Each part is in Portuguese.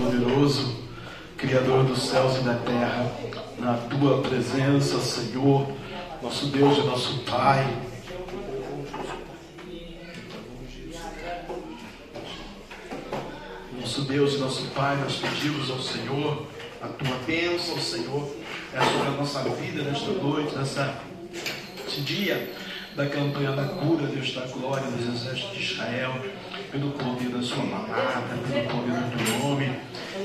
Todo-Poderoso, Criador dos céus e da terra, na tua presença, Senhor, nosso Deus e nosso Pai. Nosso Deus e nosso Pai, nós pedimos ao Senhor a tua bênção, Senhor, é sobre a nossa vida nesta noite, nessa, nesse dia da campanha da cura, Deus da glória dos exércitos de Israel pelo poder da sua palavra, pelo poder do teu nome,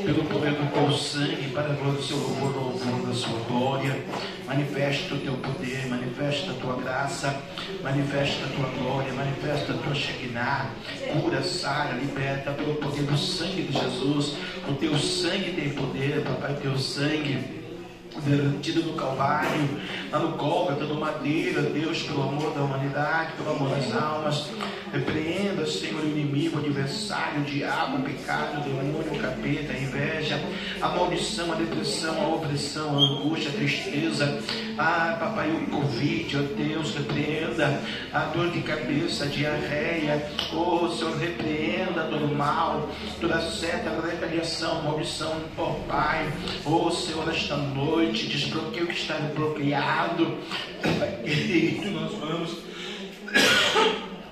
pelo poder do teu sangue, para a glória do seu louvor, louvor da sua glória. Manifesta o teu poder, manifesta a tua graça, manifesta a tua glória, manifesta a tua Shekinah, cura, sara, liberta pelo poder do sangue de Jesus. O teu sangue tem poder, papai, teu sangue derretido no Calvário, lá no Gólgota, no Madeira, Deus, pelo amor da humanidade, pelo amor das almas. Repreenda, Senhor, o inimigo, o adversário, o diabo, o pecado, o demônio, o capeta, a inveja, a maldição, a depressão, a opressão, a angústia, a tristeza. Ah, papai, o Covid, ó oh Deus, repreenda a dor de cabeça, a diarreia. Oh, Senhor, repreenda todo mal, toda seta, retaliação, maldição, ó oh, Pai. Oh, Senhor, esta noite, desbloqueia o que está bloqueado. Nós vamos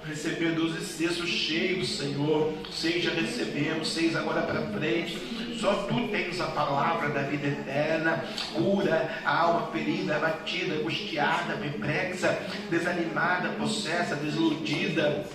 receber 12 cestos cheios, Senhor. Seja recebemos, seis agora para frente. Só tu tens a palavra da vida eterna. Cura a alma ferida, abatida, angustiada, perplexa, desanimada, possessa, desiludida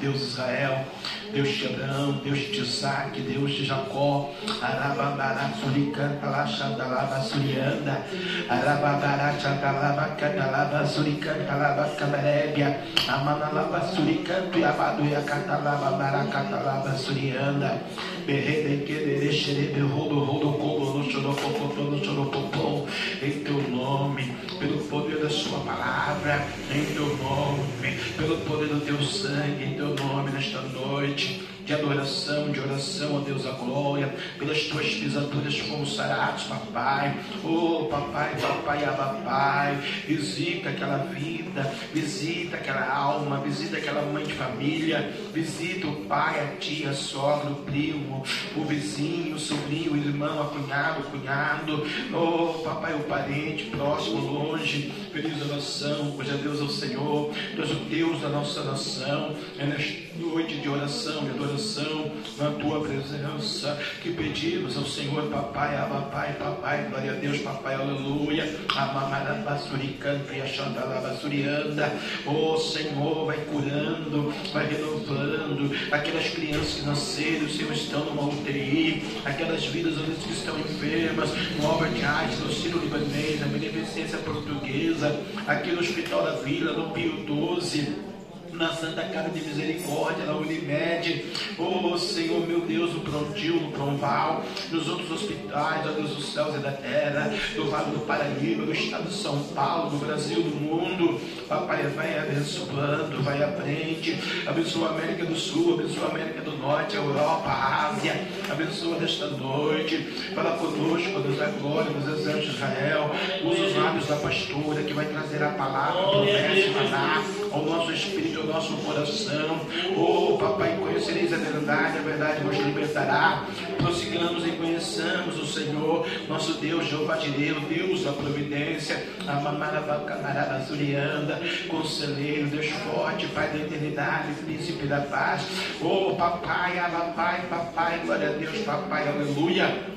Deus de Israel, Deus de Abraão, Deus de Isaac, Deus de Jacó, Arababará, Suricanta, Laxandalaba, Surianda, Arababará, Chandalaba, Candalaba, Suricanta, Laba, Camarébia, Amanalaba, Suricanto, Yabaduia, Catalaba, Baracatalaba, Surianda, Berrede, Querere, Xerebe, Rodo, Rodo, Cobo, no Chorocopô, no Choropopô, em teu nome, pelo poder da sua palavra, em teu nome, pelo poder do teu sangue, em teu nome nesta noite religion. De adoração, de oração, ó Deus, a glória, pelas tuas pisaduras fomos sarados, papai. Oh, papai, papai, aba, pai. Visita aquela vida, visita aquela alma, visita aquela mãe de família, visita o pai, a tia, a sogra, o primo, o vizinho, o sobrinho, o irmão, a cunhado, o cunhado. Oh, papai, o parente, próximo, longe. Feliz oração, pois é Deus é o Senhor, Deus o Deus da nossa nação. É nesta noite de oração e adoração na tua presença. Que pedimos ao Senhor, papai, papai, papai, glória a Deus, papai, aleluia. Amamarabasuricanta e Achandalabasurianda. Oh Senhor, vai curando, vai renovando. Aquelas crianças que nasceram, Senhor, estão numa UTI. Aquelas vidas que estão enfermas, no Albert Einstein, no Ciro Libanês, na Beneficência Portuguesa, aqui no Hospital da Vila, no Pio 12 na Santa Casa de Misericórdia, na Unimed, oh Senhor meu Deus, no Prontil, no Pronval, nos outros hospitais, ó Deus dos céus e da terra, do Vale do Paraíba, do Estado de São Paulo, do Brasil, do mundo, Papai, vai abençoando, vai à frente, abençoa a América do Sul, abençoa a América do Norte, a Europa, a Ásia, abençoa nesta noite, fala conosco, Deus da glória, dos exércitos de Israel, usa os lábios da pastora que vai trazer a palavra, promessa, maná, ao nosso espírito, ao nosso coração. Oh, papai, conhecereis a verdade, a verdade vos libertará. Prossigamos e conheçamos o Senhor, nosso Deus, Jeová Jireu, Deus da providência, a mamarabacamarada Zurianda, conselheiro, Deus forte, Pai da eternidade, príncipe da paz. Oh, papai, papai, papai, glória a Deus, papai, aleluia.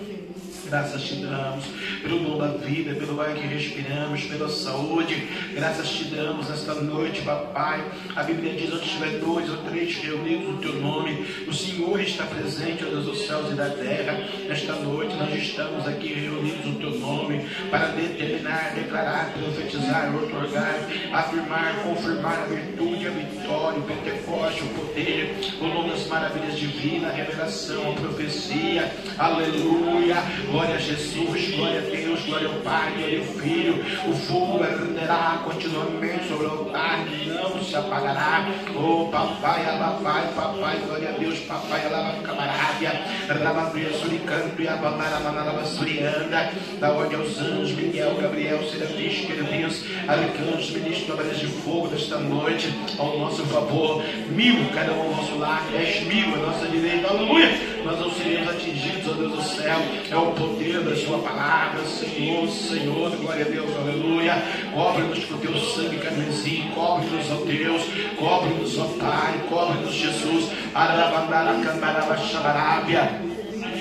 Graças te damos pelo dom da vida, pelo ar que respiramos, pela saúde. Graças te damos esta noite, papai. A Bíblia diz: onde estiver dois ou três reunidos no teu nome, o Senhor está presente, ó Deus dos céus e da terra. Nesta noite nós estamos aqui reunidos no teu nome para determinar, declarar, profetizar, otorgar, afirmar, confirmar a virtude, a vitória, o Pentecoste, o poder, o nome das maravilhas divinas, a revelação, a profecia. Aleluia Glória a Jesus, glória a Deus, glória ao Pai, glória ao Filho. O fogo arderá continuamente sobre o altar, não se apagará. Oh, papai, papai, papai, glória a Deus, papai, alaba camarábia, rababria suricanto abamara manalaba surianda. Da ordem aos anjos, Miguel, Gabriel, serafins, querubins, arcanjos, ministros, trabalhos de fogo desta noite, ao nosso favor. Mil cada um ao nosso lar, dez mil à nossa direita, aleluia. Nós não seremos atingidos, ó Deus do céu, é o poder da sua palavra, Senhor, Senhor, glória a Deus, aleluia. Cobre-nos com teu sangue carmesim, cobre-nos, ó Deus, cobre-nos, ó Pai, cobre-nos, Jesus. Arabandara,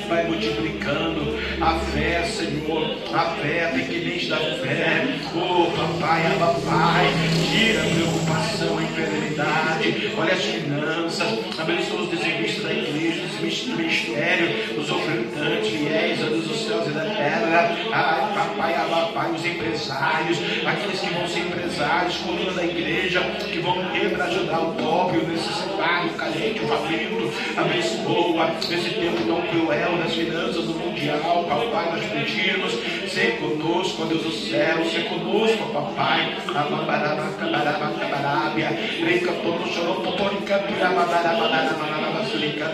vai multiplicando a fé, Senhor, a fé, pequenez da fé. Oh, papai, ah, papai, tira a preocupação, a enfermidade, olha as finanças, abençoa os desenvistos da igreja, os ministérios, os ofertantes, fiéis, a dos céus e da terra. Ai, papai, papai, os empresários, aqueles que vão ser empresários, coluna da igreja, que vão ter para ajudar o pobre, o necessitado, o carente, o faminto. Abençoa esse tempo tão cruel das finanças do mundial, papai, nós pedimos, ser conosco, ó Deus do céu, ser conosco, ó papai, amabaraba, cabaraba, cabarábia, rica, todo, chorou, poporica, pirababarabadarabarabaraba, surica,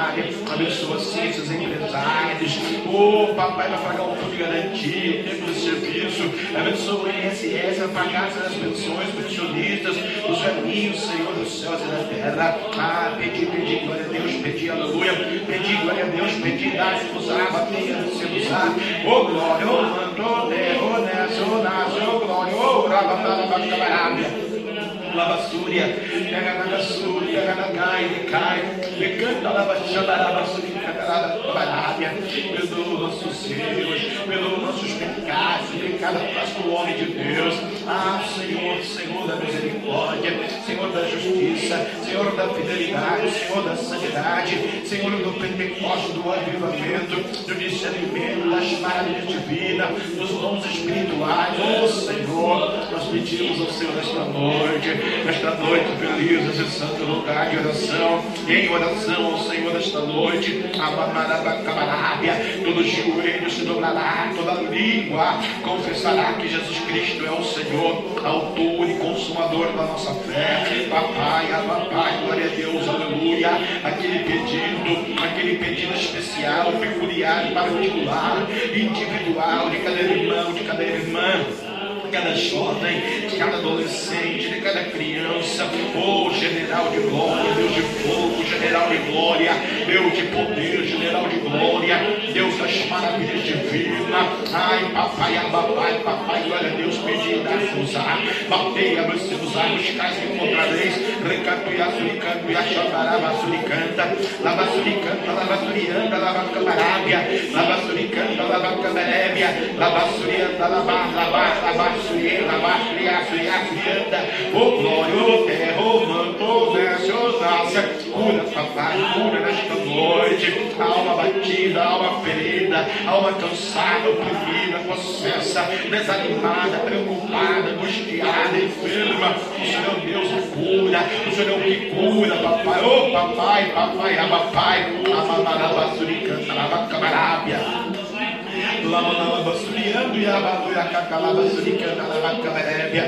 chabarábia, abençoa esses empresários, oh papai, vai pagar o fundo de garantia, tempo de serviço, abençoa o INSS, vai pagar as pensões, pensionistas, os velhinhos, Senhor dos céus e da terra, ah, pedi, pedi, glória a Deus, pedi aleluia. Pedi, glória a Deus, pedi, dá-se-vos a bateia-se-vos a. Ô glória, ô manto, neso, nas, ô glória, ô rabandala, bacabarábia. Lavassúria, pega na gassúria, pega na gai, decai, decanta lavaxandarabasúria, catarabasúria, perdoa nossos erros, perdoa nossos pecados, pecado faz o homem de Deus. Ah, Senhor, Senhor da misericórdia, Senhor da justiça, Senhor da fidelidade, Senhor da santidade, Senhor do Pentecostes, do avivamento, do discernimento, das maravilhas divinas, dos dons espirituais. Oh, Senhor, nós pedimos ao Senhor nesta noite nesta noite feliz, esse santo lugar de oração, em oração ao Senhor nesta noite, todo joelho se dobrará, toda língua confessará que Jesus Cristo é o Senhor, autor e consumador da nossa fé. Papai, papai, glória a Deus, aleluia. Aquele pedido, aquele pedido especial, peculiar, particular, individual de cada irmão, de cada irmã de cada jovem, de cada adolescente, de cada criança. Oh, general de glória, Deus de fogo, general de glória, Deus de poder, general de glória, Deus das maravilhas divinas. Ai, papai, papai, papai, glória a Deus, pedi e dá-vos-á. Batei, abracei-vos-á, buscais e encontrareis. Recatuia, suricanta, xandará, suricanta, lava suricanta, lava surianda, lava camarábia, lava suricanta, lava camarébia, lava, fria, fria, frianda. O glória, o o manto, o nasce. Cura, papai, cura nesta noite. Alma batida, alma ferida, alma cansada, oprimida, possessa, desanimada, preocupada, angustiada, enferma. O Senhor é Deus que cura, o Senhor é o que cura, papai. Oh, papai, papai, abapai, Lama-lama-basuri-andu-ya-ba-du-ya-ka-ka-la-basuri-ka-na-la-ka-ma-e-bia.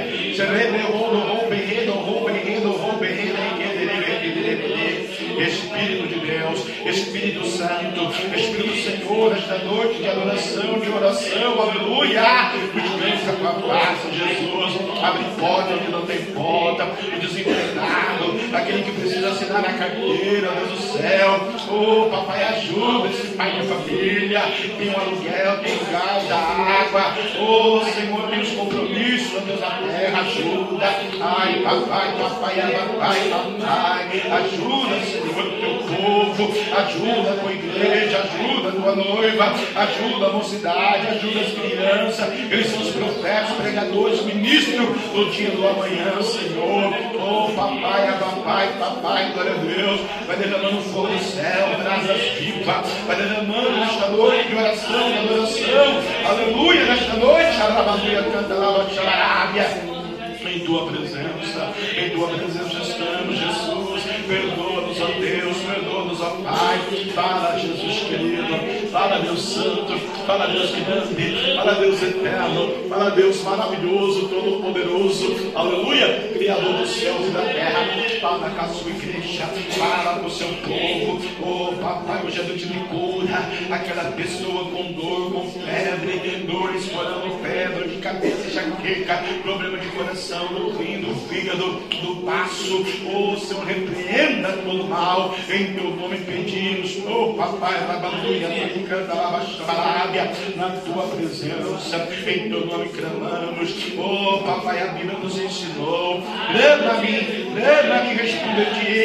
Espírito Santo, Espírito Senhor, esta noite de adoração, de oração, aleluia. Descansa a tua face, Jesus. Abre porta onde não tem porta. O desempregado, aquele que precisa assinar a carteira, Deus do céu. Oh, papai, ajuda esse pai de família. Tem um aluguel, tem o gás, da água. Oh, Senhor, tem os compromissos, Deus da terra, ajuda. Ai, papai, papai, papai, papai, ajuda, Senhor, teu povo. Ajuda a tua igreja, ajuda a tua noiva, ajuda a mocidade, ajuda as crianças. Eles são os profetas, pregadores, ministros do dia do amanhã, Senhor. Oh, papai, papai, papai, glória a Deus. Vai derramando fogo do céu, brasas vivas. Vai derramando nesta noite de oração, de adoração. Aleluia, nesta noite. Alabaria, canta, lava, xarábia. Em tua presença, em tua presença estamos, Fala, Jesus querido. Fala, Deus Santo. Fala, Deus grande. Fala, Deus eterno. Fala, Deus maravilhoso, todo-poderoso. Aleluia. Criador dos céus e da terra. Fala com a sua igreja. Fala com o seu povo. Oh, papai, Pai, Jesus te cura. Aquela pessoa com dor, com febre, dores fora pé, dor de cabeça, jaqueca, problema de coração, no rim, no fígado, do passo. Oh, Senhor, repreenda todo mal. Em teu nome pedimos. Oh, papai, labaluia, canta, labaxalábia, na tua presença. Em teu nome clamamos. Oh, papai, a Bíblia nos ensinou. Clama-me, clama-me,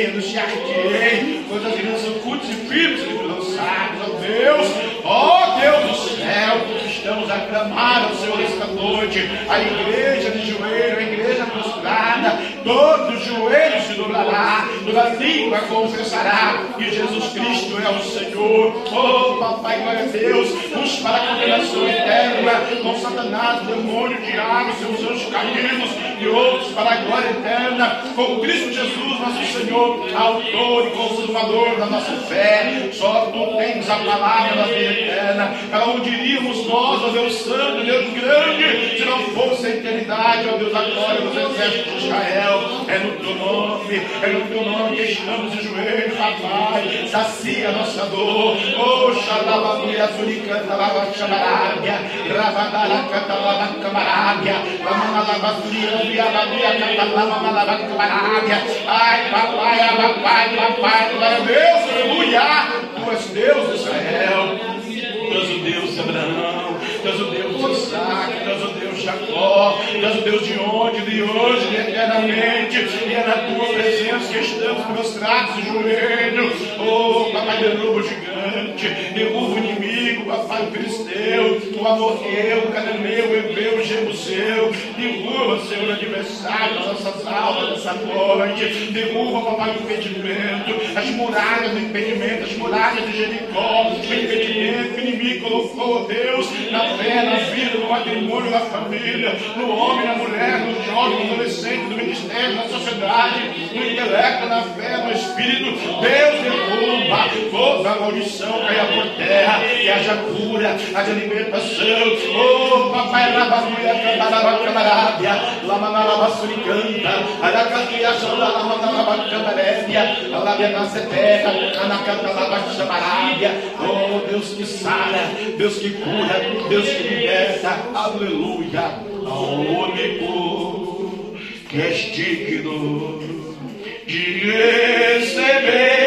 responder-te-ei, anunciar-te-ei. Coisas irão ocultas e firmes lançados, ó Deus, ó Deus do céu, estamos a clamar ao Senhor esta noite, a igreja de joelho, a igreja prostrada, todo joelho se dobrará, toda língua confessará que Jesus Cristo é o Senhor. Oh, papai, glória a Deus, uns para a condenação eterna, com Satanás, demônio, diabo, seus anjos caídos, e outros para a glória eterna, com Cristo Jesus, nosso Senhor, autor e consumador da nossa fé. Só tu tens a palavra da vida eterna. Para onde iríamos nós, ó Deus Santo, Deus grande, se não fosse a eternidade, ó Deus, a glória dos exércitos de Israel. É no teu nome, é no teu nome que estamos de joelhos, papai. Sacia a nossa dor. Oh, xalababuia, suricanta, lava chamarábia, rabadara, canta, lava camarábia, lamanalabasuria, viababuia, canta, lava malava camarábia. Ai, papai, papai, papai, glória a Deus, aleluia. Tu és Deus de Israel. Tu és o Deus De Jacó, Tu Deus de onde, de hoje, de eternamente, e é na Tua presença que estamos prostrados de joelho. Oh, papai, derruba o gigante, derruba o inimigo, papai, o filisteu, o amorreu, o cananeu, o hebreu, o jebuseu, derruba, Senhor, adversário nossas almas nessa noite, derruba, papai, o impedimento, as muralhas do impedimento, as muralhas de Jericó, o impedimento o inimigo colocou, Deus, na fé, na vida, no matrimônio, na família, no homem, na mulher, no jovem, no adolescente, no ministério, na sociedade, no intelecto, na fé, no espírito. Deus derruba toda maldição caia por terra, que haja cura, haja libertação. Oh, papai, lababuia, cantaraba, camarábia, lamanalabasuri canta, aracatuia, xandalamanalaba, cantarébia, alabia na seteca, anacantalaba, chamarábia. Oh, Deus que sara, Deus que cura, Deus que liberta, aleluia, ao único que és digno de receber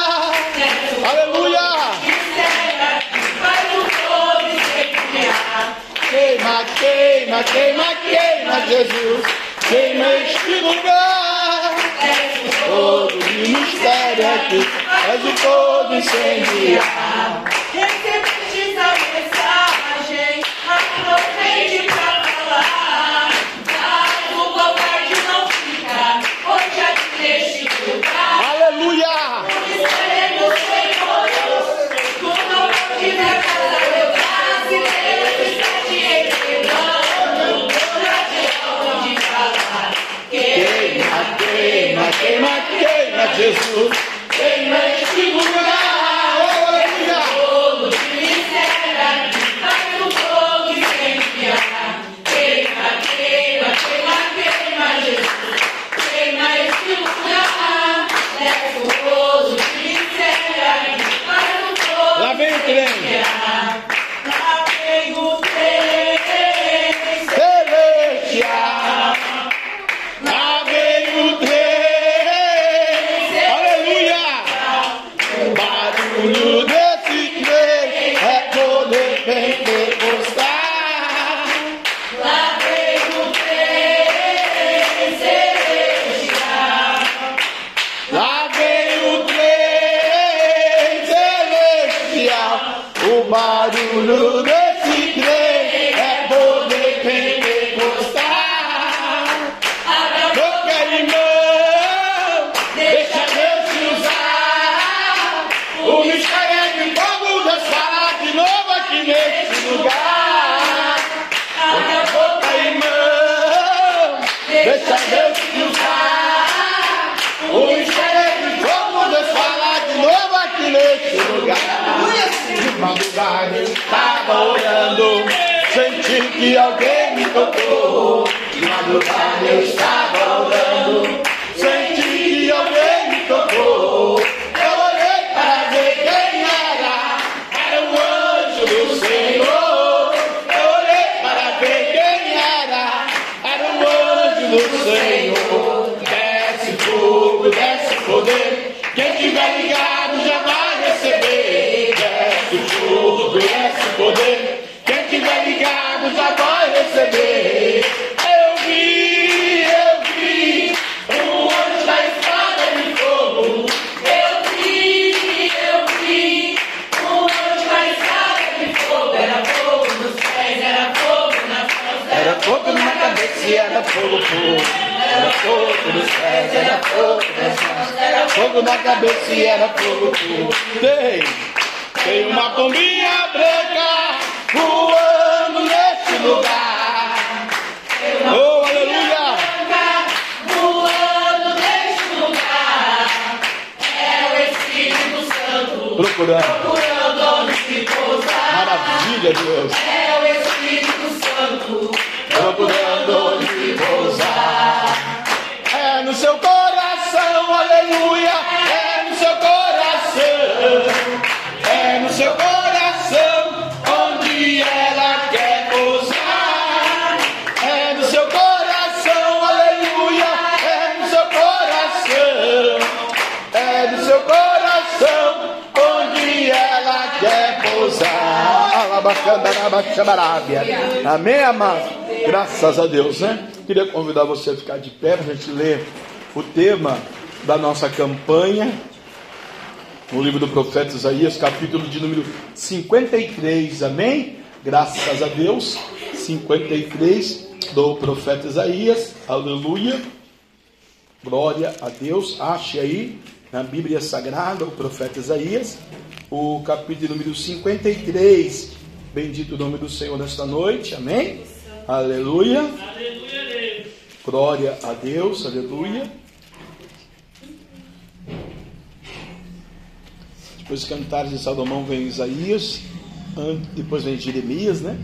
queima, queima, queima, Jesus, queima este lugar. És o fogo de mistério aqui, és o fogo incendiar. Jesus. A Deus, né? Queria convidar você a ficar de pé para a gente ler o tema da nossa campanha no livro do profeta Isaías, capítulo de número 53, amém? Graças a Deus, 53 do profeta Isaías, aleluia, glória a Deus. Ache aí na Bíblia Sagrada o profeta Isaías, o capítulo número 53. Bendito o nome do Senhor nesta noite, amém? Aleluia. Glória a Deus, aleluia. Depois cantares de Salomão vem Isaías, depois vem Jeremias, né?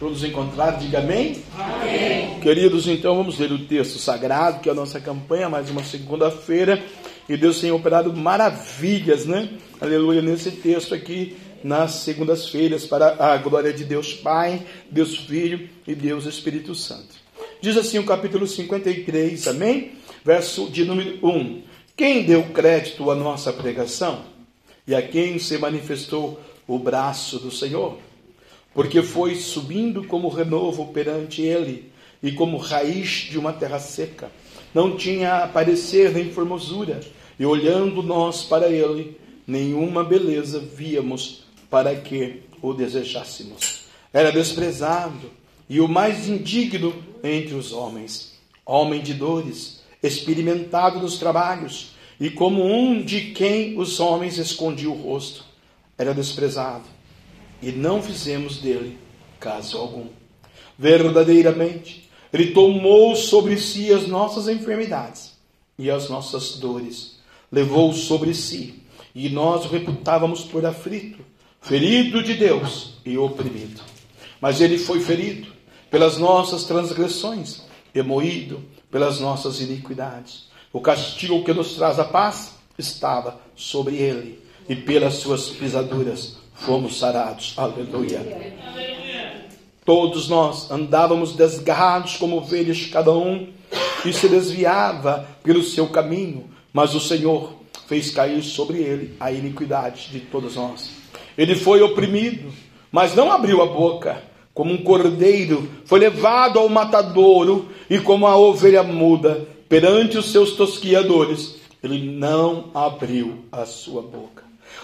Todos encontraram, diga amém. amém. Queridos, então vamos ler o texto sagrado, que é a nossa campanha, mais uma segunda-feira. E Deus tem operado maravilhas, né? Aleluia, nesse texto aqui, nas segundas-feiras, para a glória de Deus Pai, Deus Filho e Deus Espírito Santo. Diz assim o capítulo 53, amém? Verso de número 1. Quem deu crédito à nossa pregação? E a quem se manifestou o braço do Senhor? Porque foi subindo como renovo perante ele, e como raiz de uma terra seca. Não tinha aparecer nem formosura, e olhando nós para ele, nenhuma beleza víamos para que o desejássemos. Era desprezado e o mais indigno entre os homens, homem de dores, experimentado nos trabalhos, e como um de quem os homens escondiam o rosto. Era desprezado, e não fizemos dele caso algum. Verdadeiramente, ele tomou sobre si as nossas enfermidades e as nossas dores, levou sobre si, e nós o reputávamos por aflito, ferido de Deus e oprimido. Mas ele foi ferido pelas nossas transgressões e moído pelas nossas iniquidades. O castigo que nos traz a paz estava sobre ele, e pelas suas pisaduras fomos sarados. Aleluia. Todos nós andávamos desgarrados como ovelhas, cada um que se desviava pelo seu caminho, mas o Senhor fez cair sobre ele a iniquidade de todos nós. Ele foi oprimido, mas não abriu a boca. Como um cordeiro foi levado ao matadouro, e como a ovelha muda perante os seus tosquiadores, ele não abriu a sua boca.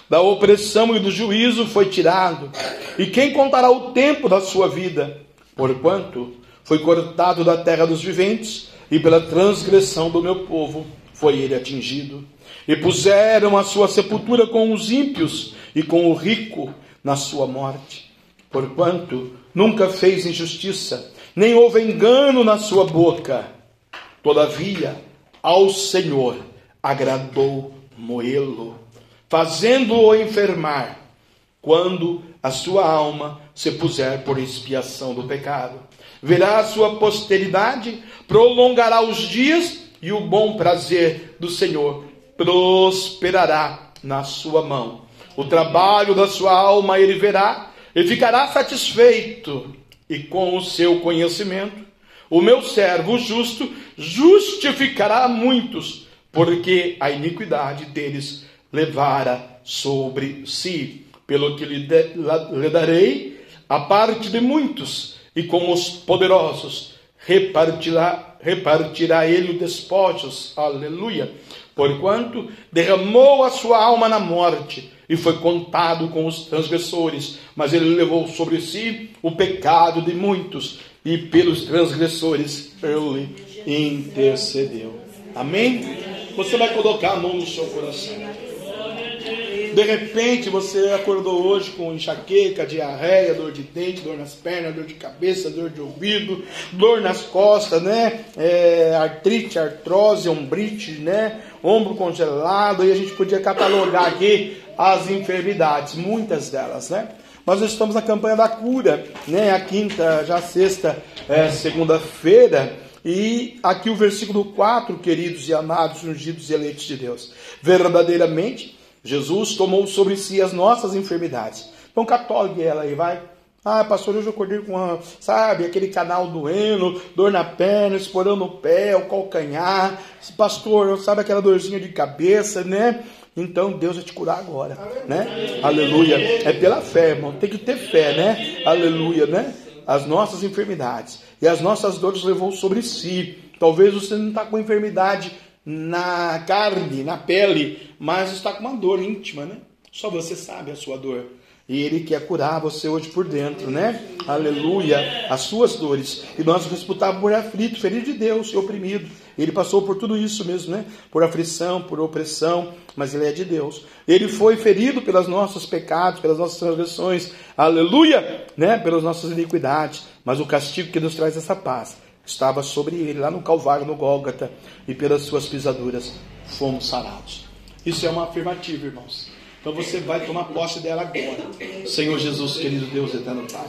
Da opressão e do juízo foi tirado, e quem contará o tempo da sua vida? Porquanto foi cortado da terra dos viventes, e pela transgressão do meu povo foi ele atingido. E puseram a sua sepultura com os ímpios e com o rico na sua morte. Porquanto nunca fez injustiça, nem houve engano na sua boca. Todavia, ao Senhor agradou moê-lo, fazendo-o enfermar, quando a sua alma se puser por expiação do pecado. Verá a sua posteridade, prolongará os dias, e o bom prazer do Senhor prosperará na sua mão. O trabalho da sua alma ele verá, e ficará satisfeito, e com o seu conhecimento, o meu servo justo justificará muitos, porque a iniquidade deles levara sobre si. Pelo que lhe, de, lhe darei a parte de muitos, e com os poderosos repartirá, repartirá ele os despojos. Aleluia. Porquanto derramou a sua alma na morte e foi contado com os transgressores, mas ele levou sobre si o pecado de muitos e pelos transgressores ele intercedeu. Amém? Você vai colocar a mão no seu coração. De repente você acordou hoje com enxaqueca, diarreia, dor de dente, dor nas pernas, dor de cabeça, dor de ouvido, dor nas costas, né? É, artrite, artrose, ombrite, né? Ombro congelado, e a gente podia catalogar aqui as enfermidades, muitas delas, né? Mas nós estamos na campanha da cura, né? A quinta, já sexta, é, segunda-feira. E aqui o versículo 4, queridos e amados, ungidos e eleitos de Deus. Verdadeiramente, Jesus tomou sobre si as nossas enfermidades. Então, católico ela aí, vai. Ah, pastor, hoje eu acordei com, uma, sabe, aquele canal doendo, dor na perna, esporão no pé, o calcanhar. Pastor, sabe aquela dorzinha de cabeça, né? Então Deus vai te curar agora, né? Aleluia. É pela fé, irmão. Tem que ter fé, né? Aleluia, né? As nossas enfermidades e as nossas dores levou sobre si. Talvez você não está com enfermidade na carne, na pele, mas está com uma dor íntima, né? Só você sabe a sua dor. E Ele quer curar você hoje por dentro, né? Aleluia. As suas dores. E nós disputávamos por aflito, ferido de Deus e oprimido. Ele passou por tudo isso mesmo, né? Por aflição, por opressão, mas ele é de Deus. Ele foi ferido pelos nossos pecados, pelas nossas transgressões. Aleluia, né? Pelas nossas iniquidades. Mas o castigo que nos traz essa paz estava sobre ele, lá no Calvário, no Gólgata, e pelas suas pisaduras fomos sarados. Isso é uma afirmativa, irmãos. Então você vai tomar posse dela agora. Senhor Jesus, querido Deus, eterno Pai,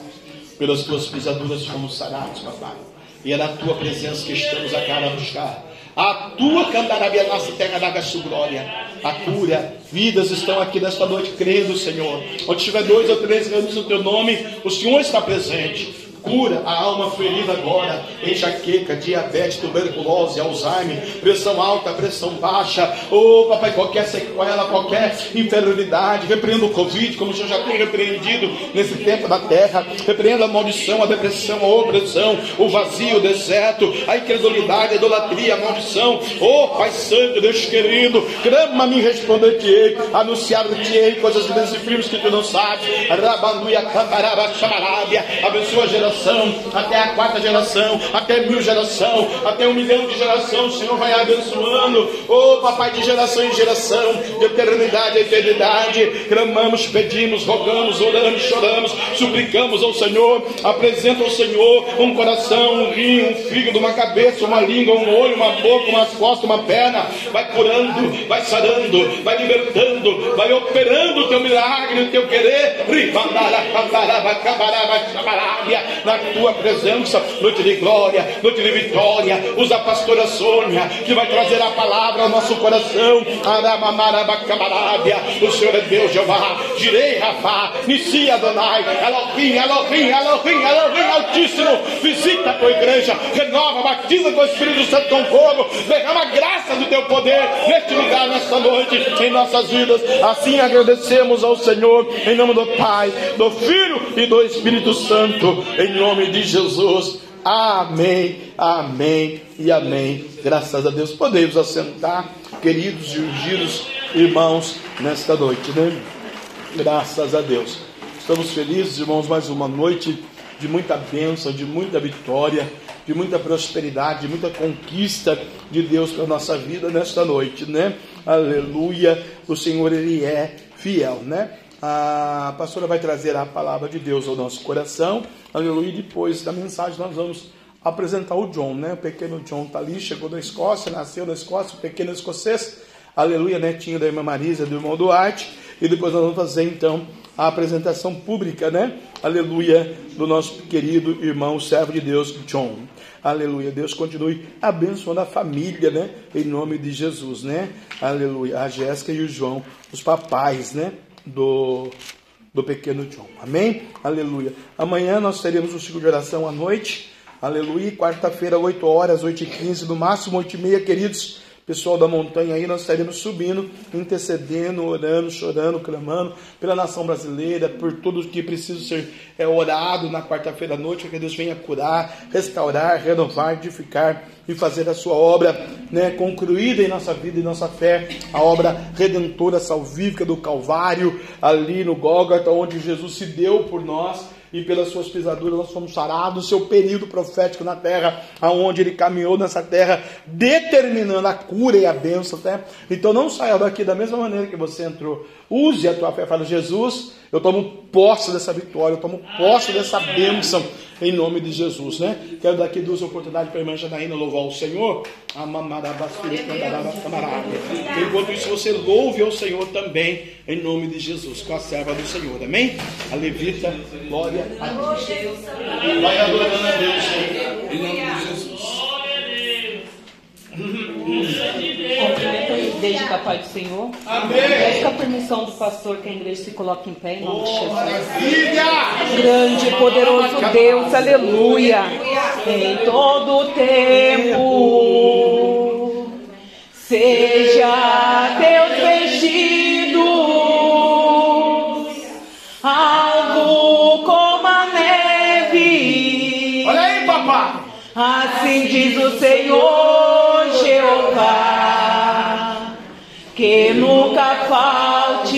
pelas tuas pisaduras fomos sarados, papai. E é na tua presença que estamos a cara a buscar. A tua candarabia, nossa terra da glória. A cura, vidas estão aqui nesta noite, crendo, Senhor. Onde tiver dois ou três anos no teu nome, o Senhor está presente. Cura a alma ferida agora, enxaqueca, diabetes, tuberculose, Alzheimer, pressão alta, pressão baixa, oh papai, qualquer sequela, qualquer inferioridade, repreenda o Covid, como o Senhor já tem repreendido nesse tempo da terra, repreenda a maldição, a depressão, a opressão, o vazio, o deserto, a incredulidade, a idolatria, a maldição, oh Pai Santo, Deus querido, clama-me, responder-te-ei, anunciar-te-ei coisas e firmes que tu não sabes, rabanduia, cambaraba, chamarábia, abençoa a geração geração, até a quarta geração, até mil geração, até um milhão de geração, o Senhor vai abençoando, oh papai, de geração em geração, de eternidade a eternidade, clamamos, pedimos, rogamos, oramos, choramos, suplicamos ao Senhor, apresenta ao Senhor um coração, um rim, um fígado, uma cabeça, uma língua, um olho, uma boca, umas costas, uma perna, vai curando, vai sarando, vai libertando, vai operando o teu milagre, o teu querer, na tua presença, noite de glória, noite de vitória. Usa a pastora Sônia, que vai trazer a palavra ao nosso coração. O Senhor é Deus, Jeová. Girei, Rafa, Nissi Adonai, Elohim, Elohim, Elohim, Elohim Altíssimo. Visita a tua igreja, renova, batiza com o Espírito Santo com fogo. Derrama a graça do teu poder neste lugar, nesta noite, em nossas vidas. Assim agradecemos ao Senhor, em nome do Pai, do Filho e do Espírito Santo. Em nome de Jesus. Amém, amém e amém. Graças a Deus. Podemos assentar, queridos e ungidos irmãos, nesta noite, né? Graças a Deus. Estamos felizes, irmãos, mais uma noite de muita bênção, de muita vitória, de muita prosperidade, de muita conquista de Deus para a nossa vida nesta noite, né? Aleluia. O Senhor, Ele é fiel, né? A pastora vai trazer a palavra de Deus ao nosso coração. Aleluia. E depois da mensagem nós vamos apresentar o John, né? O pequeno John está ali, chegou da Escócia, nasceu na Escócia, o pequeno escocês. aleluia, netinho da irmã Marisa, do irmão Duarte, e depois nós vamos fazer então a apresentação pública, né? Aleluia, do nosso querido irmão, servo de Deus, John. Aleluia. Deus continue abençoando a família, né? Em nome de Jesus, né? Aleluia. A Jéssica e o João, os papais, né? Do, do pequeno John. Amém? Aleluia. Amanhã nós teremos o ciclo de oração à noite. Aleluia. Quarta-feira, 8 horas, 8 e 15, no máximo 8 e meia, queridos pessoal da montanha aí, nós estaremos subindo, intercedendo, orando, chorando, clamando pela nação brasileira, por tudo que precisa ser é, orado na quarta-feira à noite, que Deus venha curar, restaurar, renovar, edificar e fazer a sua obra né, concluída em nossa vida e nossa fé, a obra redentora, salvífica do Calvário, ali no Gólgota, onde Jesus se deu por nós e pelas suas pisaduras nós fomos sarados, seu período profético na terra, aonde ele caminhou nessa terra, determinando a cura e a bênção. Né? Então não saia daqui da mesma maneira que você entrou. Use a tua fé. Fala, Jesus, eu tomo posse dessa vitória, eu tomo posse dessa bênção em nome de Jesus, né? Quero dar aqui duas oportunidades para a irmã Janaína louvar o Senhor. Enquanto isso, você louve ao Senhor também, em nome de Jesus, com a serva do Senhor, amém? A levita, glória a Deus. Vai adorando a Deus, em nome de Jesus. Cumprimento a igreja da paz do Senhor. Amém. Peço a permissão do pastor que a igreja se coloque em pé em nome de Jesus. Grande e poderoso Deus, aleluia. Em todo o tempo, seja teus vestidos algo como a neve. Olha aí, papai. Assim diz o Senhor Jeová, que nunca falte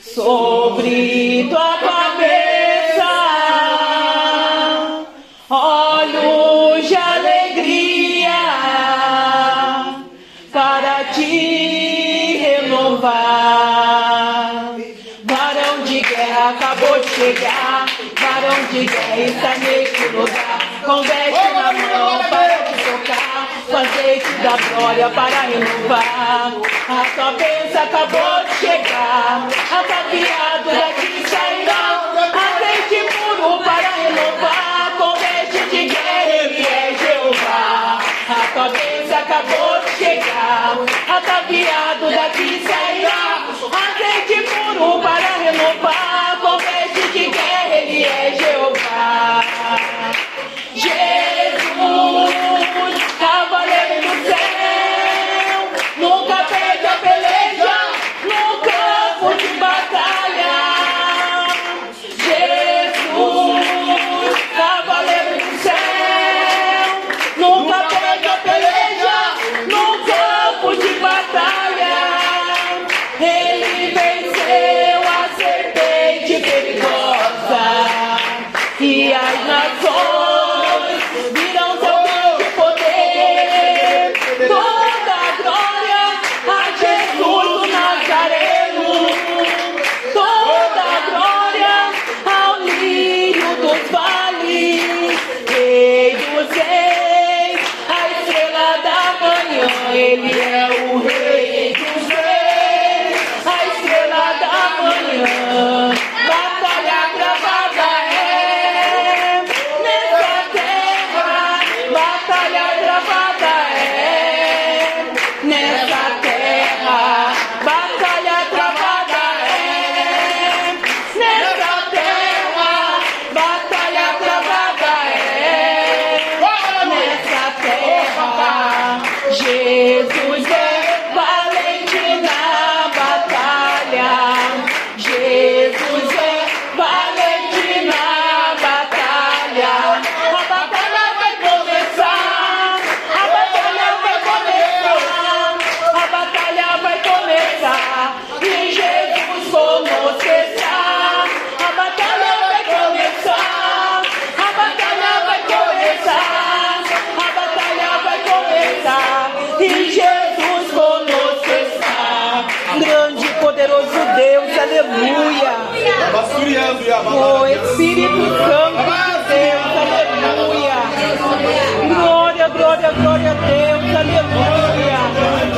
sobre tua cabeça olhos de alegria para te renovar. Varão de guerra acabou de chegar. Varão de guerra está neste lugar. Com veste na mão para te tocar. Azeite da glória para renovar. A tua bênção acabou de chegar. Ataviado daqui sairá. Azeite puro para renovar. Com de guerra ele é Jeová. A tua bênção acabou de chegar. Ataviado daqui sairá. Azeite puro para renovar.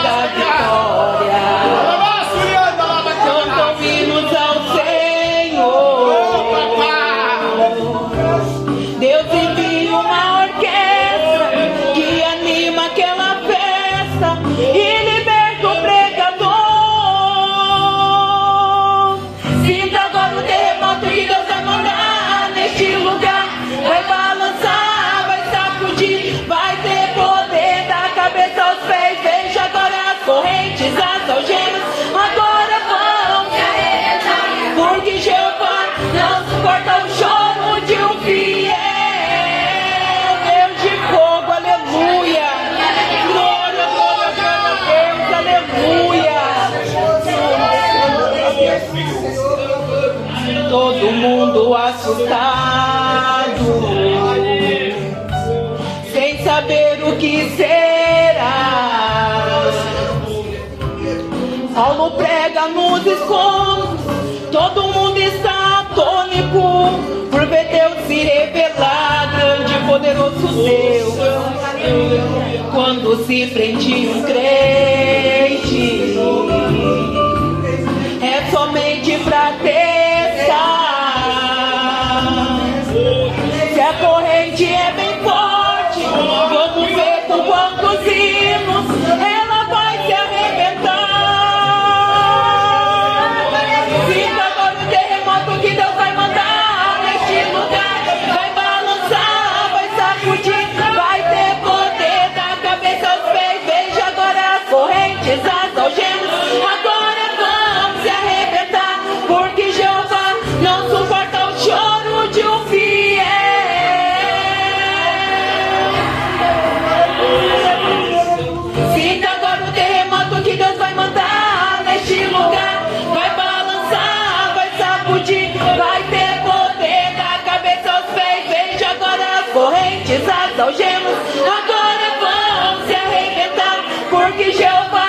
Grande assustado, sem saber o que será. Paulo prega nos escombros, todo mundo está atônico por ver Deus se revelar, grande e poderoso Deus. Quando se prende um crente, algemas. Agora vão se arrebentar, porque Jeová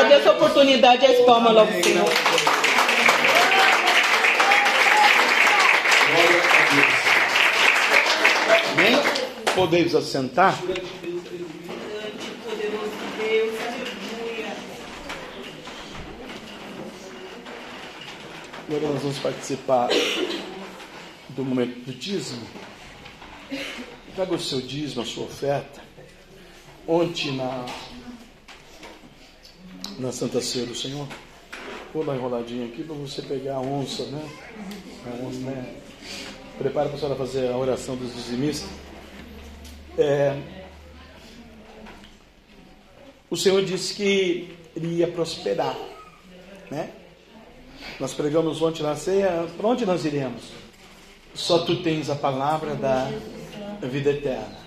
aleluia. Agradeço a oportunidade, as palmas logo, Senhor. Amém? Podeis assentar? Agora nós vamos participar do momento do dízimo. Traga o seu dízimo, a sua oferta. Ontem na, na Santa Ceia do Senhor, vou dar enroladinha aqui para você pegar a onça, né? A onça, né? Prepara para a senhora fazer a oração dos dizimistas. É, o Senhor disse que ele ia prosperar, né? Nós pregamos ontem na ceia, para onde nós iremos? Só tu tens a palavra da vida eterna,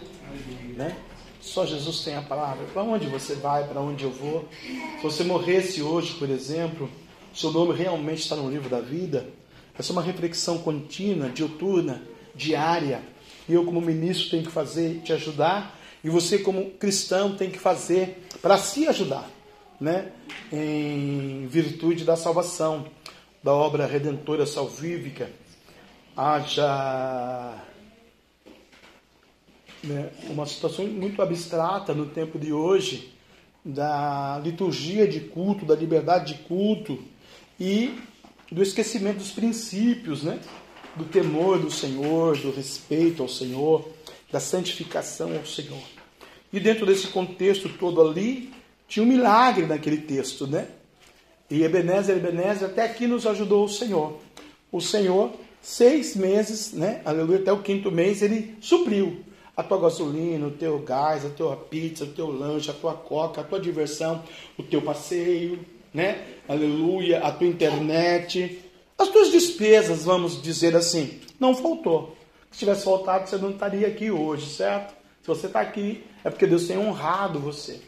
né? Só Jesus tem a palavra. Para onde você vai? Para onde eu vou? Se você morresse hoje, por exemplo, seu nome realmente está no livro da vida. Essa é uma reflexão contínua, diuturna, diária. E eu, como ministro, tenho que fazer, te ajudar. E você, como cristão, tem que fazer para se ajudar, né? Em virtude da salvação, da obra redentora salvífica. Haja né, uma situação muito abstrata no tempo de hoje, da liturgia de culto, da liberdade de culto e do esquecimento dos princípios, né? do temor do Senhor, do respeito ao Senhor, da santificação ao Senhor. E dentro desse contexto todo ali, tinha um milagre naquele texto, né? E Ebenezer, Ebenezer, até aqui nos ajudou o Senhor. O Senhor, seis meses, né? Aleluia, até o quinto mês, ele supriu a tua gasolina, o teu gás, a tua pizza, o teu lanche, a tua coca, a tua diversão, o teu passeio, né? Aleluia, a tua internet, as tuas despesas, vamos dizer assim, não faltou. Se tivesse faltado, você não estaria aqui hoje, certo? Se você está aqui, é porque Deus tem honrado você.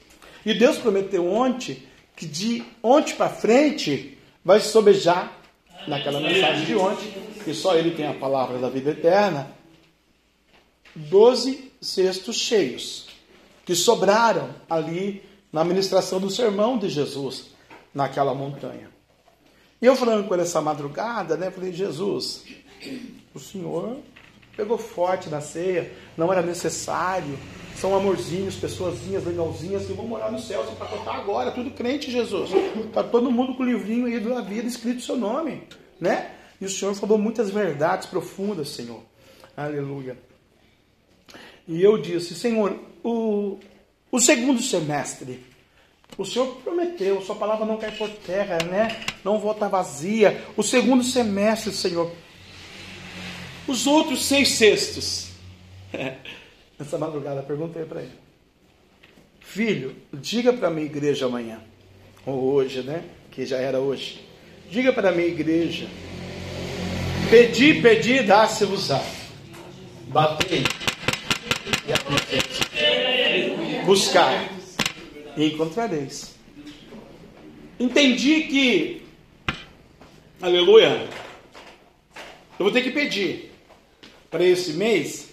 E Deus prometeu ontem que de ontem para frente vai sobejar naquela mensagem de ontem, que só Ele tem a palavra da vida eterna, doze cestos cheios que sobraram ali na ministração do sermão de Jesus naquela montanha. E eu falando com ele essa madrugada, né? Falei, Jesus, o Senhor pegou forte na ceia, não era necessário. São amorzinhos, pessoazinhas legalzinhas que vão morar no céu, você contar agora, tudo crente, Jesus. Está todo mundo com o livrinho aí da vida escrito seu nome, né? E o Senhor falou muitas verdades profundas, Senhor. Aleluia. E eu disse, Senhor, o, o segundo semestre, o Senhor prometeu, Sua palavra não cai por terra, né? Não volta vazia. O segundo semestre, Senhor. Os outros seis sextos. Nessa madrugada perguntei para ele: Filho, diga para a minha igreja amanhã, ou hoje, né? Que já era hoje. Diga para a minha igreja: Pedi, pedi, dá-se-vos-á. Batei. Buscar e encontrareis. Entendi que, aleluia, eu vou ter que pedir para esse mês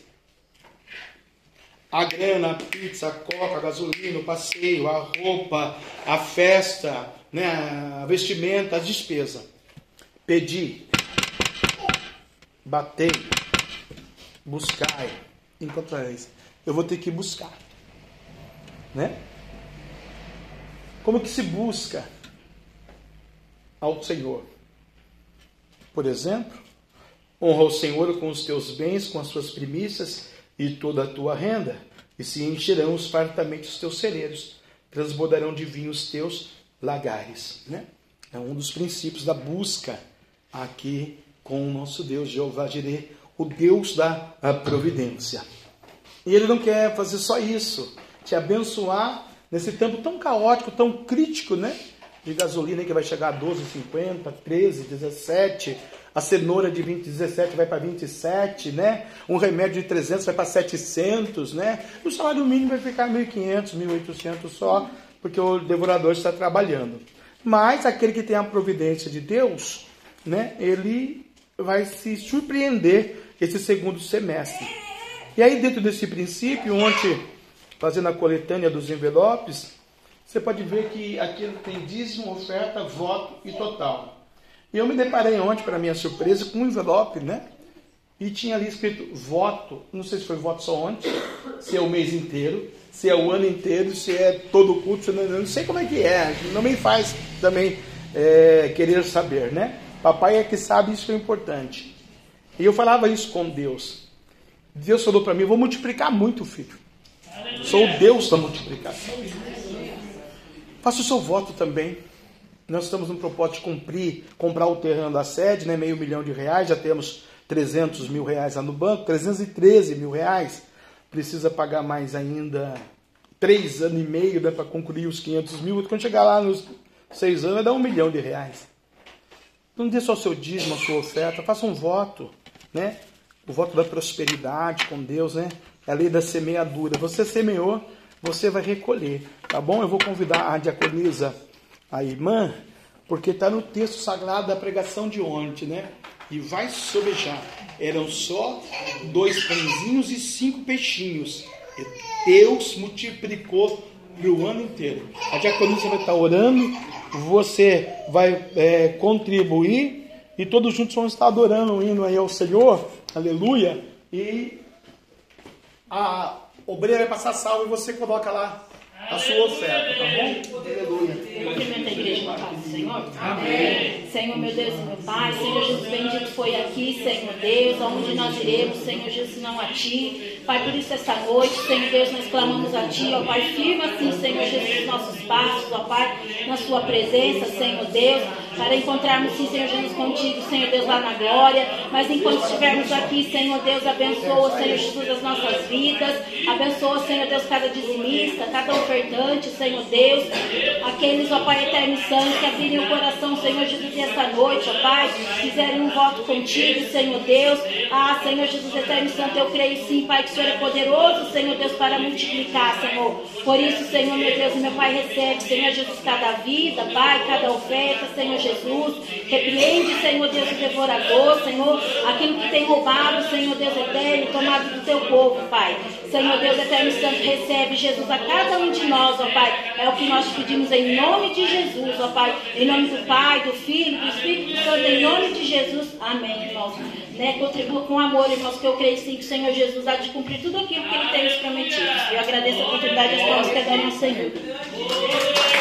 a grana, a pizza, a coca, a gasolina, o passeio, a roupa, a festa, né, a vestimenta, a despesa. Pedi, batei, buscai, encontrareis. Eu vou ter que buscar, né? Como que se busca ao Senhor? Por exemplo, honra o Senhor com os teus bens, com as suas primícias e toda a tua renda, e se encherão fartamente os teus celeiros, transbordarão de vinho os teus lagares. Né? É um dos princípios da busca aqui com o nosso Deus, Jeová Jireh, o Deus da providência. E ele não quer fazer só isso, te abençoar nesse tempo tão caótico, tão crítico, né? De gasolina que vai chegar a 12,50, 13, 17, a cenoura de 20, 17 vai para 27, né? Um remédio de 300 vai para 700, né? O salário mínimo vai ficar 1.500, 1.800 só, porque o devorador está trabalhando. Mas aquele que tem a providência de Deus, né? Ele vai se surpreender esse segundo semestre. E aí dentro desse princípio, ontem fazendo a coletânea dos envelopes, você pode ver que aqui tem dízimo, oferta, voto e total. E eu me deparei ontem, para minha surpresa, com um envelope, né? E tinha ali escrito voto, não sei se foi voto só ontem, se é o mês inteiro, se é o ano inteiro, se é todo o culto, não, não sei como é que é, não me faz também é, querer saber, né? Papai é que sabe, isso é importante. E eu falava isso com Deus. Deus falou para mim, vou multiplicar muito, filho. Sou o Deus da multiplicação. Faça o seu voto também. Nós estamos no propósito de cumprir, comprar o terreno da sede, né, meio milhão de reais, já temos 300 mil reais lá no banco, 313 mil reais. Precisa pagar mais ainda três anos e meio né, para concluir os 500 mil. Quando chegar lá nos seis anos, vai dar um milhão de reais. Não dê só o seu dízimo, a sua oferta, faça um voto, né? O voto da prosperidade com Deus, né? É a lei da semeadura. Você semeou, você vai recolher, tá bom? Eu vou convidar a diaconisa, a irmã, porque está no texto sagrado da pregação de ontem, né? E vai sobejar. Eram só dois pãezinhos e cinco peixinhos. E Deus multiplicou o ano inteiro. A diaconisa vai estar orando, você vai é, contribuir e todos juntos vão estar adorando, indo aí ao Senhor, aleluia, e a obreira vai passar salvo e você coloca lá a sua oferta, tá bom? Aleluia. Cumprimento a igreja paz do Senhor. Amém. Senhor, meu Deus e meu Pai, Senhor Jesus, bendito foi aqui, Senhor Deus, aonde nós iremos, Senhor Jesus, não a Ti. Pai, por isso esta noite, Senhor Deus, nós clamamos a Ti, ó Pai, firma assim, Senhor Jesus, nossos passos, ó Pai, na Sua presença, Senhor Deus, para encontrarmos, sim, Senhor Jesus, contigo, Senhor Deus, lá na glória. Mas enquanto estivermos aqui, Senhor Deus, abençoa, Senhor Jesus, as nossas vidas, abençoa, Senhor Deus, cada dizimista, cada Senhor Deus, aqueles, ó Pai eterno santo, que abrirem o coração, Senhor Jesus, esta noite, ó Pai, fizerem um voto contigo, Senhor Deus. Ah, Senhor Jesus eterno santo, eu creio sim, Pai, que o Senhor é poderoso, Senhor Deus, para multiplicar, Senhor. Por isso, Senhor, meu Deus meu Pai, recebe, Senhor Jesus, cada vida, Pai, cada oferta, Senhor Jesus. Repreende, Senhor Deus, o devorador, Senhor, aquilo que tem roubado, Senhor Deus eterno, tomado do teu povo, Pai. Senhor Deus eterno santo, recebe, Jesus, a cada um de nós, ó Pai. É o que nós pedimos em nome de Jesus, ó Pai. Em nome do Pai, do Filho, do Espírito Santo, em nome de Jesus. Amém, irmãos. Né? Contribua com amor, irmãos, que eu creio sim que o Senhor Jesus há de cumprir tudo aquilo que Ele tem nos prometido. Eu agradeço a oportunidade e palmas que dão ao Senhor. Você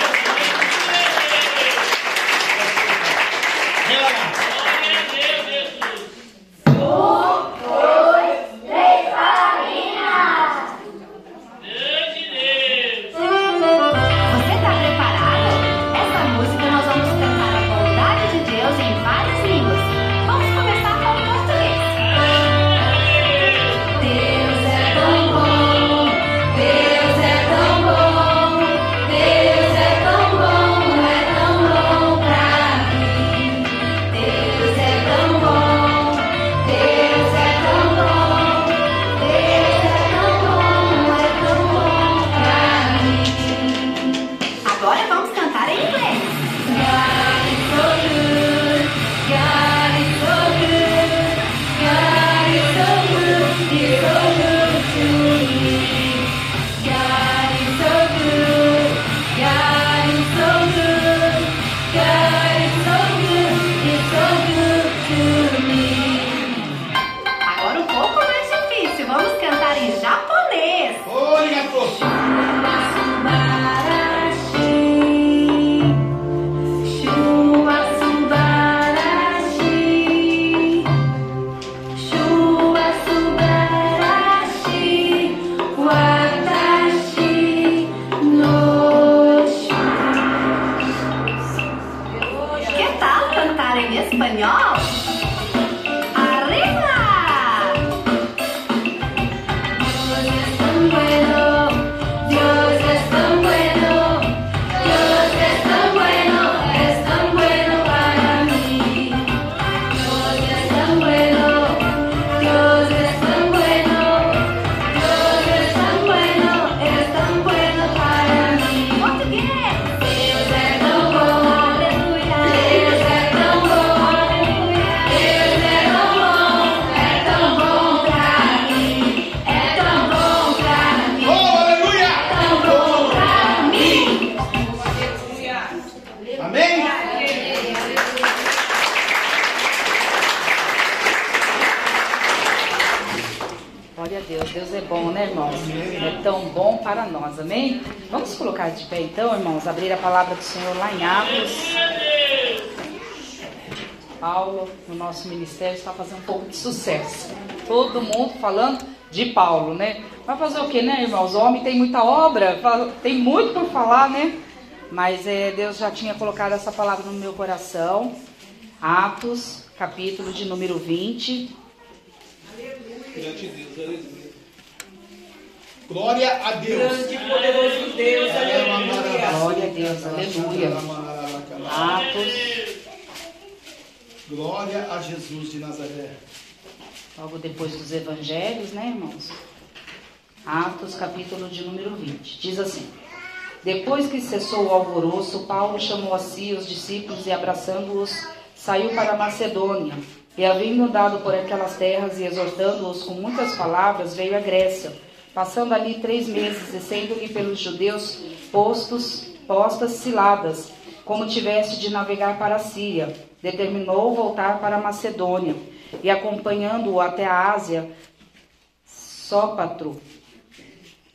colocar de pé então, irmãos, abrir a palavra do Senhor lá em Atos. Paulo, no nosso ministério, está fazendo um pouco de sucesso. Todo mundo falando de Paulo, né? Vai fazer o que, né, irmãos? O homem tem muita obra, tem muito por falar, né? Mas é, Deus já tinha colocado essa palavra no meu coração. Atos, capítulo de número 20. Glória a Deus. Grande e poderoso Deus, aleluia. Glória a Deus, aleluia. Atos, Glória a Jesus de Nazaré. logo depois dos evangelhos, né, irmãos? Atos, capítulo de número 20. Diz assim: Depois que cessou o alvoroço, Paulo chamou a si os discípulos e, abraçando-os, saiu para a Macedônia. E, havendo andado por aquelas terras e exortando-os com muitas palavras, veio à Grécia, passando ali três meses, e sendo-lhe pelos judeus postos, postas ciladas, como tivesse de navegar para a Síria. Determinou voltar para a Macedônia, e acompanhando-o até a Ásia, Sópatro,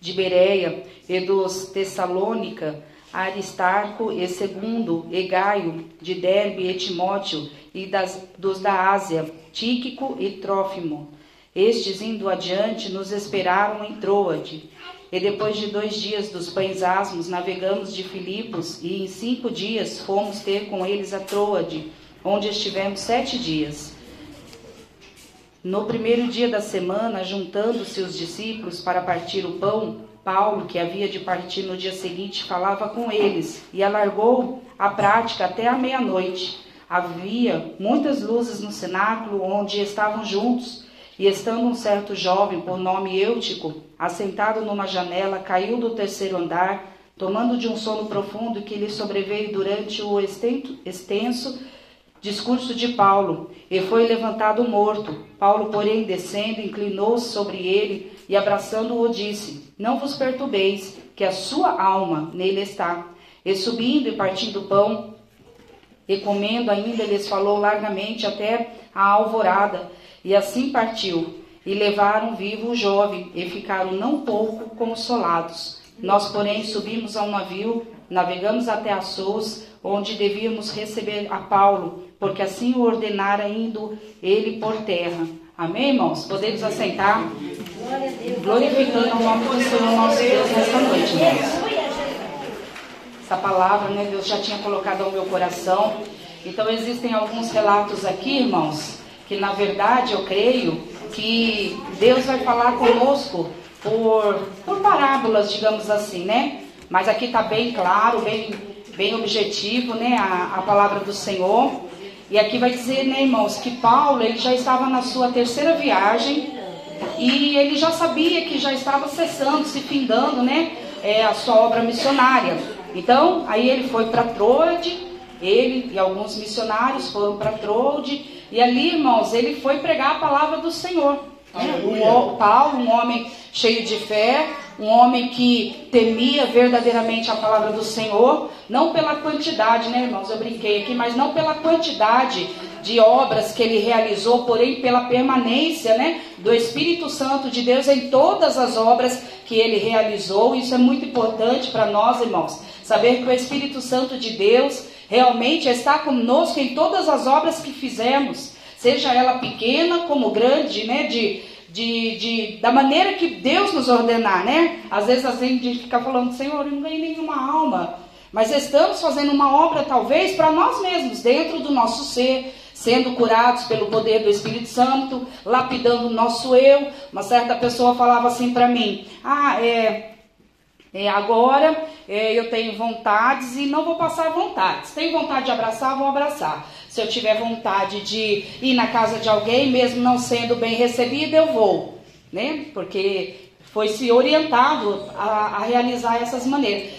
de Bereia e dos Tessalônica, Aristarco e Segundo, e Gaio, de Derbe e Timóteo, e das, dos da Ásia, Tíquico e Trófimo. Estes, indo adiante, nos esperaram em Troade. E depois de dois dias dos pães asmos, navegamos de Filipos, e em cinco dias fomos ter com eles a Troade, onde estivemos sete dias. No primeiro dia da semana, juntando-se os discípulos para partir o pão, Paulo, que havia de partir no dia seguinte, falava com eles e alargou a prática até a meia-noite. Havia muitas luzes no cenáculo onde estavam juntos, e estando um certo jovem, por nome Eutico, assentado numa janela, caiu do terceiro andar, tomando de um sono profundo que lhe sobreveio durante o extenso, discurso de Paulo, e foi levantado morto. Paulo, porém, descendo, inclinou-se sobre ele e, abraçando-o, disse: Não vos perturbeis, que a sua alma nele está. E subindo e partindo o pão, e comendo ainda, lhes falou largamente até a alvorada, e assim partiu. E levaram vivo o jovem, e ficaram não pouco consolados. Nós, porém, subimos ao navio, navegamos até Assos, onde devíamos receber a Paulo, porque assim o ordenara indo ele por terra. Amém, irmãos? Podemos assentar? Glorificando o nome do Senhor nosso Deus nesta noite, irmãos. Essa palavra, né, Deus já tinha colocado ao meu coração. Então existem alguns relatos aqui, irmãos, que na verdade eu creio que Deus vai falar conosco por, por parábolas, digamos assim, né? Mas aqui está bem claro, bem, bem objetivo, né? A, a palavra do Senhor. E aqui vai dizer, né, irmãos, que Paulo ele já estava na sua terceira viagem e ele já sabia que já estava cessando, se findando, né, é, a sua obra missionária. Então, aí ele foi para Troade, ele e alguns missionários foram para Troade e ali, irmãos, ele foi pregar a palavra do Senhor. Né? O Paulo, um homem cheio de fé, um homem que temia verdadeiramente a palavra do Senhor, não pela quantidade, né, irmãos? Eu brinquei aqui, mas não pela quantidade de obras que ele realizou, porém pela permanência, né, do Espírito Santo de Deus em todas as obras que ele realizou. Isso é muito importante para nós, irmãos, saber que o Espírito Santo de Deus realmente está conosco em todas as obras que fizemos, seja ela pequena como grande, né, de de, de, da maneira que Deus nos ordenar, né? Às vezes a gente fica falando, Senhor, eu não ganhei nenhuma alma. Mas estamos fazendo uma obra, talvez, para nós mesmos, dentro do nosso ser, sendo curados pelo poder do Espírito Santo, lapidando o nosso eu. Uma certa pessoa falava assim para mim: Ah, é. É, agora é, eu tenho vontades e não vou passar vontades. Tenho vontade de abraçar, vou abraçar. Se eu tiver vontade de ir na casa de alguém, mesmo não sendo bem recebida, eu vou, né? Porque foi se orientado a, a realizar essas maneiras.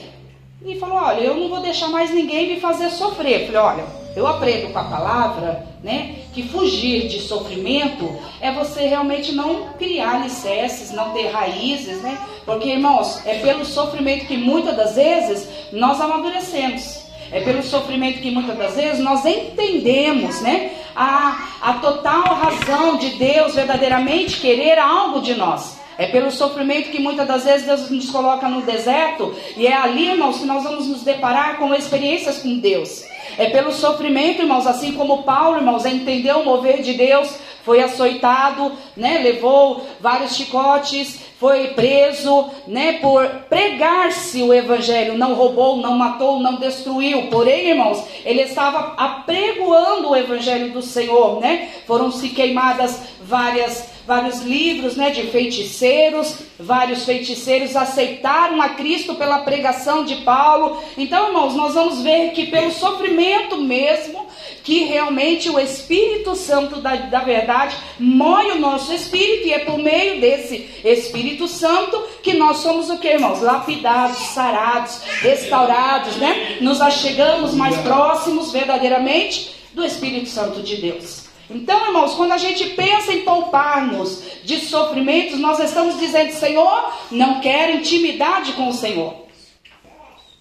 E falou: Olha, eu não vou deixar mais ninguém me fazer sofrer. Falei: Olha, eu aprendo com a palavra, né? Que fugir de sofrimento é você realmente não criar alicerces, não ter raízes, né? Porque, irmãos, é pelo sofrimento que muitas das vezes nós amadurecemos. É pelo sofrimento que muitas das vezes nós entendemos, né? A, a total razão de Deus verdadeiramente querer algo de nós. É pelo sofrimento que muitas das vezes Deus nos coloca no deserto e é ali, irmãos, que nós vamos nos deparar com experiências com Deus. É pelo sofrimento, irmãos, assim como Paulo, irmãos, entendeu o mover de Deus, foi açoitado, né, levou vários chicotes, foi preso, né, por pregar-se o evangelho, não roubou, não matou, não destruiu. Porém, irmãos, ele estava apregoando o evangelho do Senhor, né? Foram-se queimadas várias vários livros, né, de feiticeiros, vários feiticeiros aceitaram a Cristo pela pregação de Paulo. Então, irmãos, nós vamos ver que pelo sofrimento mesmo que realmente o Espírito Santo da, da verdade moe o nosso espírito e é por meio desse Espírito Santo que nós somos o que, irmãos? Lapidados, sarados, restaurados, né? Nos achegamos mais próximos verdadeiramente do Espírito Santo de Deus. Então, irmãos, quando a gente pensa em poupar-nos de sofrimentos, nós estamos dizendo, Senhor, não quero intimidade com o Senhor.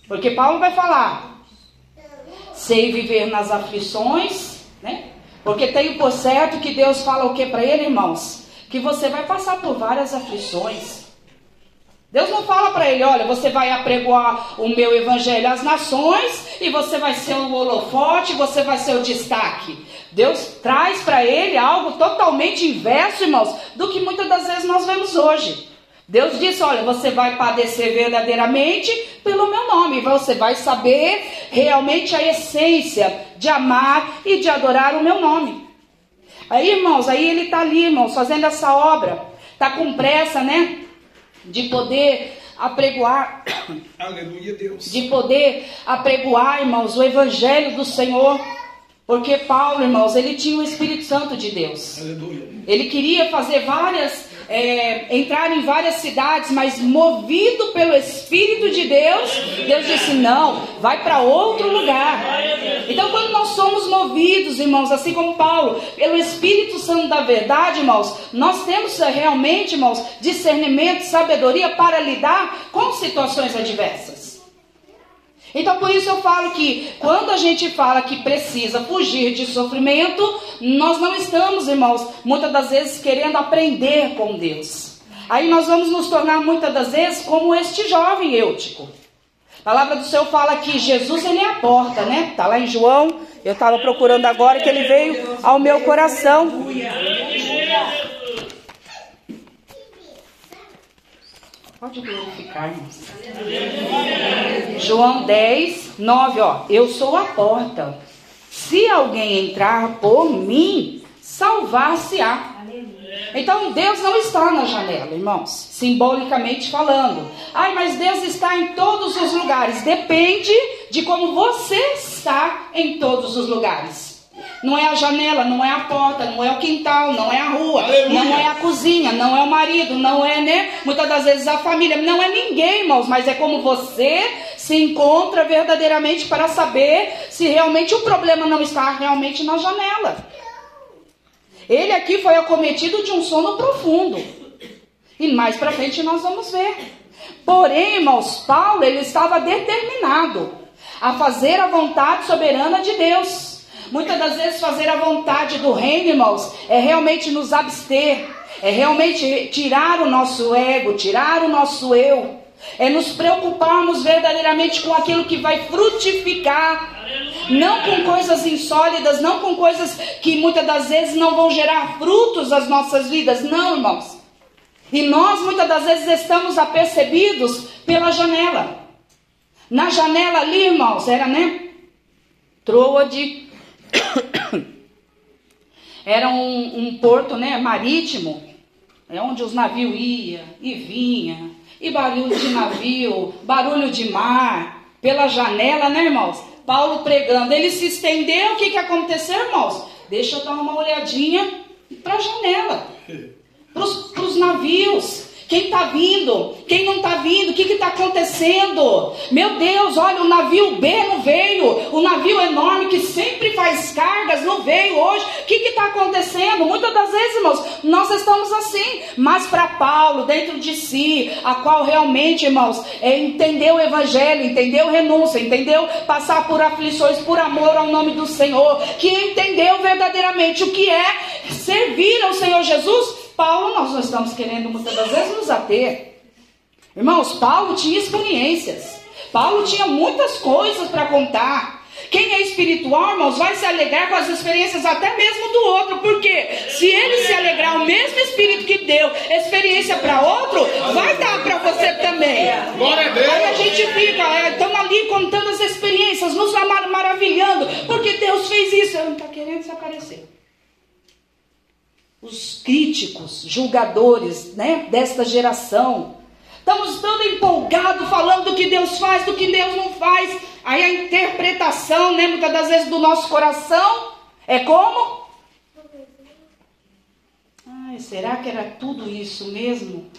Porque Paulo vai falar, sei viver nas aflições, né? Porque tenho por certo que Deus fala o que para ele, irmãos? Que você vai passar por várias aflições. Deus não fala para ele, olha, você vai apregoar o meu evangelho às nações e você vai ser o holofote, você vai ser o destaque. Deus traz para ele algo totalmente inverso, irmãos, do que muitas das vezes nós vemos hoje. Deus disse: Olha, você vai padecer verdadeiramente pelo meu nome. Você vai saber realmente a essência de amar e de adorar o meu nome. Aí, irmãos, aí ele está ali, irmãos, fazendo essa obra. Está com pressa, né? De poder apregoar, Aleluia, Deus. de poder apregoar, irmãos, o evangelho do Senhor. Porque Paulo, irmãos, ele tinha o Espírito Santo de Deus. Aleluia. Ele queria fazer várias, é, entrar em várias cidades, mas movido pelo Espírito de Deus, Deus disse: não, vai para outro lugar. Então, quando nós somos movidos, irmãos, assim como Paulo, pelo Espírito Santo da verdade, irmãos, nós temos eh, realmente, irmãos, discernimento, sabedoria para lidar com situações adversas. Então, por isso eu falo que quando a gente fala que precisa fugir de sofrimento, nós não estamos, irmãos, muitas das vezes querendo aprender com Deus. Aí nós vamos nos tornar muitas das vezes como este jovem Eutico. A palavra do Senhor fala que Jesus ele é a porta, né? Tá lá em João. Eu estava procurando agora que ele veio ao meu coração. Pode glorificar, irmãos. João 10, 9, ó. Eu sou a porta. Se alguém entrar por mim, salvar-se-á. Então Deus não está na janela, irmãos, simbolicamente falando. Ai, mas Deus está em todos os lugares. Depende de como você está em todos os lugares. Não é a janela, não é a porta, não é o quintal, não é a rua, Aleluia. não é a cozinha, não é o marido, não é, né? Muitas das vezes a família, não é ninguém, irmãos, mas é como você se encontra verdadeiramente para saber se realmente o problema não está realmente na janela. Ele aqui foi acometido de um sono profundo. E mais para frente nós vamos ver. Porém, irmãos, Paulo ele estava determinado a fazer a vontade soberana de Deus. Muitas das vezes fazer a vontade do reino, irmãos, é realmente nos abster, é realmente tirar o nosso ego, tirar o nosso eu, é nos preocuparmos verdadeiramente com aquilo que vai frutificar, não com coisas insólidas, não com coisas que muitas das vezes não vão gerar frutos às nossas vidas, não, irmãos. E nós muitas das vezes estamos apercebidos pela janela. Na janela ali, irmãos, era, né? Troade. Era um, um porto, né, marítimo, é onde os navios iam e vinha, e barulho de navio, barulho de mar, pela janela, né, irmãos? Paulo pregando, ele se estendeu, o que que aconteceu, irmãos? Deixa eu dar uma olhadinha para a janela, para os navios. Quem está vindo? Quem não está vindo? O que está acontecendo? Meu Deus, olha, o navio B não veio. O navio enorme que sempre faz cargas não veio hoje. O que está acontecendo? Muitas das vezes, irmãos, nós estamos assim. Mas para Paulo, dentro de si, a qual realmente, irmãos, é, entendeu o evangelho, entendeu renúncia, entendeu passar por aflições por amor ao nome do Senhor, que entendeu verdadeiramente o que é servir ao Senhor Jesus. Paulo, nós não estamos querendo muitas das vezes nos ater. Irmãos, Paulo tinha experiências. Paulo tinha muitas coisas para contar. Quem é espiritual, irmãos, vai se alegrar com as experiências até mesmo do outro. Porque se ele se alegrar, o mesmo Espírito que deu experiência para outro, vai dar para você também. Glória a Deus. Aí a gente fica, estamos ali contando as experiências, nos mar- maravilhando, porque Deus fez isso. Ele não está querendo se aparecer os críticos, julgadores né, desta geração. Estamos todos empolgados falando do que Deus faz, do que Deus não faz. Aí a interpretação, né, muitas das vezes, do nosso coração é como? Ai, será que era tudo isso mesmo?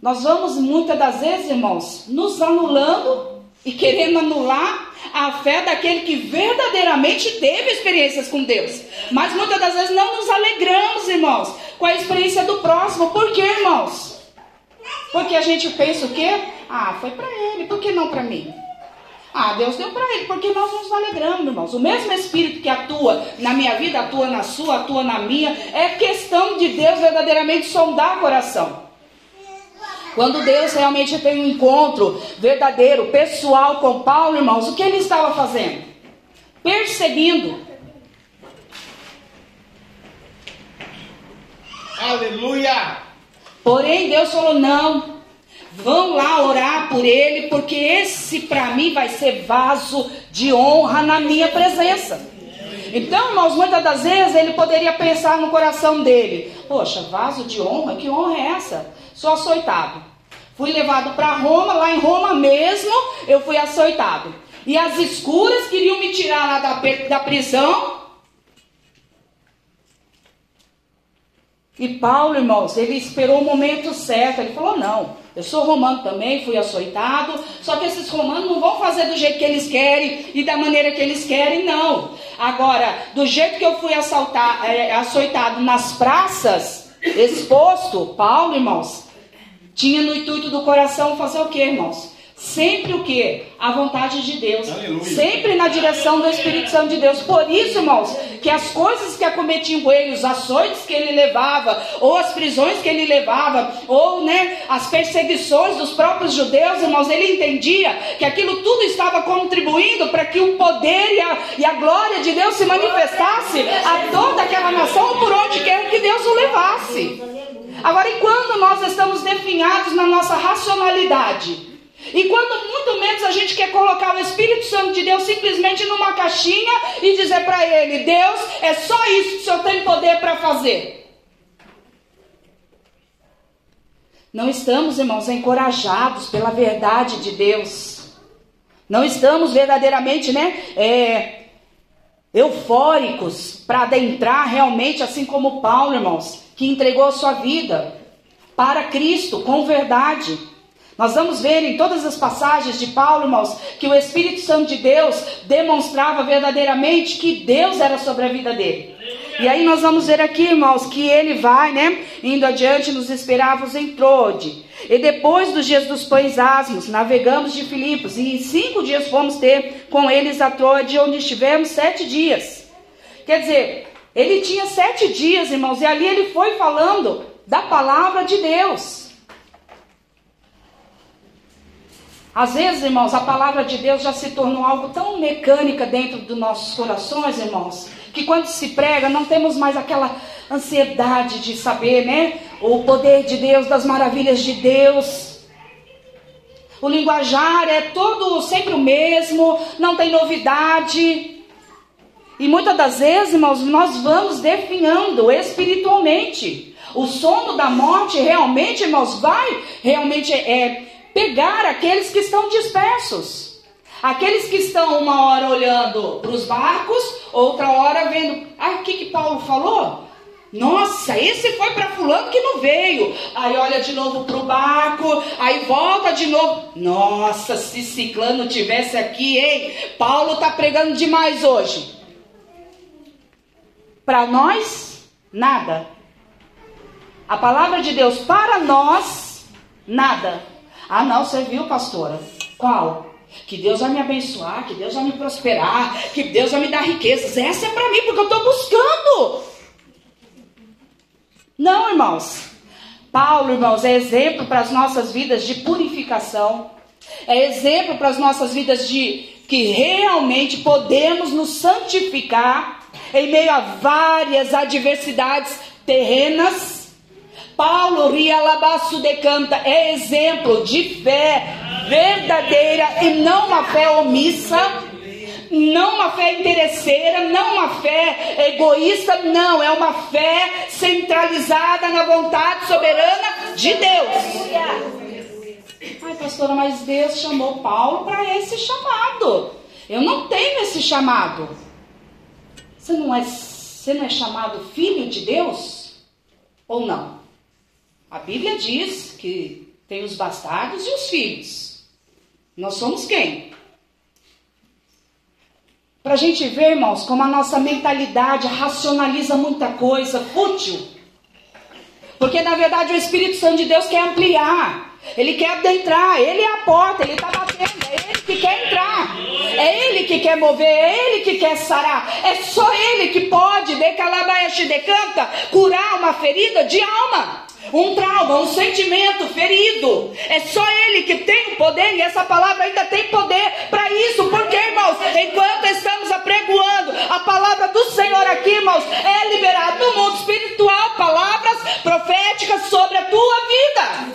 Nós vamos muitas das vezes, irmãos, nos anulando e querendo anular a fé daquele que verdadeiramente teve experiências com Deus. Mas muitas das vezes não nos alegramos, irmãos, com a experiência do próximo. Por quê, irmãos? Porque a gente pensa o quê? Ah, foi para ele, por que não para mim? Ah, Deus deu para ele, porque nós nos alegramos, irmãos. O mesmo Espírito que atua na minha vida, atua na sua, atua na minha. É questão de Deus verdadeiramente sondar o coração. Quando Deus realmente tem um encontro verdadeiro, pessoal com Paulo, irmãos, o que ele estava fazendo? Perseguindo. Aleluia! Porém, Deus falou: não, vão lá orar por ele, porque esse para mim vai ser vaso de honra na minha presença. Então, irmãos, muitas das vezes ele poderia pensar no coração dele: Poxa, vaso de honra, que honra é essa? Sou açoitado. Fui levado para Roma, lá em Roma mesmo, eu fui açoitado. E as escuras queriam me tirar lá da, da prisão, E Paulo, irmãos, ele esperou o momento certo. Ele falou: Não, eu sou romano também, fui açoitado. Só que esses romanos não vão fazer do jeito que eles querem e da maneira que eles querem, não. Agora, do jeito que eu fui assaltar, é, açoitado nas praças, exposto, Paulo, irmãos, tinha no intuito do coração fazer o que, irmãos? Sempre o que? A vontade de Deus. Aleluia. Sempre na direção do Espírito Santo de Deus. Por isso, irmãos, que as coisas que acometiam com ele, os açoites que ele levava, ou as prisões que ele levava, ou né, as perseguições dos próprios judeus, irmãos, ele entendia que aquilo tudo estava contribuindo para que o poder e a, e a glória de Deus se manifestasse a toda aquela nação, por onde quer que Deus o levasse. Agora, e quando nós estamos definhados na nossa racionalidade? E quando muito menos a gente quer colocar o Espírito Santo de Deus simplesmente numa caixinha e dizer para ele: Deus, é só isso que o Senhor tem poder para fazer. Não estamos, irmãos, encorajados pela verdade de Deus. Não estamos verdadeiramente, né? É, eufóricos para adentrar realmente, assim como Paulo, irmãos, que entregou a sua vida para Cristo com verdade. Nós vamos ver em todas as passagens de Paulo, irmãos, que o Espírito Santo de Deus demonstrava verdadeiramente que Deus era sobre a vida dele. E aí nós vamos ver aqui, irmãos, que ele vai, né, indo adiante nos esperavos em Trode. E depois dos dias dos pães asmos, navegamos de Filipos, e em cinco dias fomos ter com eles a Trode, onde estivemos sete dias. Quer dizer, ele tinha sete dias, irmãos, e ali ele foi falando da palavra de Deus. Às vezes, irmãos, a palavra de Deus já se tornou algo tão mecânica dentro dos nossos corações, irmãos, que quando se prega não temos mais aquela ansiedade de saber, né? O poder de Deus, das maravilhas de Deus. O linguajar é todo sempre o mesmo, não tem novidade. E muitas das vezes, irmãos, nós vamos definhando espiritualmente. O sono da morte realmente, irmãos, vai realmente é, pegar aqueles que estão dispersos. Aqueles que estão uma hora olhando para os barcos, outra hora vendo. Ah, o que, que Paulo falou? Nossa, esse foi para fulano que não veio. Aí olha de novo para o barco, aí volta de novo. Nossa, se ciclano tivesse aqui, hein? Paulo tá pregando demais hoje. Para nós, nada. A palavra de Deus para nós, nada. Ah, não, você viu, pastora? Qual? Que Deus vai me abençoar, que Deus vai me prosperar, que Deus vai me dar riquezas. Essa é para mim, porque eu estou buscando. Não, irmãos. Paulo, irmãos, é exemplo para as nossas vidas de purificação. É exemplo para as nossas vidas de que realmente podemos nos santificar em meio a várias adversidades terrenas. Paulo Rialabaço decanta é exemplo de fé verdadeira e não uma fé omissa, não uma fé interesseira, não uma fé egoísta, não, é uma fé centralizada na vontade soberana de Deus. Ai, pastora, mas Deus chamou Paulo para esse chamado. Eu não tenho esse chamado. Você não é, você não é chamado filho de Deus? Ou não? A Bíblia diz que tem os bastardos e os filhos. Nós somos quem? Para a gente ver, irmãos, como a nossa mentalidade racionaliza muita coisa fútil. Porque na verdade o Espírito Santo de Deus quer ampliar. Ele quer adentrar, ele é a porta, ele está batendo, é ele que quer entrar, é ele que quer mover, é ele que quer sarar, é só ele que pode, de calabaiaxi decanta, curar uma ferida de alma. Um trauma, um sentimento ferido. É só Ele que tem o poder e essa palavra ainda tem poder para isso. Porque, irmãos, enquanto estamos apregoando a palavra do Senhor aqui, irmãos, é liberado no mundo espiritual palavras proféticas sobre a tua vida.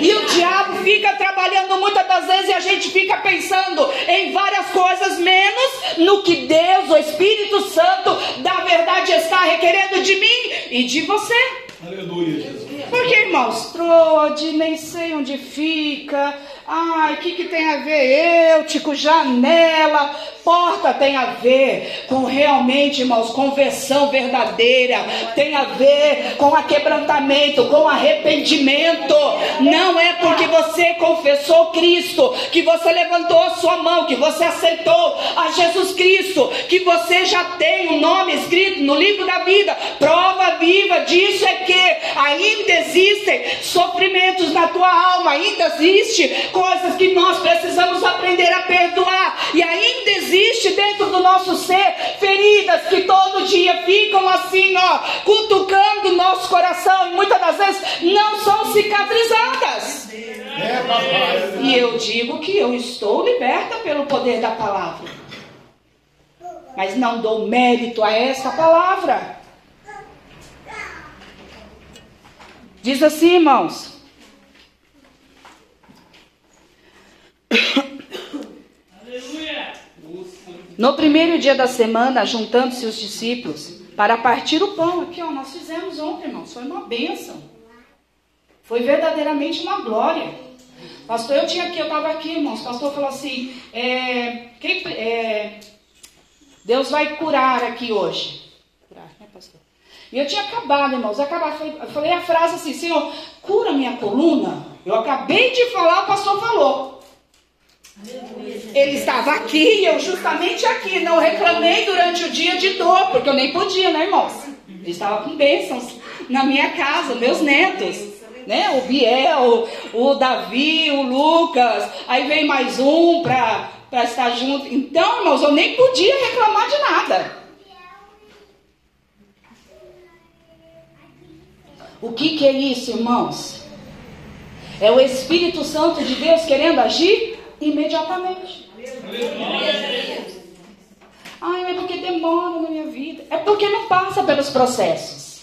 E o diabo fica trabalhando muitas das vezes e a gente fica pensando em várias coisas, menos no que Deus, o Espírito Santo da verdade, está requerendo de mim e de você. Aleluia, Jesus. Porque, irmãos, trode, nem sei onde fica. Ai, o que, que tem a ver eutico, janela, porta tem a ver com realmente, irmãos, conversão verdadeira, tem a ver com aquebrantamento, com arrependimento. Não é porque você confessou Cristo, que você levantou a sua mão, que você aceitou a Jesus Cristo, que você já tem o um nome escrito no livro da vida. Prova viva disso é que ainda existem sofrimentos na tua alma, ainda existe coisas que nós precisamos aprender a perdoar. E ainda existe dentro do nosso ser feridas que todo dia ficam assim, ó, cutucando o nosso coração e muitas das vezes não são cicatrizadas. E eu digo que eu estou liberta pelo poder da palavra. Mas não dou mérito a esta palavra. Diz assim, irmãos. No primeiro dia da semana, juntando-se os discípulos para partir o pão. Aqui, ó, nós fizemos ontem, irmãos. Foi uma bênção. Foi verdadeiramente uma glória. Pastor, eu tinha aqui, eu estava aqui, irmãos. O pastor falou assim: é, quem, é, Deus vai curar aqui hoje. E eu tinha acabado, irmãos. Acabar, falei a frase assim: Senhor, cura minha coluna. Eu acabei de falar, o pastor falou. Ele estava aqui eu justamente aqui. Não reclamei durante o dia de dor, porque eu nem podia, né, irmãos? Ele estava com bênçãos na minha casa, meus netos. Né? O Biel, o Davi, o Lucas. Aí veio mais um para estar junto. Então, irmãos, eu nem podia reclamar de nada. O que, que é isso, irmãos? É o Espírito Santo de Deus querendo agir imediatamente. Ai, é porque demora na minha vida. É porque não passa pelos processos.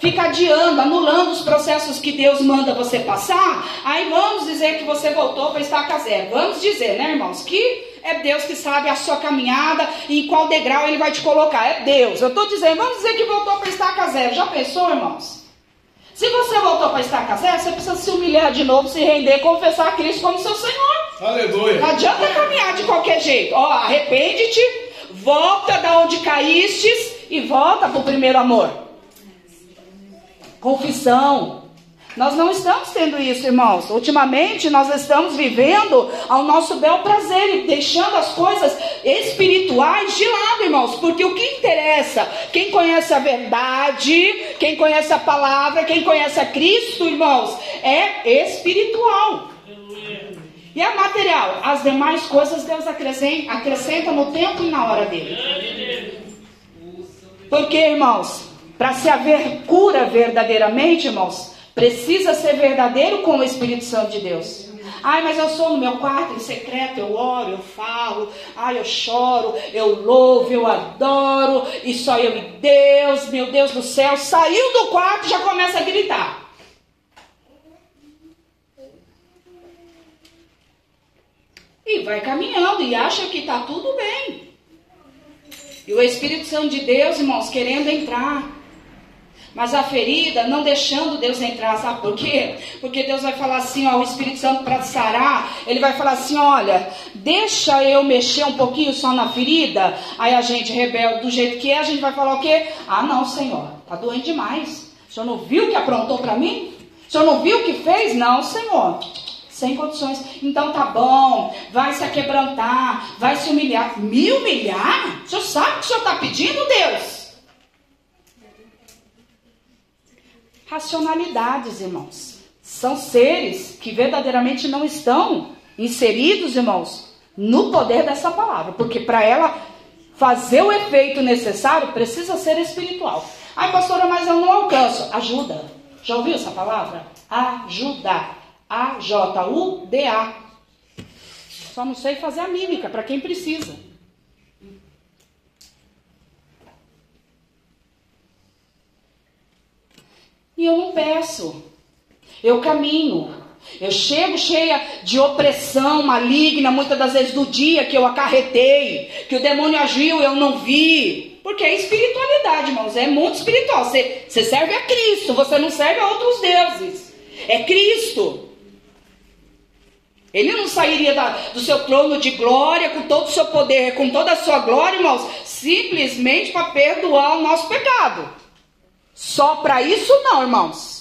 Fica adiando, anulando os processos que Deus manda você passar. Aí vamos dizer que você voltou para estaca zero. Vamos dizer, né, irmãos, que é Deus que sabe a sua caminhada e qual degrau Ele vai te colocar. É Deus. Eu estou dizendo, vamos dizer que voltou para estaca zero. Já pensou, irmãos? Se você voltou para estaca zero, você precisa se humilhar de novo, se render, confessar a Cristo como seu Senhor. Aleluia. Não adianta caminhar de qualquer jeito. Ó, arrepende-te, volta da onde caístes e volta para o primeiro amor. Confissão. Nós não estamos tendo isso, irmãos. Ultimamente nós estamos vivendo ao nosso bel prazer e deixando as coisas espirituais de lado, irmãos. Porque o que interessa, quem conhece a verdade, quem conhece a palavra, quem conhece a Cristo, irmãos, é espiritual. E é material. As demais coisas Deus acrescenta, acrescenta no tempo e na hora dele. Porque, irmãos, para se haver cura verdadeiramente, irmãos, precisa ser verdadeiro com o Espírito Santo de Deus. Ai, mas eu sou no meu quarto em secreto, eu oro, eu falo, ai, eu choro, eu louvo, eu adoro, e só eu e Deus, meu Deus do céu, saiu do quarto e já começa a gritar. E vai caminhando e acha que está tudo bem. E o Espírito Santo de Deus, irmãos, querendo entrar. Mas a ferida não deixando Deus entrar, sabe por quê? Porque Deus vai falar assim, ó, o Espírito Santo para sarar, ele vai falar assim, olha, deixa eu mexer um pouquinho só na ferida. Aí a gente rebelde do jeito que é, a gente vai falar o quê? Ah, não, Senhor, tá doendo demais. O Senhor não viu que aprontou para mim? O Senhor não viu o que fez? Não, Senhor. Sem condições. Então tá bom, vai se quebrantar, vai se humilhar. Me humilhar? O senhor sabe o que o senhor está pedindo, Deus? Racionalidades, irmãos. São seres que verdadeiramente não estão inseridos, irmãos, no poder dessa palavra. Porque para ela fazer o efeito necessário, precisa ser espiritual. Ai, pastora, mas eu não alcanço. Ajuda. Já ouviu essa palavra? Ajudar. A-J-U-D-A. Só não sei fazer a mímica para quem precisa. E eu não peço. Eu caminho. Eu chego cheia de opressão maligna, muitas das vezes do dia que eu acarretei, que o demônio agiu, eu não vi. Porque é espiritualidade, irmãos, é muito espiritual. Você, você serve a Cristo, você não serve a outros deuses. É Cristo. Ele não sairia da- do seu trono de glória com todo o seu poder, com toda a sua glória, irmãos, simplesmente para perdoar o nosso pecado. Só para isso não, irmãos.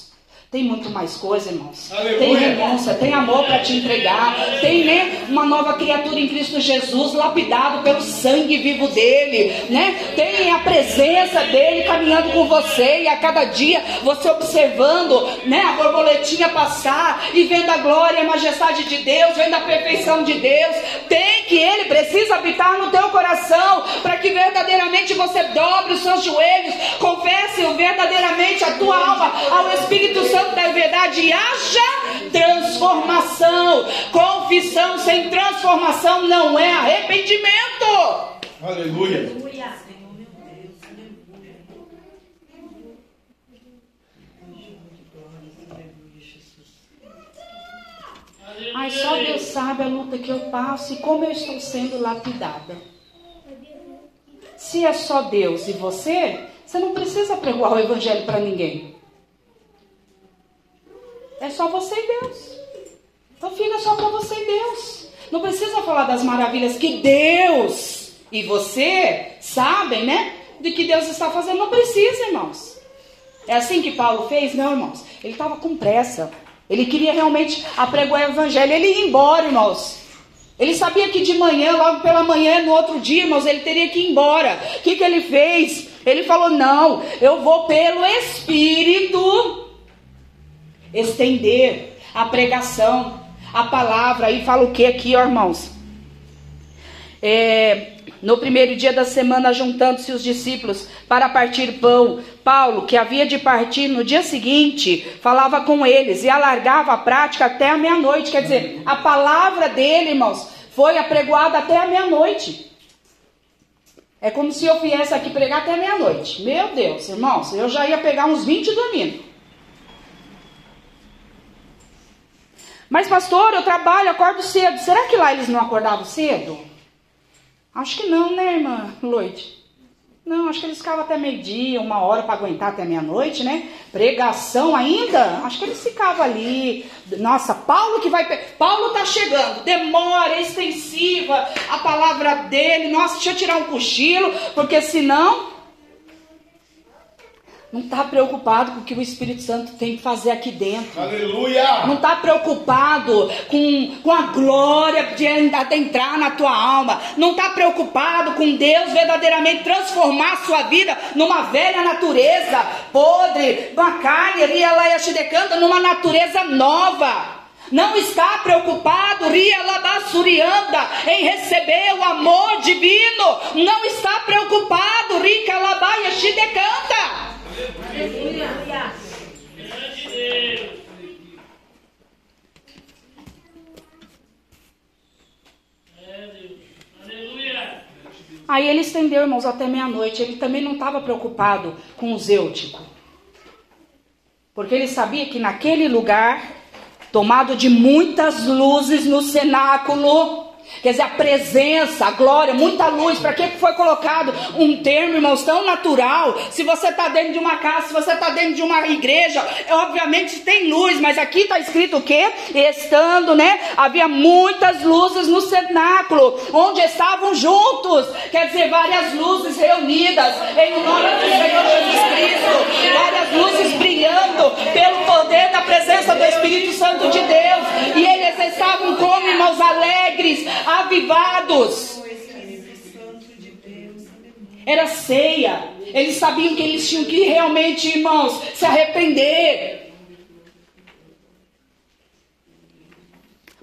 Tem muito mais coisa, irmãos. Tem renúncia, tem amor para te entregar, tem né, uma nova criatura em Cristo Jesus, lapidado pelo sangue vivo dele, né? Tem a presença dele caminhando com você e a cada dia você observando, né, a borboletinha passar e vendo a glória e a majestade de Deus, vendo a perfeição de Deus. Tem que ele precisa habitar no teu coração para que verdadeiramente você dobre os seus joelhos, confesse verdadeiramente a tua alma ao Espírito Santo da verdade haja transformação. Confissão sem transformação não é arrependimento. Aleluia. Mas só Deus sabe a luta que eu passo e como eu estou sendo lapidada. Se é só Deus e você, você não precisa pregoar o evangelho para ninguém. É só você e Deus. Então fica só para você e Deus. Não precisa falar das maravilhas que Deus e você sabem, né? De que Deus está fazendo. Não precisa, irmãos. É assim que Paulo fez? Não, irmãos. Ele estava com pressa. Ele queria realmente apregoar o evangelho. Ele ia embora, irmãos. Ele sabia que de manhã, logo pela manhã, no outro dia, irmãos, ele teria que ir embora. O que, que ele fez? Ele falou: Não, eu vou pelo Espírito estender a pregação, a palavra. Aí fala o que aqui, ó, irmãos? É, no primeiro dia da semana, juntando-se os discípulos para partir pão, Paulo, que havia de partir no dia seguinte, falava com eles e alargava a prática até a meia-noite. Quer dizer, a palavra dele, irmãos, foi apregoada até a meia-noite. É como se eu viesse aqui pregar até meia-noite. Meu Deus, irmãos, eu já ia pegar uns 20 dormindo. Mas, pastor, eu trabalho, acordo cedo. Será que lá eles não acordavam cedo? Acho que não, né, irmã Loide? Não, acho que eles ficavam até meio-dia, uma hora para aguentar até meia-noite, né? Pregação ainda? Acho que eles ficavam ali. Nossa, Paulo que vai. Paulo tá chegando, demora, é extensiva a palavra dele. Nossa, deixa eu tirar um cochilo, porque senão. Não está preocupado com o que o Espírito Santo tem que fazer aqui dentro. Aleluia. Não está preocupado com, com a glória de adentrar na tua alma. Não está preocupado com Deus verdadeiramente transformar a sua vida numa velha natureza podre, uma carne, ria lá e decanta, numa natureza nova. Não está preocupado, ria labassurianda, em receber o amor divino. Não está preocupado, rica labaia decanta. Aí ele estendeu, irmãos, até meia-noite. Ele também não estava preocupado com o zêutico. Porque ele sabia que naquele lugar, tomado de muitas luzes no cenáculo, quer dizer, a presença, a glória, muita luz. Para que foi colocado um termo, irmãos, tão natural? Se você está dentro de uma casa, se você está dentro de uma igreja, obviamente tem luz, mas aqui está escrito o quê? Estando, né? Havia muitas luzes no cenáculo, onde estavam juntos, quer dizer, várias luzes reunidas em nome do Senhor Jesus Cristo, várias luzes brilhando pelo poder da presença do Espírito Santo de Deus, e eles estavam como irmãos alegres, avivados. Era ceia. Eles sabiam que eles tinham que realmente, irmãos, se arrepender.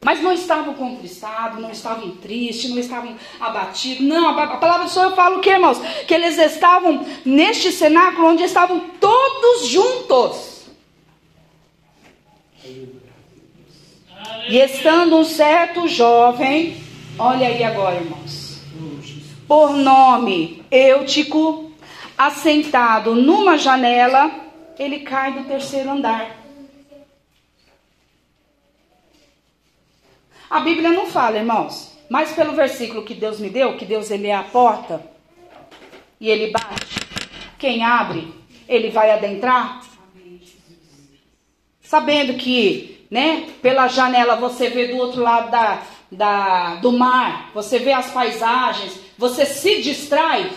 Mas não estavam contristados, não estavam tristes, não estavam abatidos. Não, a, palavra do Senhor fala o que, irmãos? Que eles estavam neste cenáculo onde estavam todos juntos. E estando um certo jovem, olha aí agora, irmãos, por nome Eutico, assentado numa janela, ele cai do terceiro andar. A Bíblia não fala, irmãos, mas pelo versículo que Deus me deu, que Deus ele é a porta e ele bate, quem abre, ele vai adentrar. Sabendo que, né, pela janela você vê do outro lado da, da, do mar, você vê as paisagens, você se distrai.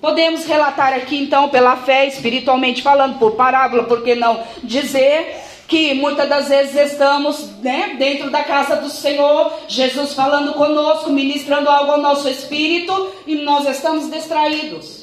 Podemos relatar aqui então pela fé, espiritualmente falando, por parábola, por que não dizer que muitas das vezes estamos né, dentro da casa do Senhor, Jesus falando conosco, ministrando algo ao nosso espírito e nós estamos distraídos.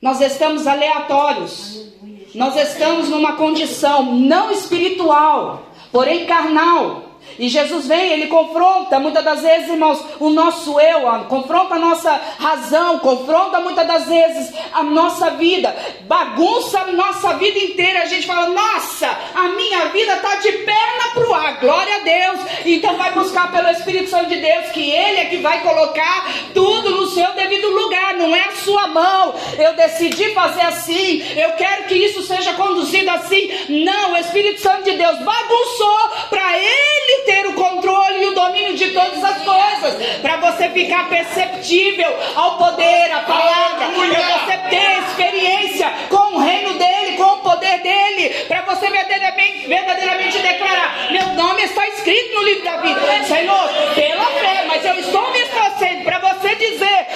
Nós estamos aleatórios. Nós estamos numa condição não espiritual, porém carnal. E Jesus vem, ele confronta muitas das vezes, irmãos, o nosso eu, confronta a nossa razão, confronta muitas das vezes a nossa vida, bagunça a nossa vida inteira. A gente fala, nossa, a minha vida está de perna pro ar, glória a Deus. Então vai buscar pelo Espírito Santo de Deus, que Ele é que vai colocar tudo no seu devido lugar, não é a sua mão. Eu decidi fazer assim, eu quero que isso seja conduzido assim. Não, o Espírito Santo de Deus bagunçou para Ele ter o controle e o domínio de todas as coisas, para você ficar perceptível ao poder, à palavra, para você ter experiência com o reino dele, com o poder dele, para você verdadeiramente, verdadeiramente declarar: meu nome está escrito no livro da vida, Senhor, pela fé, mas eu estou me esforçando para você dizer: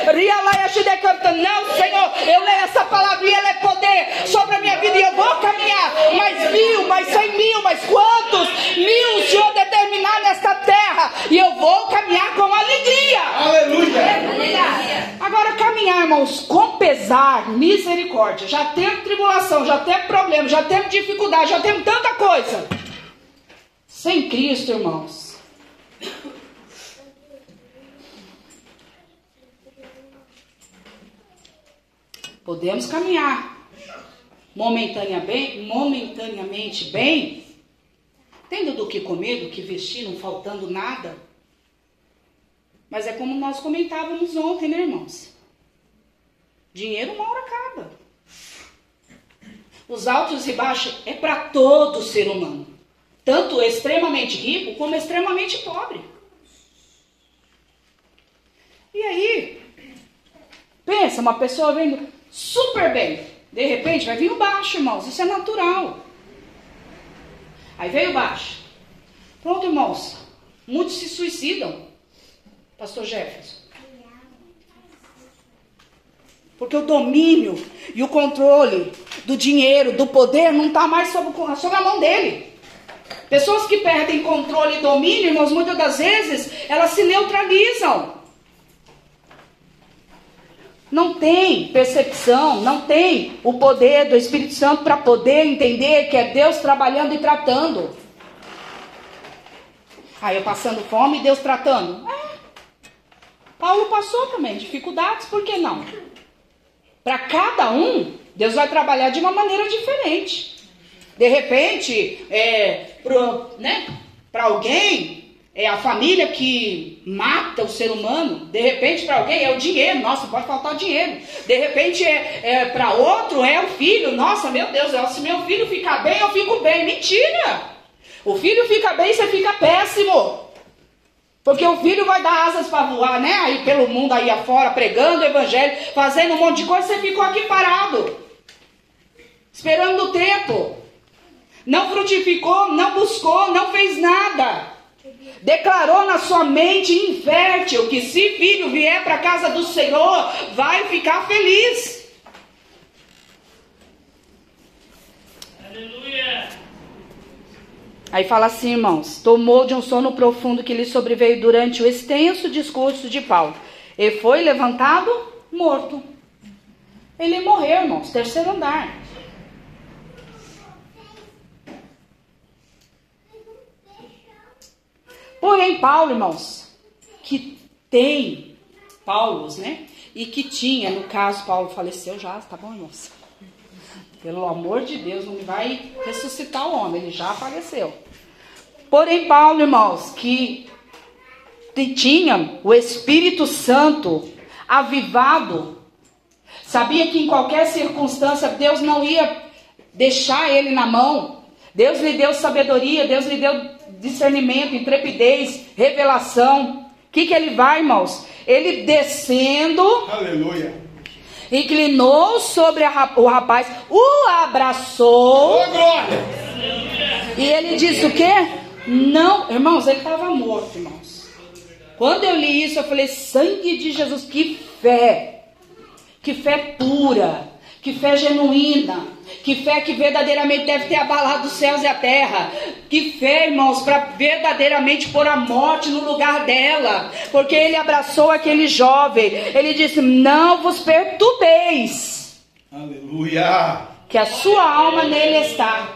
não, Senhor, eu leio essa palavra e ela é poder sobre a minha vida e eu vou caminhar. Mais mil, mais cem mil, mais quantos? Mil o Senhor nesta terra e eu vou caminhar com alegria. Aleluia. Agora, caminhar, irmãos, com pesar, misericórdia. Já temos tribulação, já temos problema, já temos dificuldade, já temos tanta coisa. Sem Cristo, irmãos. Podemos caminhar momentânea bem, momentaneamente bem, tendo do que comer, do que vestir, não faltando nada. Mas é como nós comentávamos ontem, né, irmãos? Dinheiro uma hora acaba. Os altos e baixos é para todo ser humano, tanto extremamente rico como extremamente pobre. E aí, pensa, uma pessoa vendo super bem, de repente vai vir o baixo, irmãos, isso é natural. Aí veio baixo. Pronto, irmãos, muitos se suicidam, Pastor Jefferson. Porque o domínio e o controle do dinheiro, do poder, não está mais sob a mão dele. Pessoas que perdem controle e domínio, irmãos, muitas das vezes, elas se neutralizam. Não tem percepção, não tem o poder do Espírito Santo para poder entender que é Deus trabalhando e tratando. Aí eu passando fome e Deus tratando. É. Paulo passou também dificuldades, por que não? Para cada um, Deus vai trabalhar de uma maneira diferente. De repente, é, para né, alguém, é a família que mata o ser humano. De repente, para alguém, é o dinheiro. Nossa, pode faltar dinheiro. De repente, é, é para outro, é o filho. Nossa, meu Deus, se meu filho ficar bem, eu fico bem. Mentira! O filho fica bem, você fica péssimo. Porque o filho vai dar asas para voar, né? Aí pelo mundo aí afora, pregando o evangelho, fazendo um monte de coisa, você ficou aqui parado. Esperando o tempo. Não frutificou, não buscou, não fez nada. Declarou na sua mente infértil que se filho vier para a casa do Senhor, vai ficar feliz. Aí fala assim, irmãos: tomou de um sono profundo que lhe sobreveio durante o extenso discurso de Paulo. E foi levantado morto. Ele morreu, irmãos, terceiro andar. Porém, Paulo, irmãos, que tem Paulos, né? E que tinha, no caso, Paulo faleceu já, tá bom, irmãos? Pelo amor de Deus, não vai ressuscitar o homem, ele já faleceu. Porém, Paulo, irmãos, que tinha o Espírito Santo avivado, sabia que em qualquer circunstância Deus não ia deixar ele na mão. Deus lhe deu sabedoria, Deus lhe deu discernimento, intrepidez, revelação. O que, que ele vai, irmãos? Ele descendo, Aleluia. inclinou sobre a o rapaz, o abraçou. Ô, glória. E ele disse o quê? Não, irmãos, ele estava morto, irmãos. Quando eu li isso, eu falei: sangue de Jesus, que fé, que fé pura, que fé genuína, que fé que verdadeiramente deve ter abalado os céus e a terra. Que fé, irmãos, para verdadeiramente pôr a morte no lugar dela. Porque ele abraçou aquele jovem, ele disse: Não vos perturbeis Aleluia. que a sua alma nele está.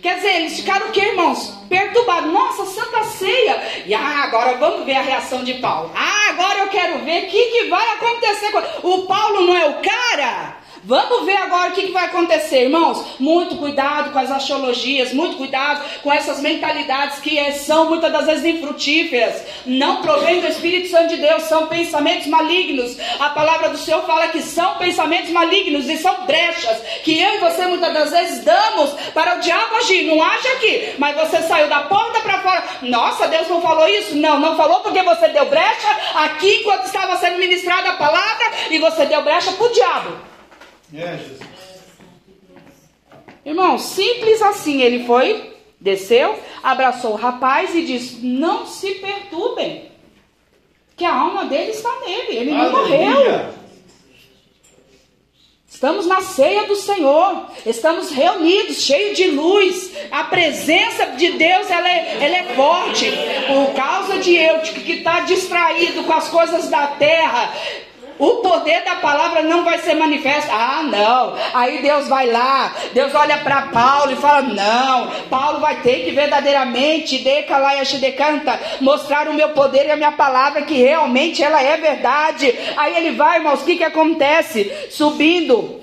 Quer dizer, eles ficaram o que, irmãos? Perturbados. Nossa, Santa Ceia. E ah, agora vamos ver a reação de Paulo. Ah, agora eu quero ver o que, que vai acontecer. com- O Paulo não é o cara? Vamos ver agora o que, que vai acontecer, irmãos. Muito cuidado com as astrologias, muito cuidado com essas mentalidades que são muitas das vezes infrutíferas. Não provém do Espírito Santo de Deus, são pensamentos malignos. A palavra do Senhor fala que são pensamentos malignos e são brechas que eu e você muitas das vezes damos para o diabo agir. Não age aqui, mas você saiu da porta para fora. Nossa, Deus não falou isso? Não, não falou porque você deu brecha aqui quando estava sendo ministrada a palavra e você deu brecha para o diabo. É, Jesus. Irmão, simples assim. Ele foi, desceu, abraçou o rapaz e disse: Não se perturbem, que a alma dele está nele. Ele não morreu. Aleluia. Estamos na ceia do Senhor, estamos reunidos, cheios de luz. A presença de Deus ela é, ela é forte. Por causa de eu que está distraído com as coisas da terra, o poder da palavra não vai ser manifesto. Ah, não. Aí Deus vai lá, Deus olha para Paulo e fala: Não, Paulo vai ter que verdadeiramente, decanta, mostrar o meu poder e a minha palavra, que realmente ela é verdade. Aí ele vai, irmãos, o que, que acontece? Subindo.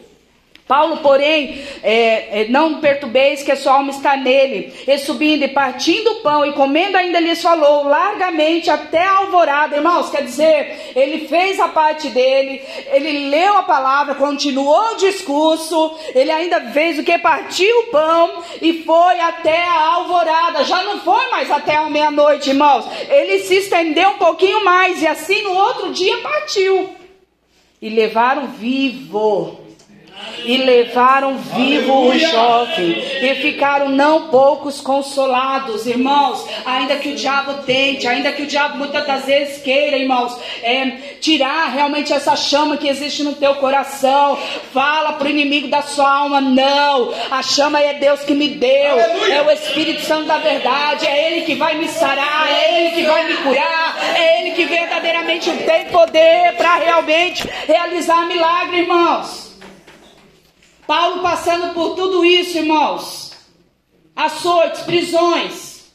Paulo, porém, é, é, não perturbeis que a sua alma está nele. E subindo e partindo o pão e comendo ainda lhes falou largamente até a alvorada. Irmãos, quer dizer, ele fez a parte dele, ele leu a palavra, continuou o discurso, ele ainda fez o que? Partiu o pão e foi até a alvorada. Já não foi mais até a meia-noite, irmãos. Ele se estendeu um pouquinho mais e assim no outro dia partiu. E levaram vivo e levaram vivo o jovem e ficaram não poucos consolados, irmãos. Ainda que o diabo tente, ainda que o diabo muitas das vezes queira, irmãos, é, tirar realmente essa chama que existe no teu coração. Fala pro inimigo da sua alma: não, a chama é Deus que me deu, é o Espírito Santo da verdade, é Ele que vai me sarar, é Ele que vai me curar, é Ele que verdadeiramente tem poder para realmente realizar milagre, irmãos. Paulo passando por tudo isso, irmãos. Açoites, prisões.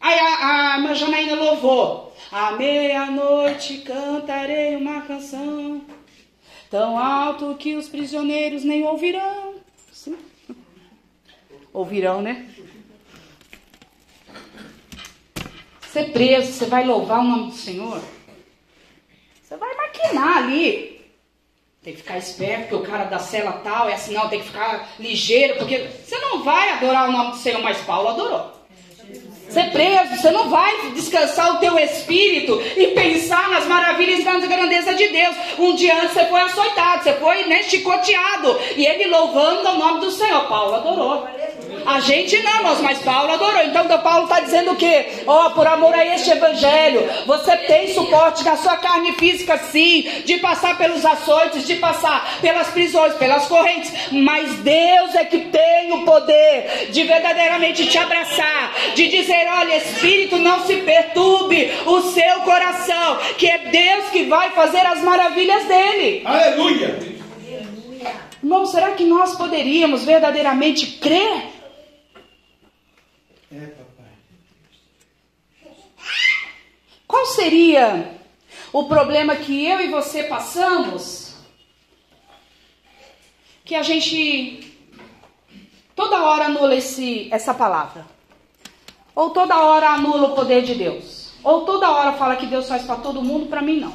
Aí a, a irmã Janaína louvou. À meia-noite cantarei uma canção. Tão alto que os prisioneiros nem ouvirão. Sim. Ouvirão, né? Ser preso, você vai louvar o nome do Senhor? Você vai maquinar ali. Tem que ficar esperto, porque o cara da cela tal é assim, não, tem que ficar ligeiro, porque você não vai adorar o nome do Senhor, mas Paulo adorou. Ser preso, você não vai descansar o teu espírito e pensar nas maravilhas e grandeza de Deus. Um dia antes você foi açoitado, você foi né, chicoteado, e ele louvando o nome do Senhor. Paulo adorou. A gente não, irmãos, mas Paulo adorou. Então, então Paulo está dizendo o quê? Ó, por amor a este evangelho, você tem suporte na sua carne física, sim, de passar pelos açoites, de passar pelas prisões, pelas correntes, mas Deus é que tem o poder de verdadeiramente te abraçar, de dizer: olha, espírito, não se perturbe o seu coração, que é Deus que vai fazer as maravilhas dele. Aleluia. Irmão, será que nós poderíamos verdadeiramente crer? É, papai. Qual seria o problema que eu e você passamos que a gente toda hora anula esse, essa palavra. Ou toda hora anula o poder de Deus. Ou toda hora fala que Deus faz para todo mundo, para mim não.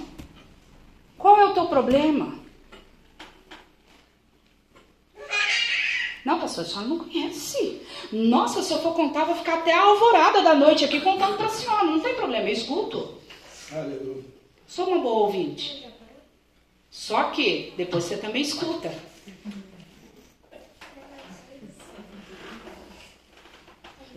Qual é o teu problema? Não, pastor, a senhora não conhece. Nossa, se eu for contar, eu vou ficar até a alvorada da noite aqui contando para a senhora. Não tem problema, eu escuto. Aleluia. Sou uma boa ouvinte. Só que depois você também escuta.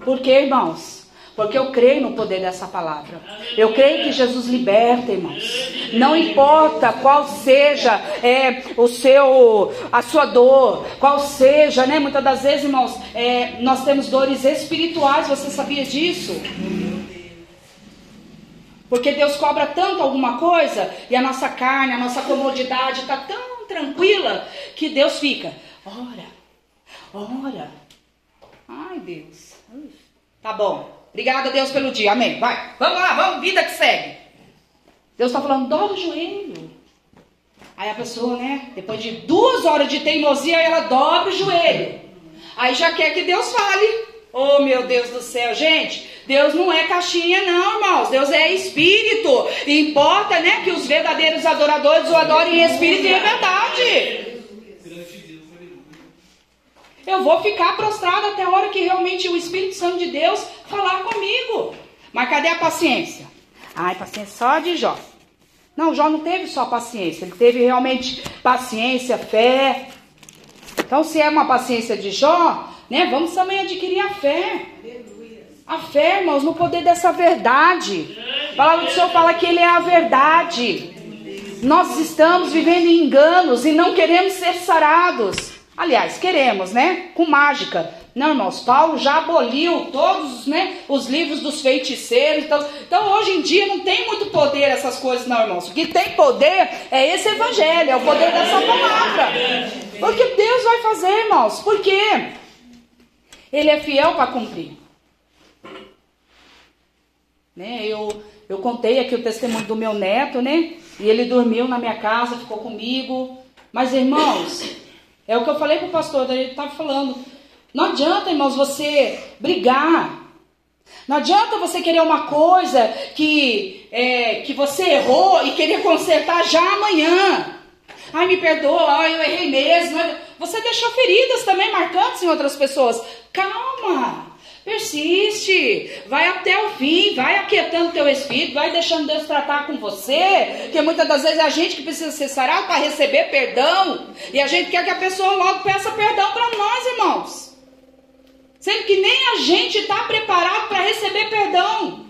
Por quê, irmãos? Porque eu creio no poder dessa palavra. Eu creio que Jesus liberta, irmãos. Não importa qual seja é, o seu, a sua dor, qual seja, né? Muitas das vezes, irmãos, é, nós temos dores espirituais. Você sabia disso? Porque Deus cobra tanto alguma coisa e a nossa carne, a nossa comodidade está tão tranquila que Deus fica, ora, ora. Ai, Deus. Tá bom. Obrigada, Deus, pelo dia. Amém. Vai. Vamos lá, vamos. Vida que segue. Deus está falando, dobra o joelho. Aí a pessoa, né? Depois de duas horas de teimosia, ela dobra o joelho. Aí já quer que Deus fale. Oh, meu Deus do céu, gente, Deus não é caixinha, não, irmãos. Deus é espírito. Importa, né, que os verdadeiros adoradores o adorem em espírito e em verdade. Eu vou ficar prostrado até a hora que realmente o Espírito Santo de Deus falar comigo. Mas cadê a paciência? Ai, paciência só de Jó. Não, Jó não teve só paciência, ele teve realmente paciência, fé. Então, se é uma paciência de Jó, né, vamos também adquirir a fé. A fé, irmãos, no poder dessa verdade. A palavra do Senhor fala que Ele é a verdade. Nós estamos vivendo em enganos e não queremos ser sarados. Aliás, queremos, né? Com mágica. Não, irmãos, Paulo já aboliu todos né, os livros dos feiticeiros. Então, então, hoje em dia, não tem muito poder essas coisas, não, irmãos. O que tem poder é esse evangelho, é o poder dessa palavra. Porque Deus vai fazer, irmãos. Por quê? Ele é fiel para cumprir. Né, eu, eu contei aqui o testemunho do meu neto, né? E ele dormiu na minha casa, ficou comigo. Mas, irmãos, é o que eu falei para o pastor, ele estava falando. Não adianta, irmãos, você brigar. Não adianta você querer uma coisa que, é, que você errou e querer consertar já amanhã. Ai, me perdoa, ai, eu errei mesmo. Você deixou feridas também marcantes em outras pessoas. Calma. Persiste, vai até o fim, vai aquietando teu espírito, vai deixando Deus tratar com você, porque muitas das vezes é a gente que precisa ser sarado para receber perdão, e a gente quer que a pessoa logo peça perdão para nós, irmãos. Sendo que nem a gente está preparado para receber perdão.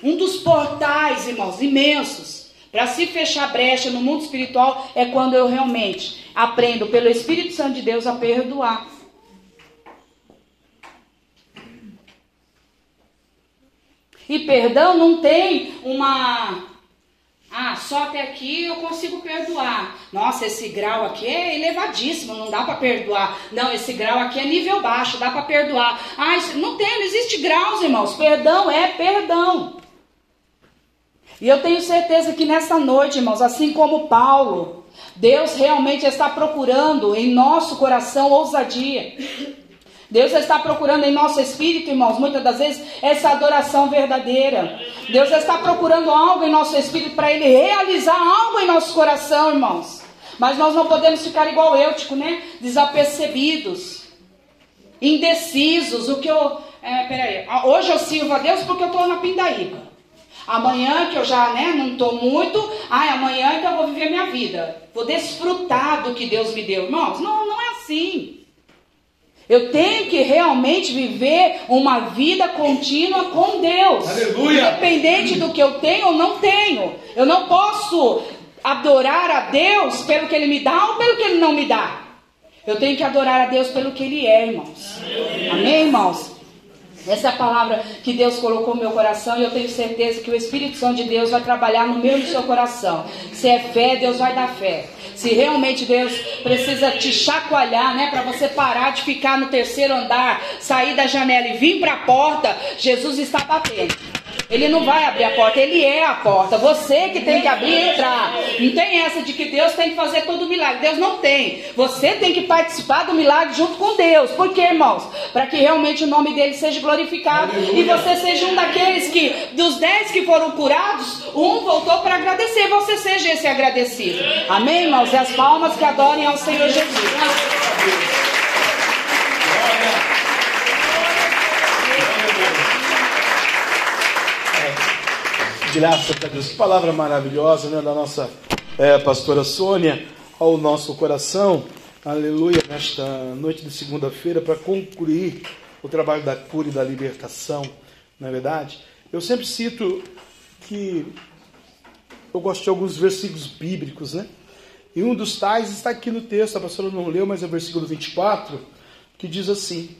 Um dos portais, irmãos, imensos, para se fechar brecha no mundo espiritual é quando eu realmente aprendo pelo Espírito Santo de Deus a perdoar. E perdão não tem uma. Ah, só até aqui eu consigo perdoar. Nossa, esse grau aqui é elevadíssimo, não dá para perdoar. Não, esse grau aqui é nível baixo, dá para perdoar. Ah, isso, não tem, não existe graus, irmãos. Perdão é perdão. E eu tenho certeza que nessa noite, irmãos, assim como Paulo, Deus realmente está procurando em nosso coração ousadia. Deus está procurando em nosso espírito, irmãos, muitas das vezes, essa adoração verdadeira. Deus está procurando algo em nosso espírito para Ele realizar algo em nosso coração, irmãos. Mas nós não podemos ficar igual Eutico, né? Desapercebidos, indecisos. O que eu. É, peraí. Hoje eu sirvo a Deus porque eu estou na pindaíba. Amanhã que eu já né, não estou muito, ai, amanhã então eu vou viver minha vida. Vou desfrutar do que Deus me deu. Irmãos, não, não é assim. Eu tenho que realmente viver uma vida contínua com Deus. Aleluia. Independente do que eu tenho ou não tenho. Eu não posso adorar a Deus pelo que Ele me dá ou pelo que Ele não me dá. Eu tenho que adorar a Deus pelo que Ele é, irmãos. Amém, irmãos? Essa é a palavra que Deus colocou no meu coração e eu tenho certeza que o Espírito Santo de Deus vai trabalhar no meu e no seu coração. Se é fé, Deus vai dar fé. Se realmente Deus precisa te chacoalhar, né, para você parar de ficar no terceiro andar, sair da janela e vir para a porta, Jesus está batendo. Ele não vai abrir a porta, ele é a porta. Você que tem que abrir e entrar. Não tem essa de que Deus tem que fazer todo o milagre. Deus não tem. Você tem que participar do milagre junto com Deus. Por quê, irmãos? Para que realmente o nome dele seja glorificado e você seja um daqueles que, dos dez que foram curados, um voltou para agradecer. Você seja esse agradecido. Amém, irmãos? E as palmas que adorem ao Senhor Jesus. Graças a Deus. Que palavra maravilhosa, né, da nossa é, pastora Sônia ao nosso coração. Aleluia, nesta noite de segunda-feira, para concluir o trabalho da cura e da libertação, não é verdade? Eu sempre cito que eu gosto de alguns versículos bíblicos, né? E um dos tais está aqui no texto, a pastora não leu, mas é o versículo 24, que diz assim: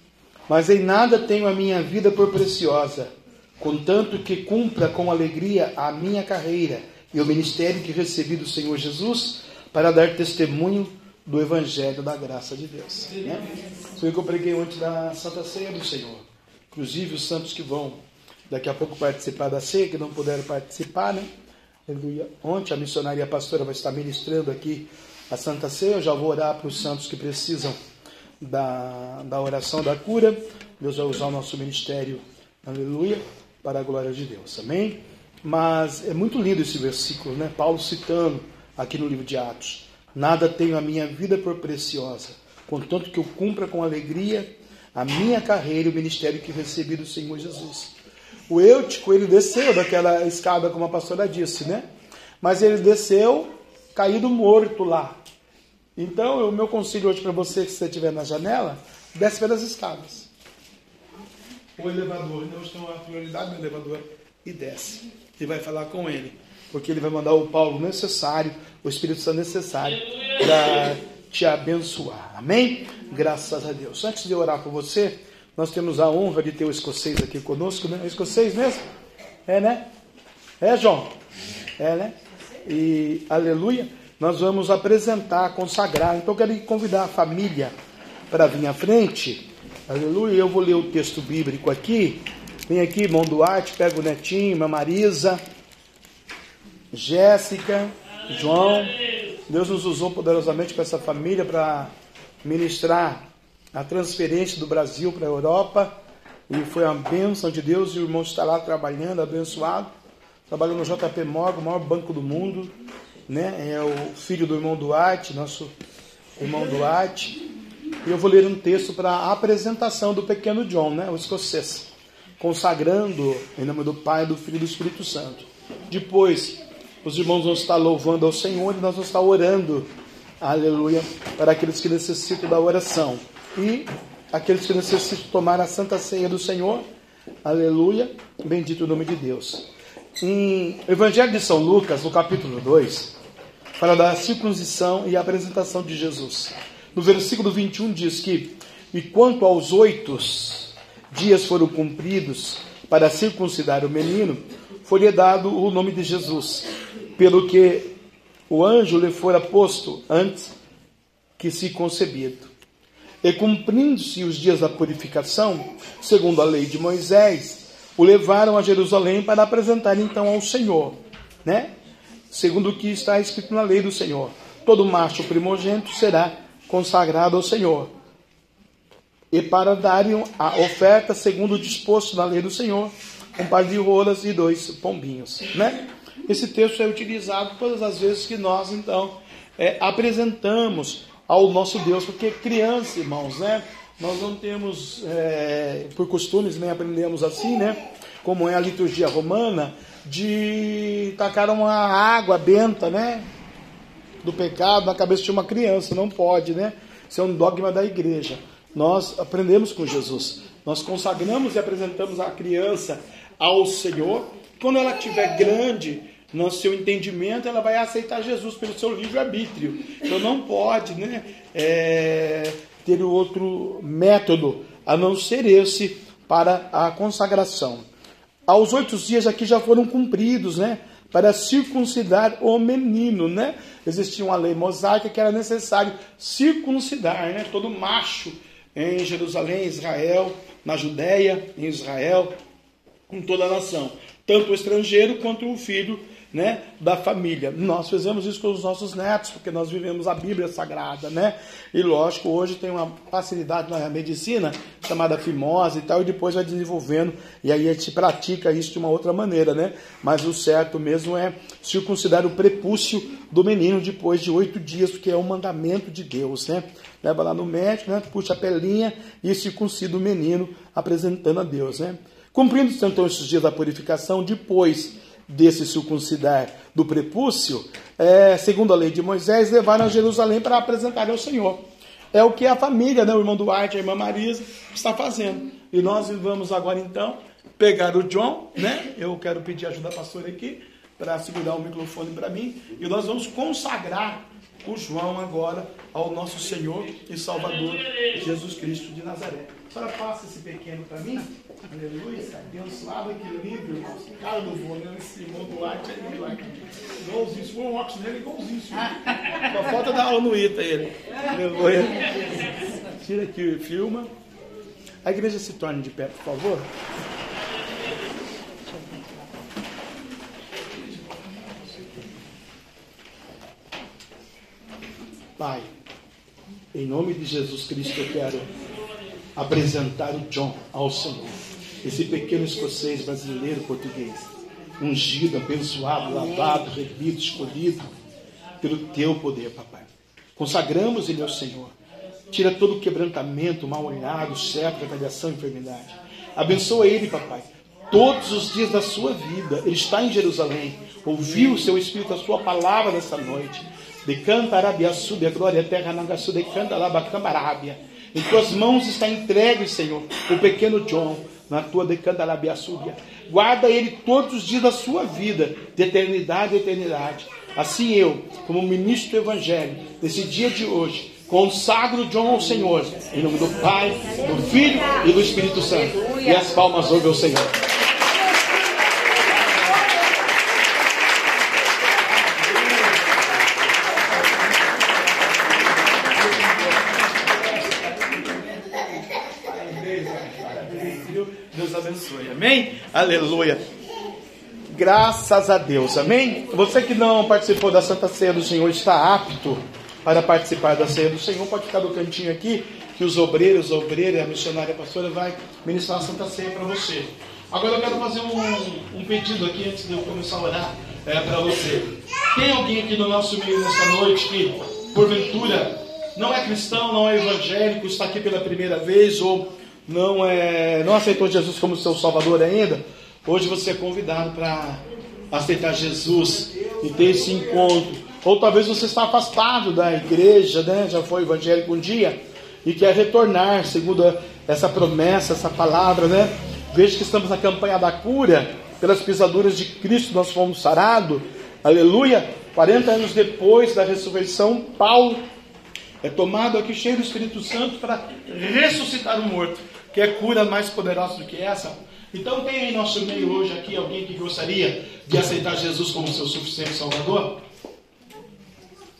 Mas em nada tenho a minha vida por preciosa contanto que cumpra com alegria a minha carreira e o ministério que recebi do Senhor Jesus para dar testemunho do Evangelho da graça de Deus. Né? Foi o que eu preguei ontem da Santa Ceia do Senhor. Inclusive os santos que vão daqui a pouco participar da ceia, que não puderam participar, né? Aleluia. Ontem a missionária pastora vai estar ministrando aqui a Santa Ceia. Eu já vou orar para os santos que precisam da, da oração da cura. Deus vai usar o nosso ministério. Aleluia para a glória de Deus. Amém? Mas é muito lindo esse versículo, né? Paulo citando aqui no livro de Atos: Nada tenho a minha vida por preciosa, contanto que eu cumpra com alegria a minha carreira e o ministério que recebi do Senhor Jesus. O Eutico, ele desceu daquela escada, como a pastora disse, né? Mas ele desceu caído morto lá. Então, o meu conselho hoje para você, que você estiver na janela, desce pelas escadas o elevador. Então estão a prioridade no elevador e desce. E vai falar com ele. Porque ele vai mandar o Paulo necessário, o Espírito Santo necessário para te abençoar. Amém? Graças a Deus. Antes de orar por você, nós temos a honra de ter o escocês aqui conosco, né? O escocês mesmo? É, né? É, João? É, né? E aleluia. Nós vamos apresentar, consagrar. Então eu quero convidar a família para vir à frente. Aleluia. Eu vou ler o texto bíblico aqui. Vem aqui, irmão Duarte, pega o netinho, irmã Marisa, Jéssica, João. Deus nos usou poderosamente com essa família para ministrar a transferência do Brasil para a Europa. E foi a bênção de Deus e o irmão está lá trabalhando, abençoado. Trabalhando no JP Morgan, o maior banco do mundo. Né? É o filho do irmão Duarte, nosso irmão Duarte. E eu vou ler um texto para a apresentação do pequeno John, né, o escocês, consagrando em nome do Pai, do Filho e do Espírito Santo. Depois, os irmãos vão estar louvando ao Senhor e nós vamos estar orando, aleluia, para aqueles que necessitam da oração. E aqueles que necessitam tomar a santa ceia do Senhor, aleluia, bendito o nome de Deus. Em Evangelho de São Lucas, no capítulo 2, fala da circuncisão e apresentação de Jesus. No versículo 21 diz que: E quanto aos oito dias foram cumpridos para circuncidar o menino, foi-lhe dado o nome de Jesus, pelo que o anjo lhe fora posto antes que se concebido. E cumprindo-se os dias da purificação, segundo a lei de Moisés, o levaram a Jerusalém para apresentar então ao Senhor, né? Segundo o que está escrito na lei do Senhor. Todo macho primogênito será consagrado ao Senhor. E para darem a oferta segundo o disposto na lei do Senhor, um par de rolas e dois pombinhos. Né? Esse texto é utilizado todas as vezes que nós, então, é, apresentamos ao nosso Deus, porque criança, irmãos, né? Nós não temos, é, por costumes, nem aprendemos assim, né? Como é a liturgia romana, de tacar uma água benta, né? Do pecado na cabeça de uma criança. Não pode, né? Isso é um dogma da igreja. Nós aprendemos com Jesus. Nós consagramos e apresentamos a criança ao Senhor. Quando ela estiver grande, no seu entendimento, ela vai aceitar Jesus pelo seu livre-arbítrio. Então não pode né, é, ter outro método a não ser esse para a consagração. Aos oito dias aqui já foram cumpridos, né? Para circuncidar o menino, né? Existia uma lei mosaica que era necessário circuncidar, né? Todo macho em Jerusalém, Israel, na Judéia, em Israel, em toda a nação. tanto o estrangeiro quanto o filho né, da família. Nós fizemos isso com os nossos netos, porque nós vivemos a Bíblia Sagrada, né? E lógico, hoje tem uma facilidade na medicina chamada fimose e tal, e depois vai desenvolvendo, e aí a gente pratica isso de uma outra maneira, né? Mas o certo mesmo é circuncidar o prepúcio do menino depois de oito dias, porque é um mandamento de Deus, né? Leva lá no médico, né? Puxa a pelinha e circuncida o menino, apresentando a Deus, né? Cumprindo então esses dias da purificação, depois desse circuncidar do prepúcio, é, segundo a lei de Moisés, levaram a Jerusalém para apresentar ao Senhor. É o que a família, né, o irmão Duarte, a irmã Marisa, está fazendo. E nós vamos agora então pegar o John, né? Eu quero pedir ajuda da pastora aqui para segurar o microfone para mim. E nós vamos consagrar o João agora ao nosso Senhor e Salvador Jesus Cristo de Nazaré. A senhora passa esse pequeno para mim? Aleluia, abençoado equilíbrio, irmãos. Cara do vô, né? Esse irmão do arte. Igualzinho, se for um óculos nele, igualzinho. Só falta dar aula no ITA ele. Aleluia. Tira aqui, filma. A igreja se torne de pé, por favor. Pai, em nome de Jesus Cristo eu quero apresentar o John ao Senhor. Esse pequeno escocês brasileiro português, ungido, abençoado, lavado, remido, escolhido pelo teu poder, papai. Consagramos ele ao Senhor. Tira todo o quebrantamento, mal olhado, certo, retaliação, enfermidade. Abençoa ele, papai. Todos os dias da sua vida, ele está em Jerusalém. Ouviu o seu Espírito, a sua palavra nessa noite. Decanta Arabiaçu, de glória, terra Nangaçu, decanta Labacambarábia. Em tuas mãos está entregue, Senhor, o pequeno John, na tua decandalabiaçúbia. Guarda ele todos os dias da sua vida, de eternidade a eternidade. Assim eu, como ministro do Evangelho, nesse dia de hoje, consagro John ao Senhor, em nome do Pai, do Filho e do Espírito Santo. E as palmas ouvem ao Senhor. Abençoe. Amém? Aleluia. Graças a Deus. Amém? Você que não participou da Santa Ceia do Senhor está apto para participar da Ceia do Senhor. Pode ficar do cantinho aqui, que os obreiros, a obreira a missionária a pastora vai ministrar a Santa Ceia para você. Agora eu quero fazer um, um pedido aqui antes de eu começar a orar é, para você. Tem alguém aqui no nosso meio nessa noite que, porventura, não é cristão, não é evangélico, está aqui pela primeira vez ou não, é, não aceitou Jesus como seu Salvador ainda, hoje você é convidado para aceitar Jesus e ter esse encontro. Ou talvez você está afastado da igreja, né? já foi evangélico um dia e quer retornar, segundo essa promessa, essa palavra. Né? Veja que estamos na campanha da cura, pelas pisaduras de Cristo nós fomos sarados. Aleluia! 40 anos depois da ressurreição, Paulo é tomado aqui cheio do Espírito Santo para ressuscitar o morto. Quer é cura mais poderosa do que essa? Então tem em nosso meio hoje aqui alguém que gostaria de aceitar Jesus como seu suficiente Salvador?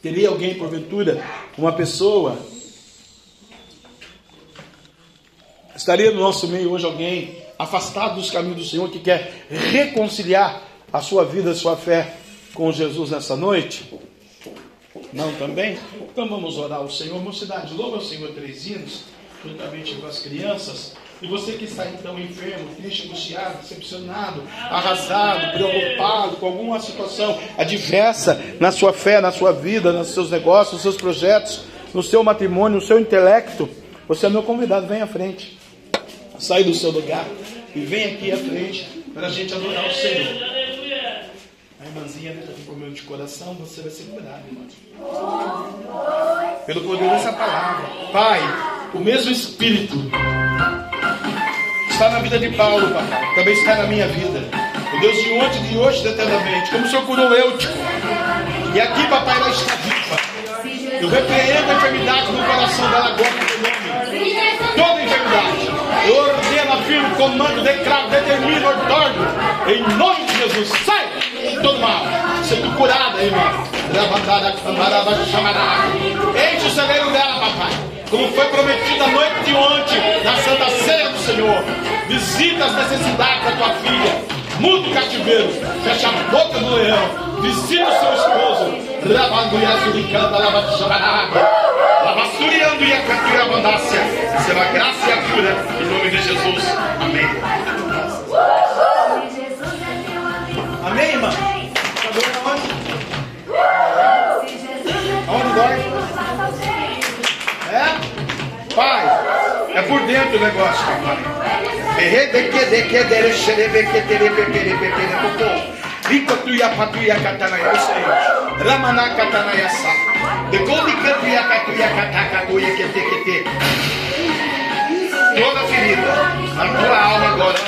Teria alguém, porventura, uma pessoa? Estaria no nosso meio hoje alguém afastado dos caminhos do Senhor que quer reconciliar a sua vida, a sua fé com Jesus nessa noite? Não também? Então vamos orar ao Senhor. Mocidade, louva ao Senhor três hinos, juntamente com as crianças. E você que está então enfermo, triste, angustiado, decepcionado, arrasado, preocupado com alguma situação adversa na sua fé, na sua vida, nos seus negócios, nos seus projetos, no seu matrimônio, no seu intelecto, você é meu convidado, vem à frente. Sai do seu lugar e vem aqui à frente para a gente adorar o Senhor. Irmãzinha está com problema de coração, você vai ser curado, irmã. Pelo poder dessa palavra. Pai, o mesmo Espírito está na vida de Paulo, papai. Também está na minha vida. O Deus de ontem, de hoje, de eternamente. Como o Senhor curou Eutico. E aqui, papai, ela está viva. Eu repreendo a enfermidade no coração dela agora, no nome. Toda enfermidade. Eu ordeno, afirmo, comando, declaro, determino, ortorno. Em nome de Jesus. Sai! Todo mal. Sendo curada, irmã. Levantada, camarada, chamarada. Enche o celeiro dela, papai. Como foi prometido a noite de ontem, na Santa Ceia do Senhor. Visita as necessidades da tua filha. muda o cativeiro, fecha a boca do leão, visita o seu esposo. Rabanduia suricanda, labaxabarabia, labasturiando e a cantura mandácia. Receba a graça e a cura, em nome de Jesus. Amém. Amém, irmã? Tá doendo aonde? Aonde dói? É? Pai, é por dentro o negócio, papai. Rikotuya patuya katanaya, isso aí. Ramana katanaya sa. Dekomi katuya katuya katakatuya kete kete. Toda ferida, na tua alma agora.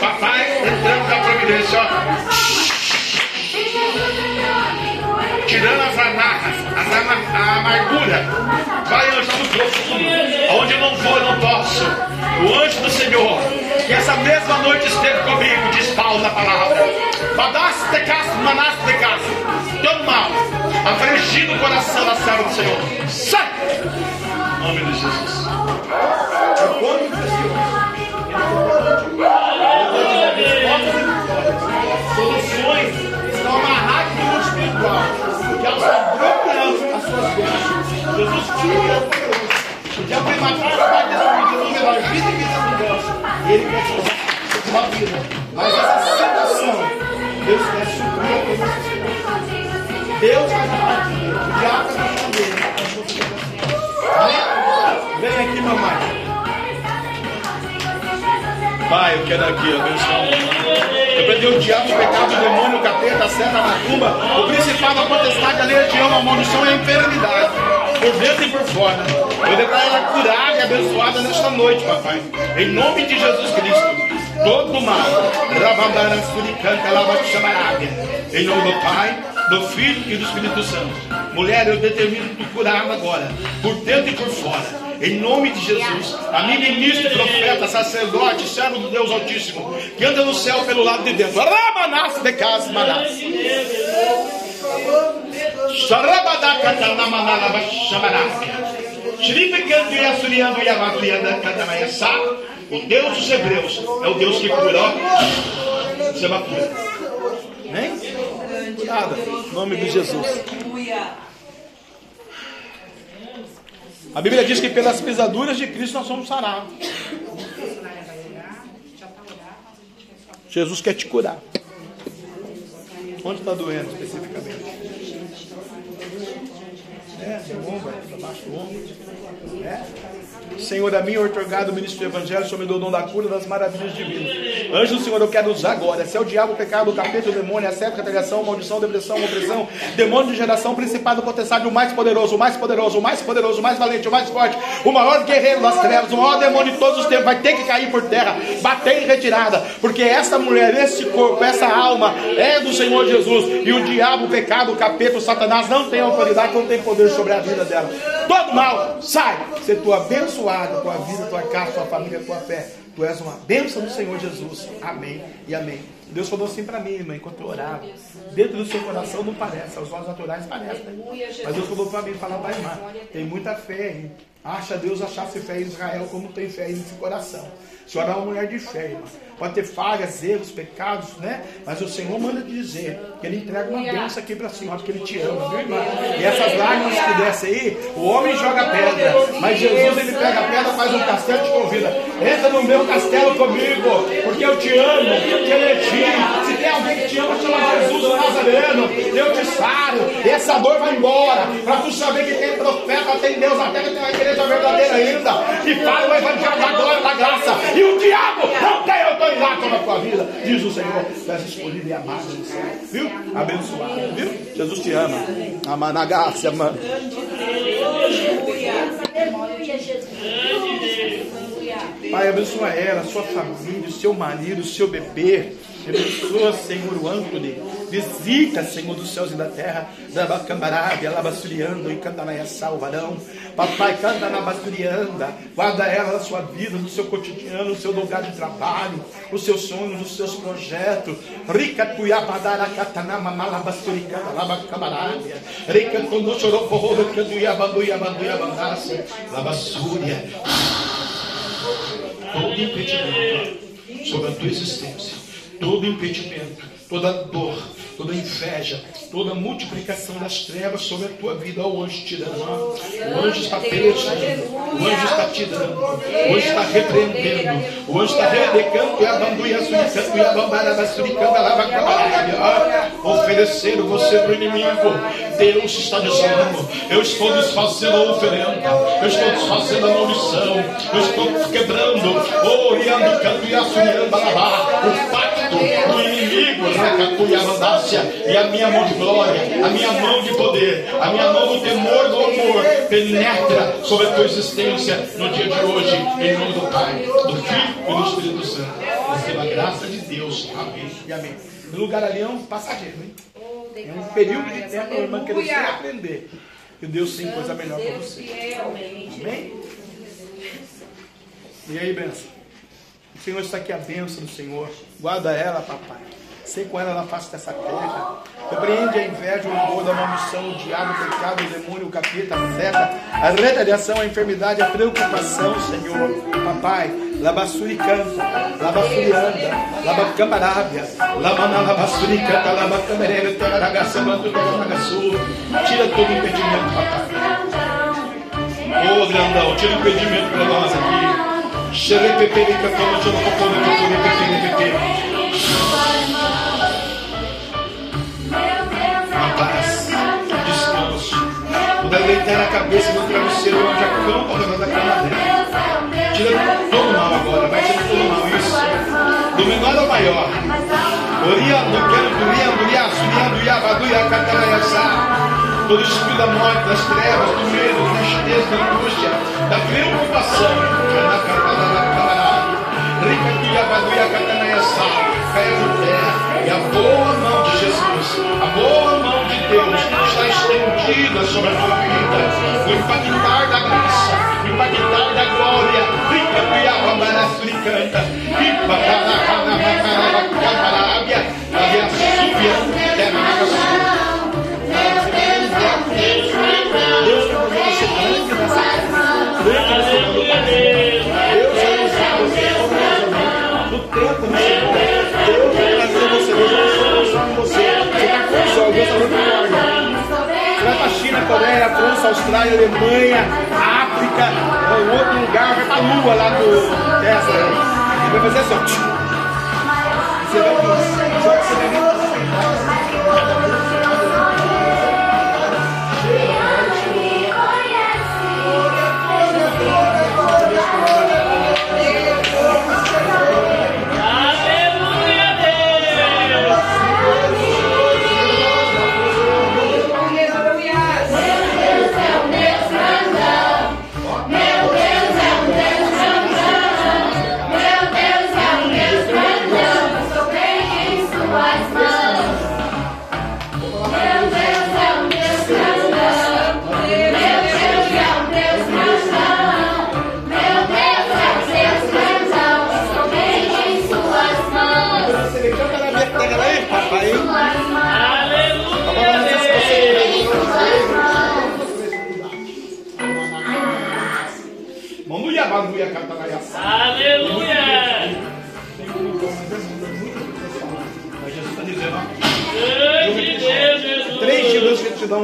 Papai, entrando na providência, ó. Tirando as amarras, as ama- a amargura. Vai, anjo do profundo, aonde eu não vou, eu não posso. O anjo do Senhor, que essa mesma noite esteve comigo, diz Paulo na palavra. Badaste casa, manaste de casa. Todo mal, afligido o coração da serva do Senhor. Sai! Em nome de Jesus. Eu Bloqueando as suas bênçãos. Jesus tira o diabo vem matar a parte dessa vida, não melhor vida e vida abundância. E ele quer usar sua vida. Mas essa situação, Deus quer suprir a. Deus vai dar parte dele. O diabo dele. Quer assim. Amém? Vem aqui, mamãe. Pai, eu quero aqui abençoar o mamãe. Repreendeu o diabo, o pecado, o demônio, o capeta, a seta, a macumba, o principal, a potestade, a legião, a maldição e a enfermidade. Por dentro e por fora. Eu declaro ela curada e abençoada nesta noite, papai. Em nome de Jesus Cristo. Todo mal. Rabandara, suricanta, lava, chamarábia. Em nome do Pai, do Filho e do Espírito Santo. Mulher, eu determino tu curada agora. Por dentro e por fora. Em nome de Jesus, a mim, ministro, profeta, sacerdote, servo do Deus Altíssimo, que anda no céu pelo lado de dentro. Ramanás de casa, manás. O Deus dos Hebreus é o Deus que cura. Você vai cura. Hein? Curada. Em nome de Jesus. A Bíblia diz que pelas pisaduras de Cristo nós somos sarados. Jesus quer te curar. Onde está doendo especificamente? É, no ombro, abaixo do ombro. É? Senhor, a mim, otorgado, ministro do Evangelho, deu o dom da cura das maravilhas divinas. Anjo do Senhor, eu quero usar agora. Se é o diabo, o pecado, o capeta, o demônio, a seta, a cataligação, maldição, depressão, opressão, demônio de geração, principado, potestade, o mais poderoso, o mais poderoso, o mais poderoso, o mais valente, o mais forte, o maior guerreiro das trevas, o maior demônio de todos os tempos, vai ter que cair por terra, bater em retirada, porque essa mulher, esse corpo, essa alma é do Senhor Jesus. E o diabo, o pecado, o capeta, o satanás não tem autoridade, não tem poder sobre a vida dela. Todo mal, sai! Ser tua abençoada, tua vida, tua casa, tua família, tua fé. Tu és uma bênção do Senhor Jesus. Amém e amém. Deus falou assim para mim, irmã, enquanto eu orava. Dentro do seu coração não parece, aos olhos naturais parece, né? Mas Deus falou para mim, falar para a irmã, tem muita fé aí. Acha Deus achasse fé em Israel como tem fé aí nesse coração. A senhora é uma mulher de fé, irmã. Pode ter falhas, erros, pecados, né? Mas o Senhor manda dizer que Ele entrega uma bênção aqui para a senhora, porque Ele te ama, viu, irmã? E essas lágrimas que descem aí, o homem joga pedra, mas Jesus, Ele pega a pedra, faz um castelo e te convida. Entra no meu castelo comigo, porque eu te amo, te elegi. Se tem alguém que te ama, chama Jesus Nazareno. Eu te saro, e essa dor vai embora, para tu saber que tem profeta, tem Deus, até que tem uma igreja verdadeira ainda, que fala o evangelho da glória, da graça, e o diabo não tem autoridade sobre a tua vida, diz o Senhor. Tu és escolhido e amado no céu, viu? Abençoado, viu? Jesus te ama. Amanagaça, mano. Pai, abençoa ela, sua família, o seu marido, o seu bebê. Abençoa, Senhor, o Antônio. Visita, Senhor dos céus e da terra. Da Bacambarábia, Labasturiando e Cantanayaçá, o varão. Papai, canta na Basturianda. Guarda ela na sua vida, no seu cotidiano, no seu lugar de trabalho, os seus sonhos, os seus projetos. Rica Tuiabadara Catanama, Malabasturicanda, Labacambarábia. Rica Tonochoroporro, Canduiabanduia, Banduia, Bandaça, Labassúria todo impedimento sobre a tua existência, todo impedimento, toda dor, toda inveja, toda multiplicação das trevas sobre a tua vida. O anjo te dando, o anjo está pelejando, o anjo está te dando, o anjo está repreendendo, o anjo está redecando e abandu e suricando oferecendo você para o inimigo. Deus está dizendo: Eu estou desfazendo a oferenda, eu estou desfazendo a maldição, eu estou quebrando, oriando, canto e assuriando o pacto do inimigo, E a minha mão de glória, a minha mão de poder, a minha mão do temor do amor penetra sobre a tua existência no dia de hoje, em nome do Pai, do Filho e do Espírito Santo. Receba a graça de Deus. Amém e amém. O lugar ali é um passageiro, hein? É um período de tempo irmã querer se aprender. Que Deus tem coisa melhor para você. Amém? E aí, benção? O Senhor está aqui a bênção do Senhor. Guarda ela, papai. Sei com ela na face dessa terra. Repreende a inveja, o orgulho, a maldição, o diabo, o pecado, o demônio, o capeta, a seta, a retaliação, a enfermidade, a preocupação, Senhor. Papai, labassuri canta, labassuri anda, labacambarábia, lamana labassuri canta, labacamerebe, teraragaçamando, teraragaçu. Tira todo impedimento, papai. Ô grandão, tira o impedimento para nós aqui. Xerepepe, cantando, tira o cocô, pepe, a deitar na cabeça no travesseiro, onde acampa ao redor da cama dela. Tira todo mal agora, vai tirar todo mal. Isso. Do menor ao maior. Oriando, quero, duriando, liaçuriando, iabaduia, cataraiaçá. Todo espírito da morte, das trevas, do medo, da tristeza, da angústia, da preocupação. Iabaduia, cataraiaçá. E a boa mão de Jesus, a boa mão de Deus está estendida sobre a tua vida. O impactar da graça, o impactar da glória. Rica, cuiabambara, suricanta. Ripa, caracana, camarabia. A reaçúbia, terra, nagaçu. Deus Deus vai trazer você, Deus transformar em você. Você está com o sol, Deus está forte. Você vai para a China, Coreia, França, Austrália, Alemanha, África, ou outro lugar, vai para a Lua lá do Tesla. Vai fazer assim, ó. Você vai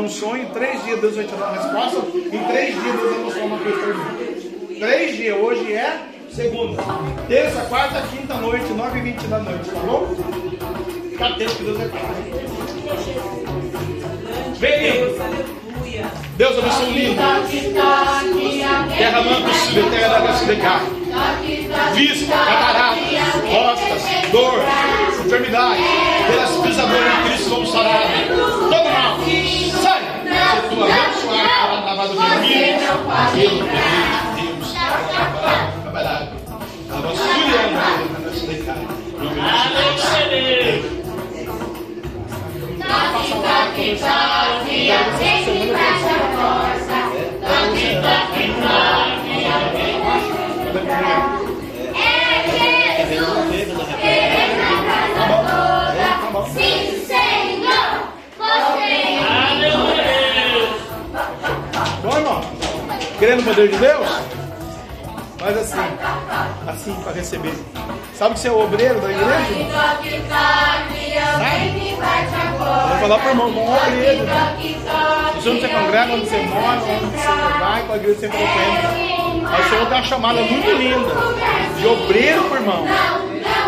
um sonho, três dias Deus vai te dar uma resposta, em três dias Deus vai mostrar uma coisa para mim. Três dias, hoje é segunda. Terça, quarta, quinta noite, nove e vinte da noite, tá bom? Fica atento que Deus vai falar. Vem. Deus abençoe o lindo. Terra manto, sube, terra da graça de. Vista, cataratas, costas, dor, enfermidade, pelas pisaduras de Cristo vamos sarar. Todo mal, sai! Se tu abençoar, para lavado de mim, pelo poder de Deus. Camarada, estava suriando na. Aleluia, Deus. Sim, Aleluia, Deus. Bom, irmão? Querendo o poder de Deus? Faz assim. Assim para receber. Sabe que você é o obreiro da igreja? Sabe? Vou falar para o irmão, é obreiro. Se você não se congrega, onde você mora, onde você vai, qual igreja você frequenta. Aí o Senhor tem uma chamada muito linda. De obreiro por irmão.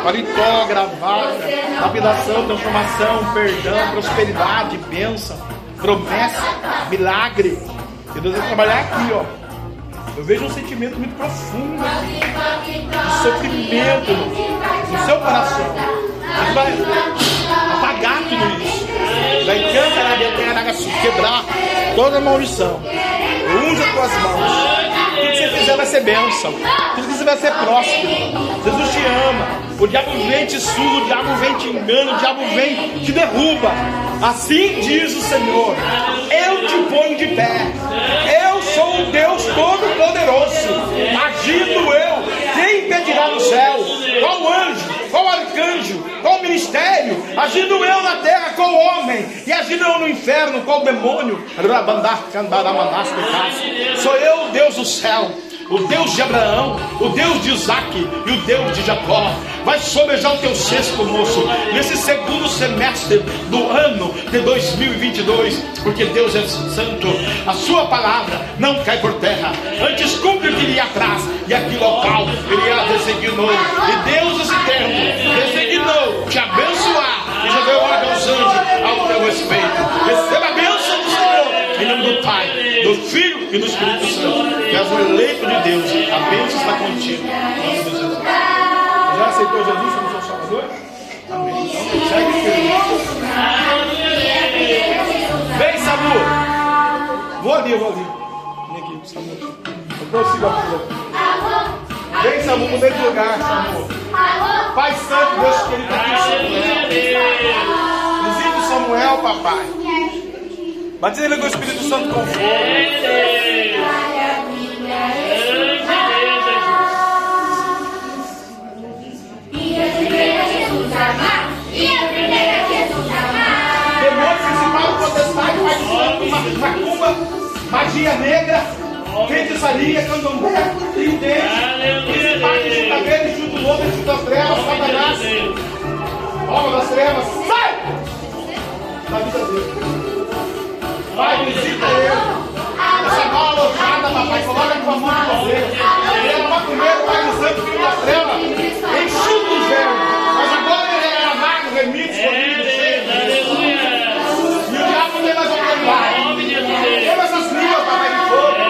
Paletó, gravata, lapidação, transformação, perdão, prosperidade, bênção, promessa, milagre. E Deus vai trabalhar aqui, ó. Eu vejo um sentimento muito profundo de sofrimento no, seu coração. Ele vai apagar tudo isso. Vai cantar dentro quebrar toda a maldição. Unja as tuas mãos. Tudo que você fizer vai ser bênção. Tudo que você vai ser próspero. Jesus te ama. O diabo vem te suga, o diabo vem te engana, o diabo vem te derruba. Assim diz o Senhor: Eu te ponho de pé. Eu sou o Deus Todo-Poderoso. Agindo eu, quem impedirá no céu? Qual anjo? Qual arcanjo? Qual ministério? Agindo eu na terra, qual homem? E agindo eu no inferno, qual demônio? Sou eu, Deus do céu o Deus de Abraão, o Deus de Isaac e o Deus de Jacó. Vai sobejar o teu cesto, moço, nesse segundo semestre do ano de 2022, porque Deus é santo. A sua palavra não cai por terra, antes cumpre o que lhe atrás, e aqui local ele a designou. E Deus do Filho e do Espírito Santo. Que és o eleito de Deus, a bênção está contigo. Já aceitou Jesus como seu Salvador? Amém. Então, segue firme. Vem, Samu. Vou ali, vou ali. Vem aqui, Samu. Eu prossigo a fila. Vem, Samu, mudei de lugar, Samu. Pai Santo, Deus querido, aqui Samuel. Visite Samuel, papai. Batiza ele com o Espírito Santo com fogo. Demônios principal, potestade, maldição, macumba, magia negra, feitiçaria, candomblé, tridente, principais, chuta verde, chuta o lobo, chuta as trevas, satanás, alma das trevas, sai! Da vida dele. Vai, visita ele. Essa mala alojada, papai, coloca em tua mão de poder. Ele vai comer o Pai do Santo, filho das trevas, enxuta os vermes. Mas agora ele é amado, remite, escondido, cheio de Deus. E o diabo tem mais autoridade. Queima essas línguas, papai de fogo.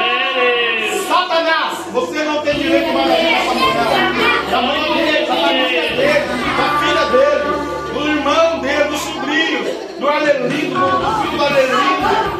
Satanás, você não tem direito mais a vir essa mulher. Da mãe dele, da família dele, da filha dele, do irmão dele, do sobrinho, do Alelindo, do filho do Alelindo.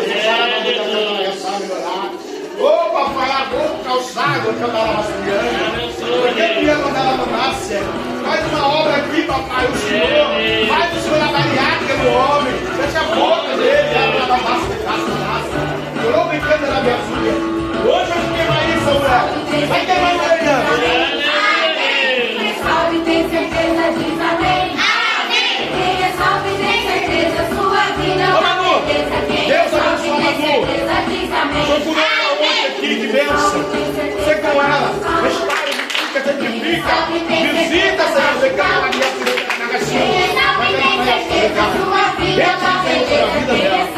calçado, que eu tava rasgando. Porque tu ia mandar ela nascer. Faz uma obra aqui, papai, o Senhor. Faz o Senhor a bariátrica no homem. Fecha a boca dele, ela vai nascer, nasce, nasce. Eu não brincando na minha filha. Hoje eu queimar aí, Samuel. Vai queimar amanhã. Quem salve tem certeza, diz amém. Quem é salve tem certeza, sua vida Ô, Manu, Deus abençoe, Manu. certeza, diz amém. Ela hoje aqui, de bênção. Você com ela. Restaura, vivifica, santifica. Visita, Senhor. Você quer uma aliança na gatinha. Quem é salve tem certeza, sua vida uma certeza. Quem é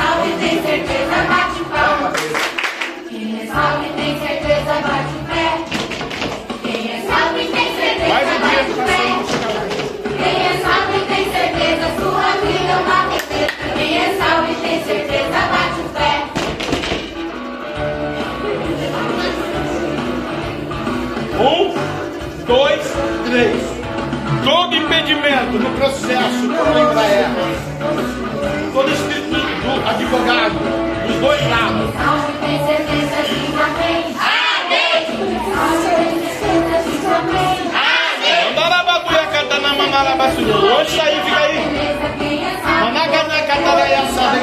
dois, três. Todo impedimento no processo por Embraer, todo espírito do advogado, dos dois lados, amém. Amém. Amém. Amém. Onde está aí? Fica aí. Managana cataraya sabe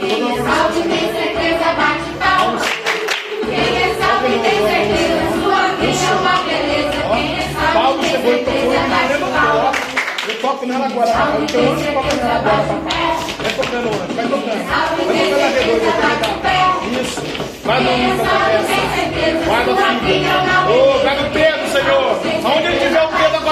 Quem é salvo tem certeza, não palmas. Eu toco nela agora. Eu onde toco nela agora, papai. Vai tocando onde? Vai tocando. Vai tocando a redonda, vai tocando. Isso. Vai no mundo da peça. Guarda a filha. Ô, guarda o Pedro, Senhor. Aonde ele tiver o Pedro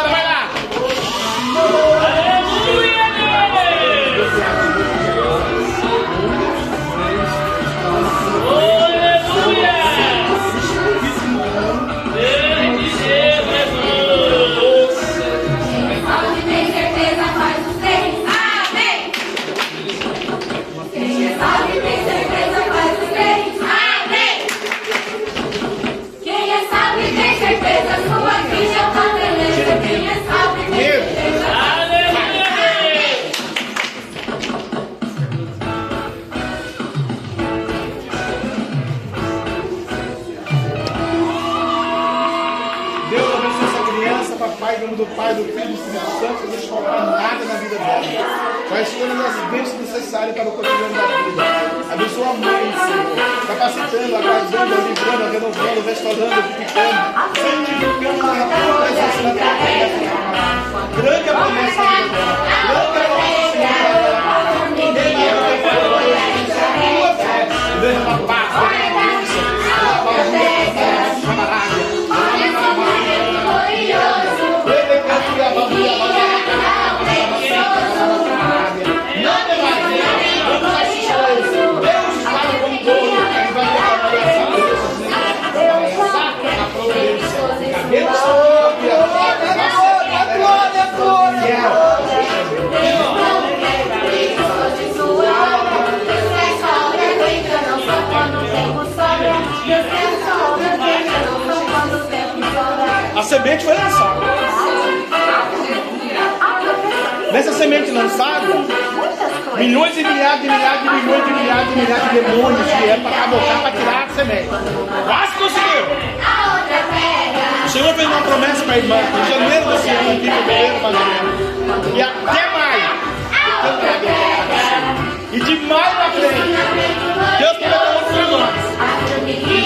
nome do Pai, do Filho e do Espírito Santo, não faltar nada na vida dela. Faz todas as bênçãos necessárias para o cotidiano da vida. Abençoa a mãe, Senhor, capacitando, agradando, livrando, renovando, restaurando, edificando, santificando na tua presença na tua presença. Grande a promessa da vida dela. Grande a promessa da vida dela. Derrama paz, derrama bênção, derrama amor, semente foi lançada. Nessa semente lançada, milhões e milhares e milhares de milhões de milhares de milhares de demônios vieram para cabocar para tirar a semente. Quase conseguiu. O Senhor fez uma promessa para a irmã. Em janeiro desse ano, aqui, ou menos. E até maio. E de maio para frente, Deus prometeu outro para nós.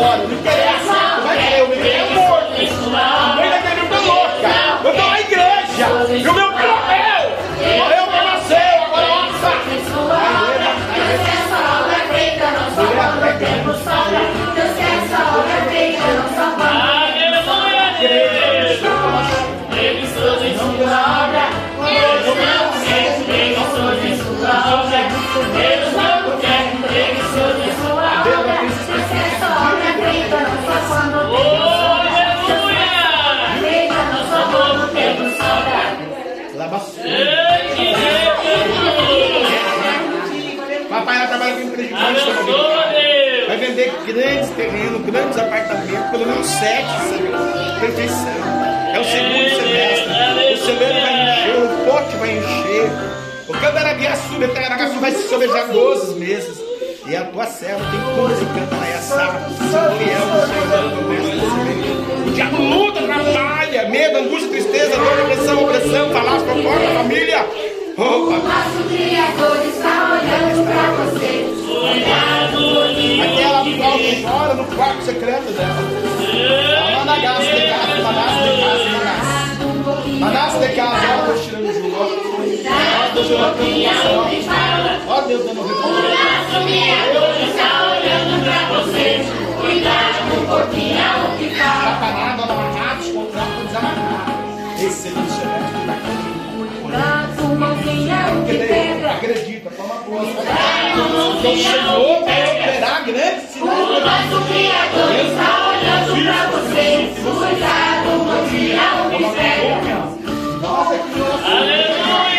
Embora. Não interessa, tu vai crer, o meu é morto. A mãe daquele não louca. Eu tô na igreja, e o meu filho morreu. Morreu pra nasceu, agora nossa. Papai ela trabalha com empreendimento. Vai vender grandes terrenos, grandes apartamentos, pelo menos sete, sabe? Perfeição. É o segundo semestre. O celeiro vai encher, o pote vai encher. O Candarabiaçu, Betaragaçu vai se sobejar 12 meses. E a tua serva tem coisa que canta lá e assar. Fiel, o Senhor. O diabo luta, trabalha, medo, angústia, tristeza, dor, depressão, opressão, falar, fofoca, família. Oh, papai. Nosso Criador está olhando pra você. Aquela volta e chora no quarto secreto dela. Managaço de casa, managaço de casa, managaço. Managaço de casa, ó Deus tirando o jugo, ó. Ó Deus dando preocupação. Ó Deus dando recompensa. Sacanada, amarrados, contratos desamarrados. Esse é o celeste da Porque daí acredita, toma coisa. Então o Senhor vai operar grande sinal. Nosso Criador está olhando pra você. Cuidado, não tira o mistério. Nossa, que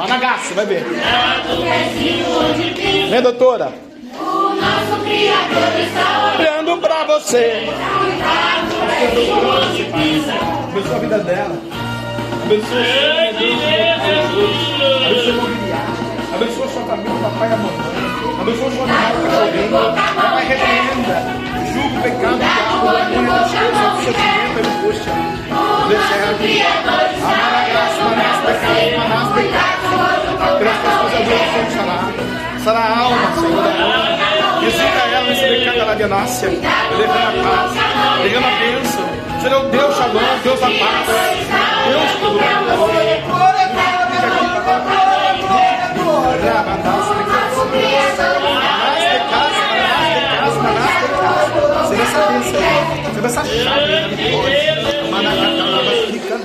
loucura. Managaço, vai ver. Vem, doutora. O nosso Criador está olhando. Olhando pra você. Abençoa a vida dela. Abençoa o Senhor, Abençoa o familiar. Abençoa sua família, o papai e a mamãe. Abençoa sua namorada, o. Papai, repreenda. Julga o pecado, o diabo, a coisas, do sentimento, a angústia. Deserto. Amar a graça, manás, pecado, manás, pecado. Pelas pessoas da vida, sará. Sará a alma, Senhor, da alma. Visita ela nesse pecado da ganância. Derrama a paz. Derrama a bênção. Senhor, é o Deus Shalom, Deus da paz. Deus todo Receba essa bênção, receba essa chave.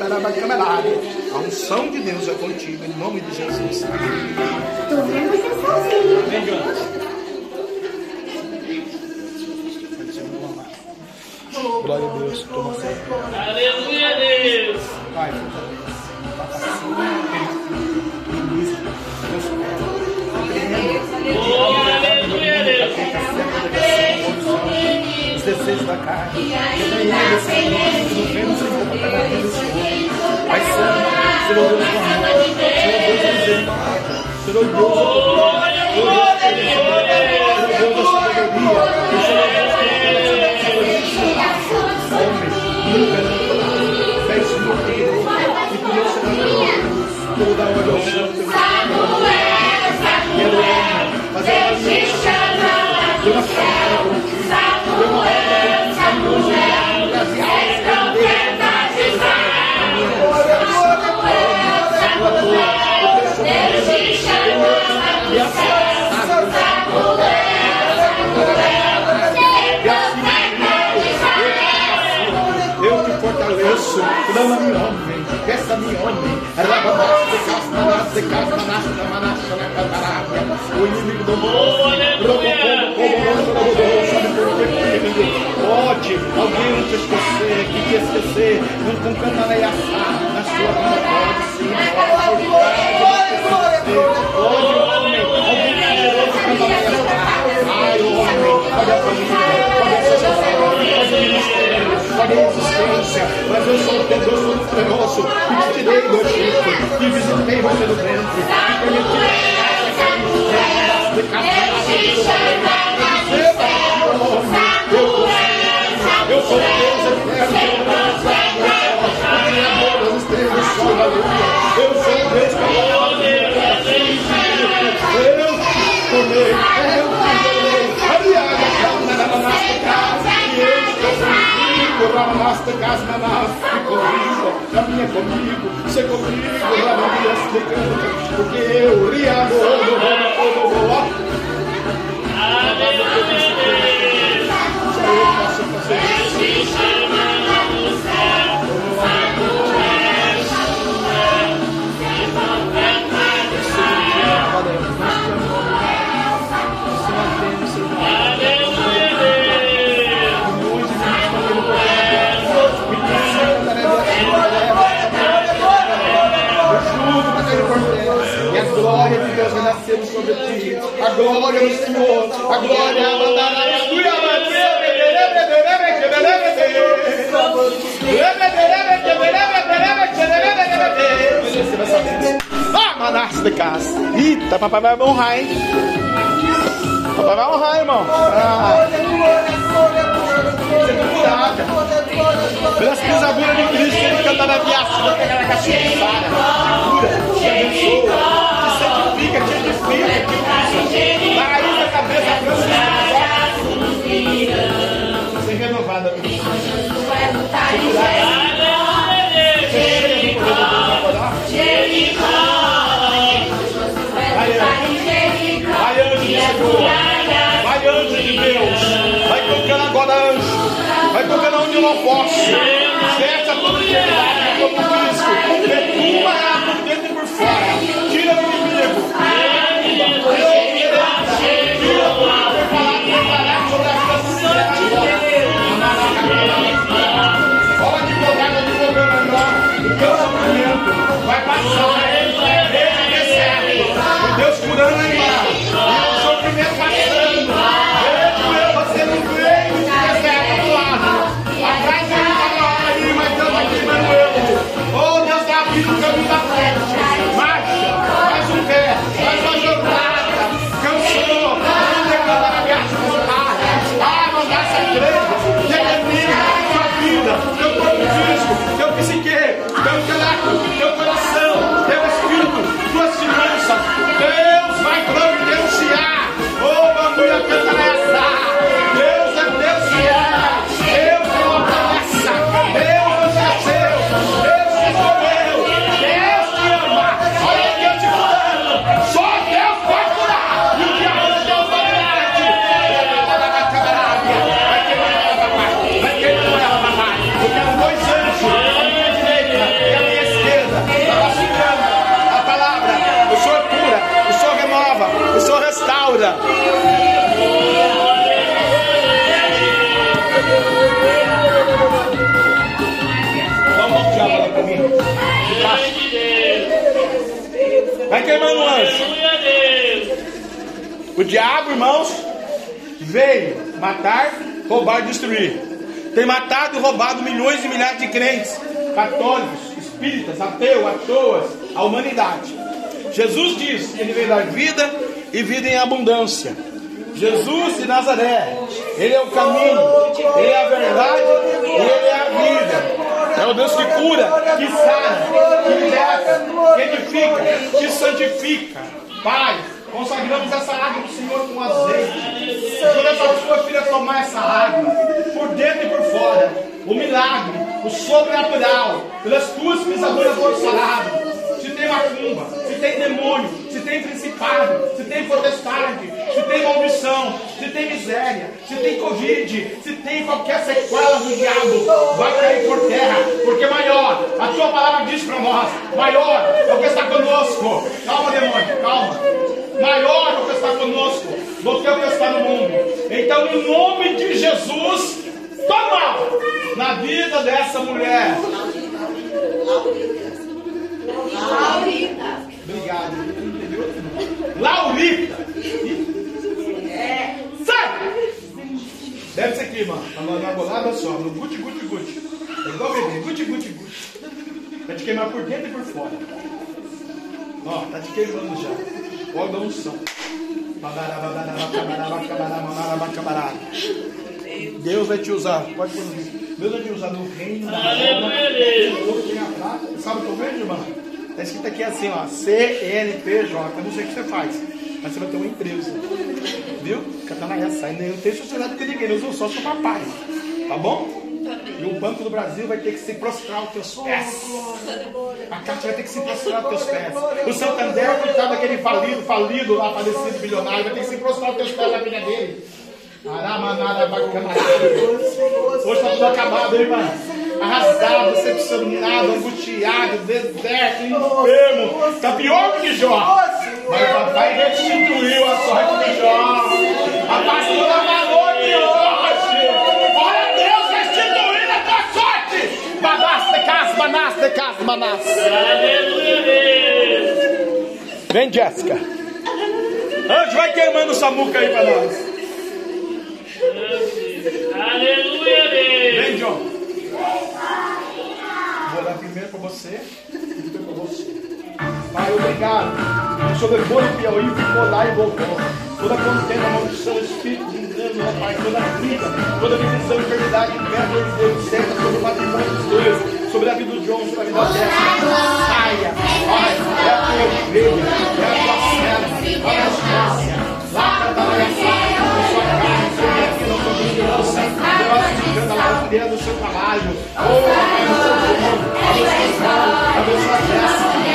A unção de Deus é contigo, em nome de Jesus. Tô vendo você sozinho. Vem, Jonas. Glória a Deus, toma. Aleluia, Deus. Pai, os desejos da carne. Repreenda, Senhor, que no reino Senhor, para povo. Pai Santo, Senhor Deus do amor, Senhor Deus da misericórdia, Senhor Deus do poder, Senhor Deus da sabedoria, e Senhor Deus que homem, nunca, fé e Senhor poderoso, e por fortaleço, clama-me homem, peça-me homem, rabanaste, casmanaste, casmanaste, manaste, na cantarária, o inimigo do mundo, sabe por que inimigo? Pode alguém te esquecer, que te esquecer, não com cantareiaçá na sua vida, pode, mas eu sou o teu Deus todo-poderoso, que te tirei do Egito, que visitei você no ventre, que permiti eu sou Deus eterno, o Criador das estrelas, sol, aleluia. Eu sou Deus que eu eu tomei, aliada, calma, na nossa casa, e eu estou contigo, Ramasta, casa, na nossa, comigo, caminha comigo, se comigo, Ramasta, canta, porque eu, Riado, só E a glória de Deus renasceu sobre ti. A glória do Senhor. A glória Ah, manasse de casa. Eita, papai vai honrar, hein? Papai vai honrar, irmão. Ah, curada. Pelas pisaduras de Cristo, ele canta na viação, pega na caixinha de cura, te te santifica, te edifica, raiz da cabeça, a Ser renovada. Vai, anjo de Deus. Vai tocando agora, anjo. Vai tocando onde eu não posso. Fecha toda enfermidade, todo risco. Defuma ela por dentro e por fora. Tira o inimigo. A Pode colocar no governo melhor. O teu sofrimento vai passar. Deus curando aí, mano. E o sofrimento passando. Vejo eu, você não aqui no campo da frente. Marcha, faz um pé, faz uma jornada. Cansou, não declara a minha jornada. Ah, não dá essa igreja. que Determina a sua vida, teu corpo físico, teu psique, teu intelecto, teu coração, teu espírito, tuas finanças. Deus vai providenciar. O diabo, irmãos, veio matar, roubar e destruir. Tem matado e roubado milhões e milhares de crentes, católicos, espíritas, ateus, atoas, a humanidade. Jesus diz que ele veio dar vida e vida em abundância. Jesus de Nazaré, ele é o caminho, ele é a verdade e ele é a vida. É o Deus que cura, que sara, que liberta, que edifica, que santifica. Pai, consagramos essa água do Senhor com azeite. Quando essa sua filha tomar essa água, por dentro e por fora, o milagre, o sobrenatural, pelas tuas pisaduras foram sarados. Se tem macumba, se tem demônio, se tem principado, se tem potestade, se tem maldição, se tem miséria, se tem covid, se tem qualquer sequela do diabo, vai cair por terra, porque maior, a tua palavra diz para nós, maior é o que está conosco. Calma, demônio, calma. Maior o que está conosco do que o que está no mundo. Então, em nome de Jesus, toma na vida dessa mulher. Obrigado. Laurita. Sai! Deve ser aqui, mano. Na, na bolada só. No guti, guti, guti. É igual bebê. Guti, guti, guti. Vai te queimar por dentro e por fora. Ó, tá te queimando já. Olha a unção. Deus vai te usar. Pode pôr no vídeo. Deus vai te usar no reino da Sabe o que eu vejo, irmão? Está escrito aqui assim, ó, CNPJ. Eu não sei o que você faz, mas você vai ter uma empresa. Viu? Catanaia sai. Eu não tenho sociedade com ninguém, eu uso só seu papai. Tá bom? E o Banco do Brasil vai ter que se prostrar aos teus pés. A Caixa vai ter que se prostrar aos teus pés. O Santander, coitado daquele falido, falido lá, falecido bilionário, vai ter que se prostrar aos teus pés na vida dele. Aramanada bacamarada. Hoje está tudo acabado, hein, irmão? Arrasado, decepcionado, angustiado, deserto, enfermo. Está pior do que Jó. Mas o papai restituiu a sorte de Jó. A pastora falou de hoje. Olha Deus restituindo a tua sorte. Casa, banaste casa, banaste. Vem, Jéssica. Anjo, vai queimando o samuca aí para nós. Vem, John. Vou orar primeiro para você e depois para você. Pai, obrigado. O Senhor levou no Piauí, ficou lá e voltou. Toda contenda, maldição, espírito de engano, ó Pai, toda briga, toda divisão, enfermidade, inferno, de Deus, senta sobre o patrimônio dos dois, sobre a vida do John, sobre a vida dela. Saia, Pai, é a tua ovelha, é a tua serva, olha a espécie. Lá, Catarina, sai, sua carne, sobre aqui, não sou criança, glorificando a maravilha do seu trabalho. Oh, abençoa o João, o João, abençoa a Jéssica, olha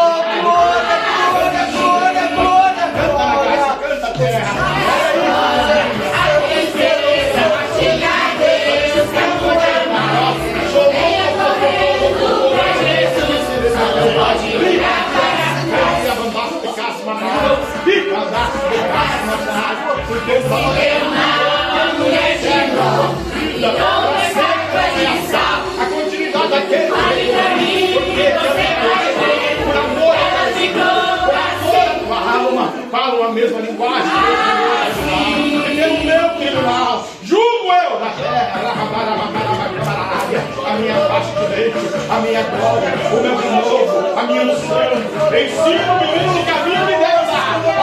A continuidade daquele porque por amor por amor a tua alma falam a mesma linguagem. Primeiro meu tribunal, julgo eu a minha parte direita, a minha glória, o meu renovo, a minha unção. Ensina o menino no caminho de Deus,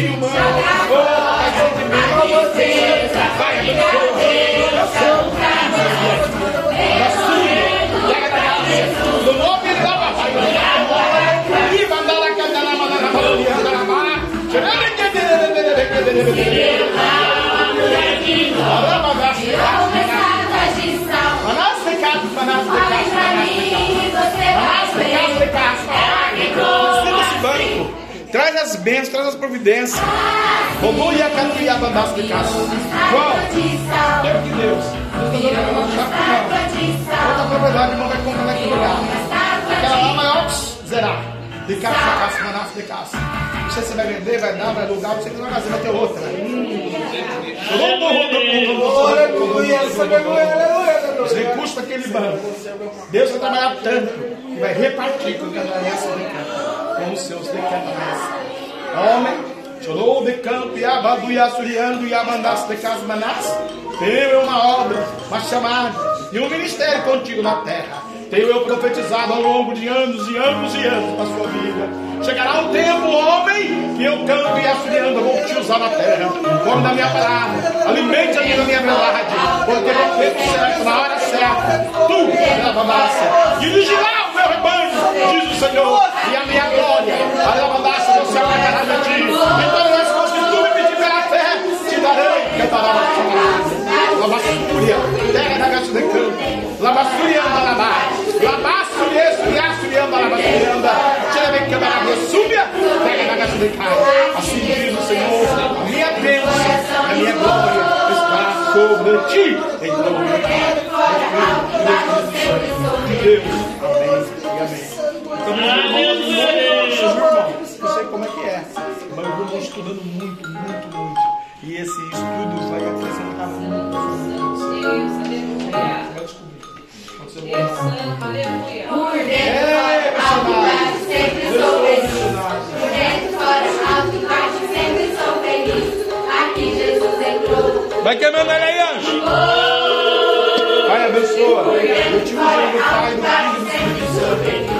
briga, chorojinho, mano. Ô, cachorro de mim. Vai, abençoa. No nome de Lava, vai. Ih, mandala, candala, mandala, mandala, mandala, mandala. Manasticado, manasticado, Senta esse banco. Traz as bênçãos, traz as providências. Roubou e a catia bandaço de casa. João, Deus de Deus. Deus está chave Outra propriedade, irmão, vai comprar naquele lugar. Aquela lá maior, zerar. De casa pra casa, manasse de casa. Não sei se você vai vender, vai dar, vai alugar, que não vai fazer, vai ter outra. Os recursos daquele banco. Deus vai trabalhar tanto que vai repartir com com os seus decantaments. Homem, chorou de campo, e abadu, e assuriando, e abandasse de casa manás. Tenho uma obra, uma chamada, e um ministério contigo na terra. Tenho eu profetizado ao longo de anos e anos e anos na sua vida. Chegará um tempo, homem, que eu canto e assuriando, eu vou te usar na terra. Come da minha palavra, alimente a minha, verdade, porque tempo certo, na hora certa, tu, pela massa, dirigirá o meu rebanho, diz o Senhor, e a minha glória, a lavandaça do céu agarrada a ti. E todas as coisas que tu me pedir pela fé, te darei, cantará na tua palavra. Lavassúria, terra da gasto de campo, lavassurianda, lavar, lavassúria, suriassurianda, lavassurianda, tira bem câmara, súbia, terra da gasto de campo. Assim diz o Senhor, a minha bênção, a minha glória está sobre ti. Em nome de Deus. Amém e amém. Eu sei como é que é, mas eu estou estudando muito, muito, muito. E esse estudo vai acrescentar muito. Vai descobrir. Você voltar. Por dentro, fora, alto, baixo, sempre sou feliz. Por dentro, fora, alto, baixo, sempre sou feliz. Aqui Jesus entrou. Vai queimando ele aí, anjo. Pai, abençoa. Eu te uso do Pai, do Filho e do Espírito Santo.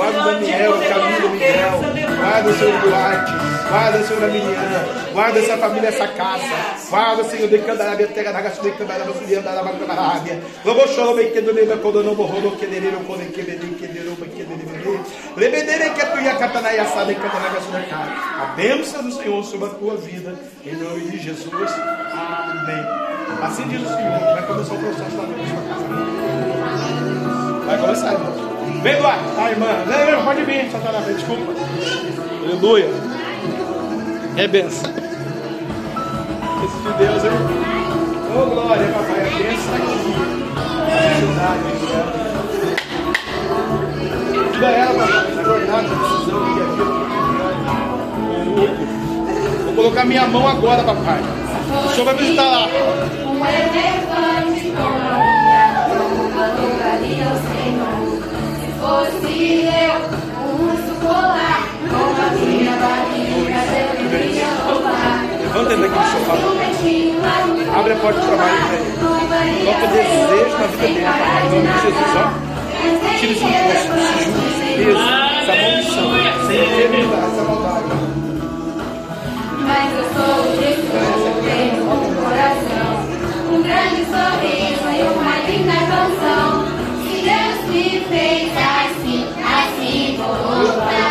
Guarda o Daniel, o Camilo, o Miguel. Guarda o Senhor Duarte. Guarda, Senhor, a Miriam. Guarda essa família, essa casa. Guarda, Senhor, de Candarábia, terra da gasto de Candarábia, Surian, da Macarábia. Lobo choro, bem que do lema, quando não morrou, não querer, não poder, que bem, que derou, que derou, Lebedere que tu ia e assada e Candarábia, sua cara. A bênção do Senhor sobre a tua vida. Em nome de Jesus. Amém. Assim diz o Senhor. Vai começar o processo da sua casa. Vai começar, irmão. Vem, Duarte. Tá, irmã. Não, não, pode vir. Só tá desculpa. Aleluia. É benção. Esse de Deus, hein? Ô, glória, papai. A benção está aqui. Ajuda ela, papai. Na jornada, na decisão, louco. Vou colocar minha mão agora, papai. O senhor vai visitar lá. Abre a porta do trabalho para ele. Desejo na vida dele. Em nome de Jesus, ó. Tira esse imposto, juros, peso, essa maldição, essa enfermidade, essa maldade. Mas eu sou Jesus, tenho um coração, um grande sorriso e uma linda canção. Se Deus me fez assim, assim vou louvar.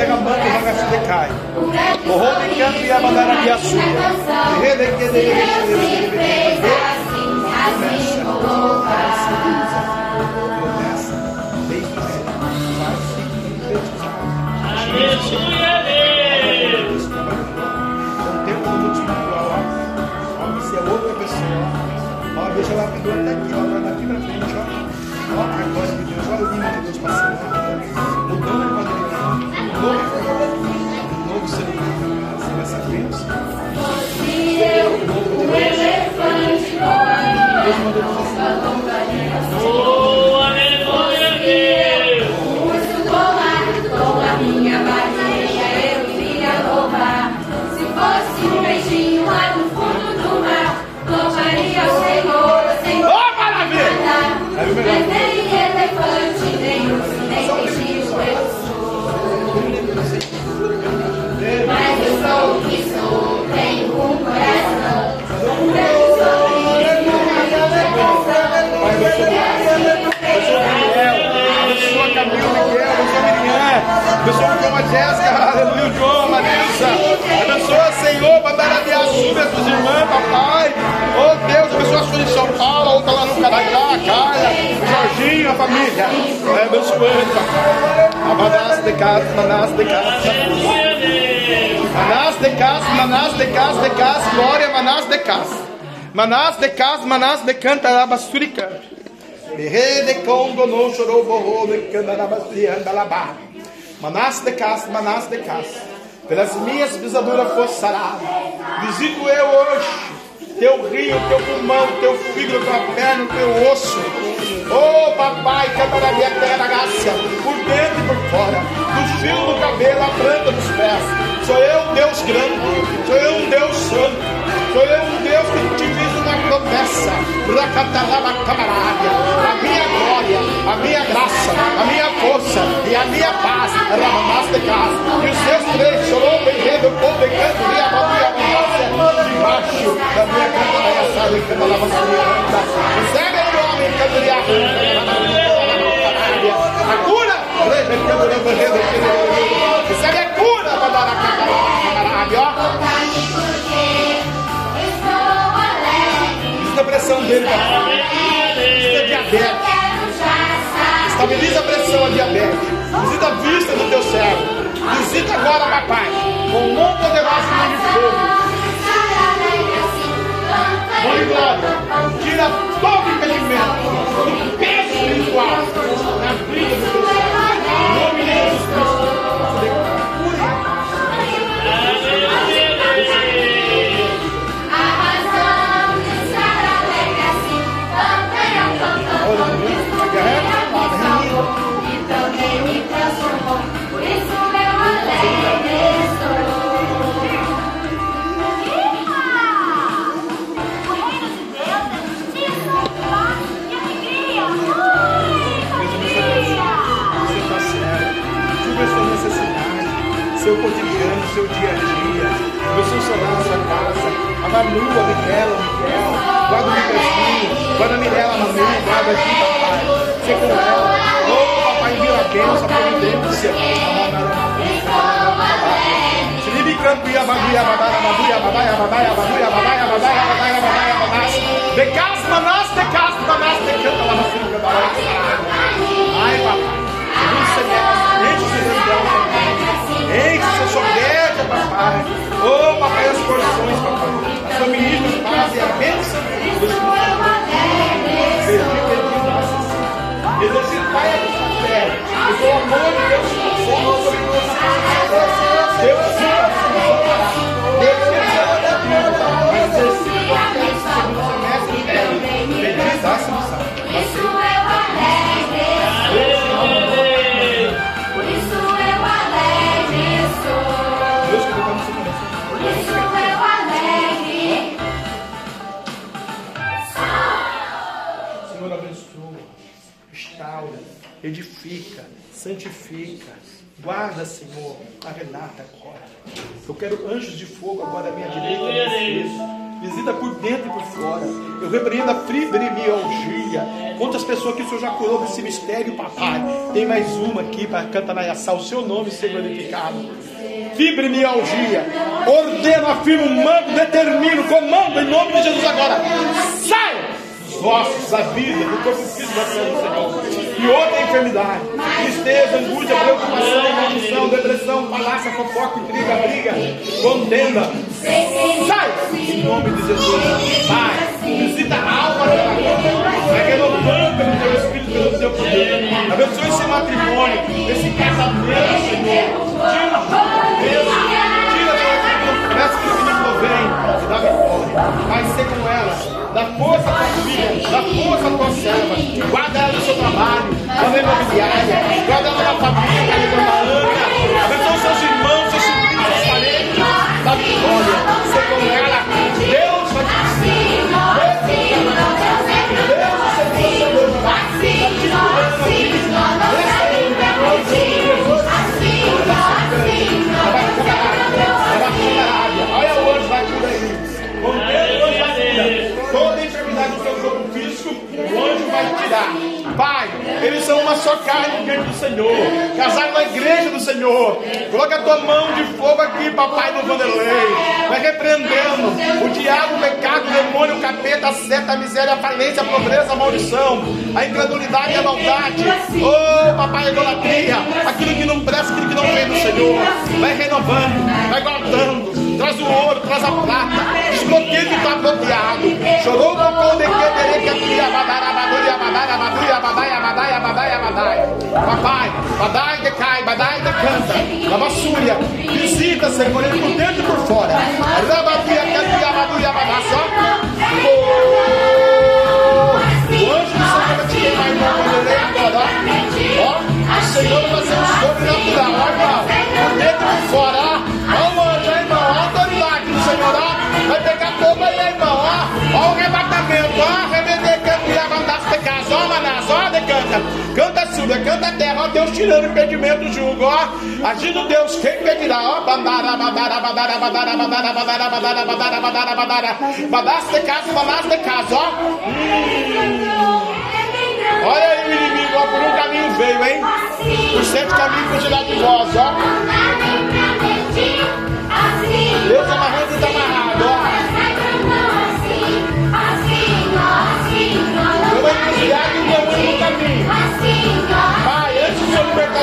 Terra um manca e vaga se coração. decai. Um grande Morro de canto e abandara de açúcar. Se o se Aleluia. Não tem um mundo espiritual, ó. Ó, você é outra pessoa. Ó, deixa ela lapidou a abençoa o João, Jéssica, aleluia, o João, a Marisa, abençoa, Senhor, Babarabiaçu, minhas irmãs, papai, oh Deus, abençoa a sua em São Paulo, outra lá no Canadá, a Carla, o Jorginho, a família, vai abençoando, papai, Abadas de casa, manás de casa. Manás de casa, manás de casa, de casa, glória, manás de casa. Manás de casa, manás de canta, arabasturica. Berre de congo, não chorou, borrou, de canta, arabasturica, Manás de casa, manás de casa. Pelas minhas pisaduras fosse sarado. Visito eu hoje. Teu rio, teu pulmão, teu fígado, tua perna, teu osso. Oh, papai, cantará minha terra graça, por dentro e por fora, do fio do cabelo, a planta dos pés. Sou eu um Deus grande, sou eu um Deus santo, sou eu um Deus que te promessa. A minha glória, a minha graça, a minha força e a minha paz, Ramamás de casa. E os seus três, chorou, bem o povo e a mão debaixo da minha canta, da minha sala, e canta, lava, Recebe aí, homem, canto, a cura, recebe a cura, para dar a camarada, ó. Pressão dele, papai. Visita a diabetes. Estabiliza a pressão, a diabetes. Visita a vista do teu cérebro. Visita agora, papai, com mão poderosa e mão de fogo. Mão de glória. Tira todo impedimento, todo peso espiritual na vida do teu seu dia a dia. Você funcionar na sua casa. A Manu, a Miquela, o Miguel. Guarda o Miguelzinho. Guarda a Mirella, a Manu. Guarda aqui, papai. Você com ela. Ô, papai, envia a bênção, a providência. Se libe campo, ia babuia, babaia, babuia, babaia, babaia, babuia, babaia, babaia, babaia, babaia, babaia. De casa, manás, de casa, manás, de canta, Gente, você só pede a papai. Ô, oh, papai, as condições, papai. São ministros de paz e a bênção de Deus. Exercitar é a fé. E com o amor de Deus, conforma sobre você. Deus ama, Deus ama. Exercita a fé. Você não conhece o Deus. Bendiga a salvação. Edifica, santifica. Guarda, Senhor, a Renata agora. Eu quero anjos de fogo agora à minha direita esquerda. Visita por dentro e por fora. Eu repreendo a fibromialgia. Quantas pessoas que o Senhor já curou desse mistério, papai? Tem mais uma aqui para cantar. O seu nome ser glorificado. Fibromialgia. Ordeno, afirmo, mando, determino, comando em nome de Jesus agora. Sai! Dos ossos, da vida, do corpo físico da do Senhor. E outra enfermidade, tristeza, angústia, preocupação, maldição, depressão, falácia, fofoca, intriga, briga, contenda. Sai! Em nome de Jesus. Pai, visita a alma dela agora. Vai renovando pelo teu Espírito, pelo teu poder. Abençoe esse matrimônio, esse casamento, Senhor. Tira o Vai ser com ela. Dá força à tua filha, dá força à tua serva. Guarda ela no seu trabalho, na imobiliária, guarda ela na família, na eles são uma só carne diante do Senhor. Casaram na igreja do Senhor. Coloca a tua mão de fogo aqui, papai, no Vanderlei. Vai repreendendo o diabo, o pecado, o demônio, o capeta, a seta, a miséria, a falência, a pobreza, a maldição, a incredulidade e a maldade. Oh, papai, a idolatria. Aquilo que não presta, aquilo que não vem do Senhor. Vai renovando, vai guardando. Traz o ouro, traz a prata. Desbloqueia o que está bloqueado. Chorou com o de. Papai, badai de cai, badai de canta. Lavassúria. Visita, Senhor, ele por dentro e por fora. Rabadia, cadia, só. Oh! O anjo do Senhor vai te queimar, irmão, quando ele agora, ó. O Senhor vai ser um sobrenatural, ó, irmão. Por dentro e por fora, aí, irmão, ó. Ó o arrebatamento, ó. Remender, canto e levantar de casa, ó, manás, ó, decanta. Canta surda, canta terra, ó. Deus tirando impedimento, julgo, ó. Agindo Deus, quem pedirá, ó. Bandara, bandara, bandara, bandara, bandara, bandara, bandara, bandara, bandara, bandara. Badaste de casa, badaste de casa, ó. Olha aí o inimigo, ó, por um caminho veio, hein? Por sete caminhos por de vós, ó. Deus amarrando e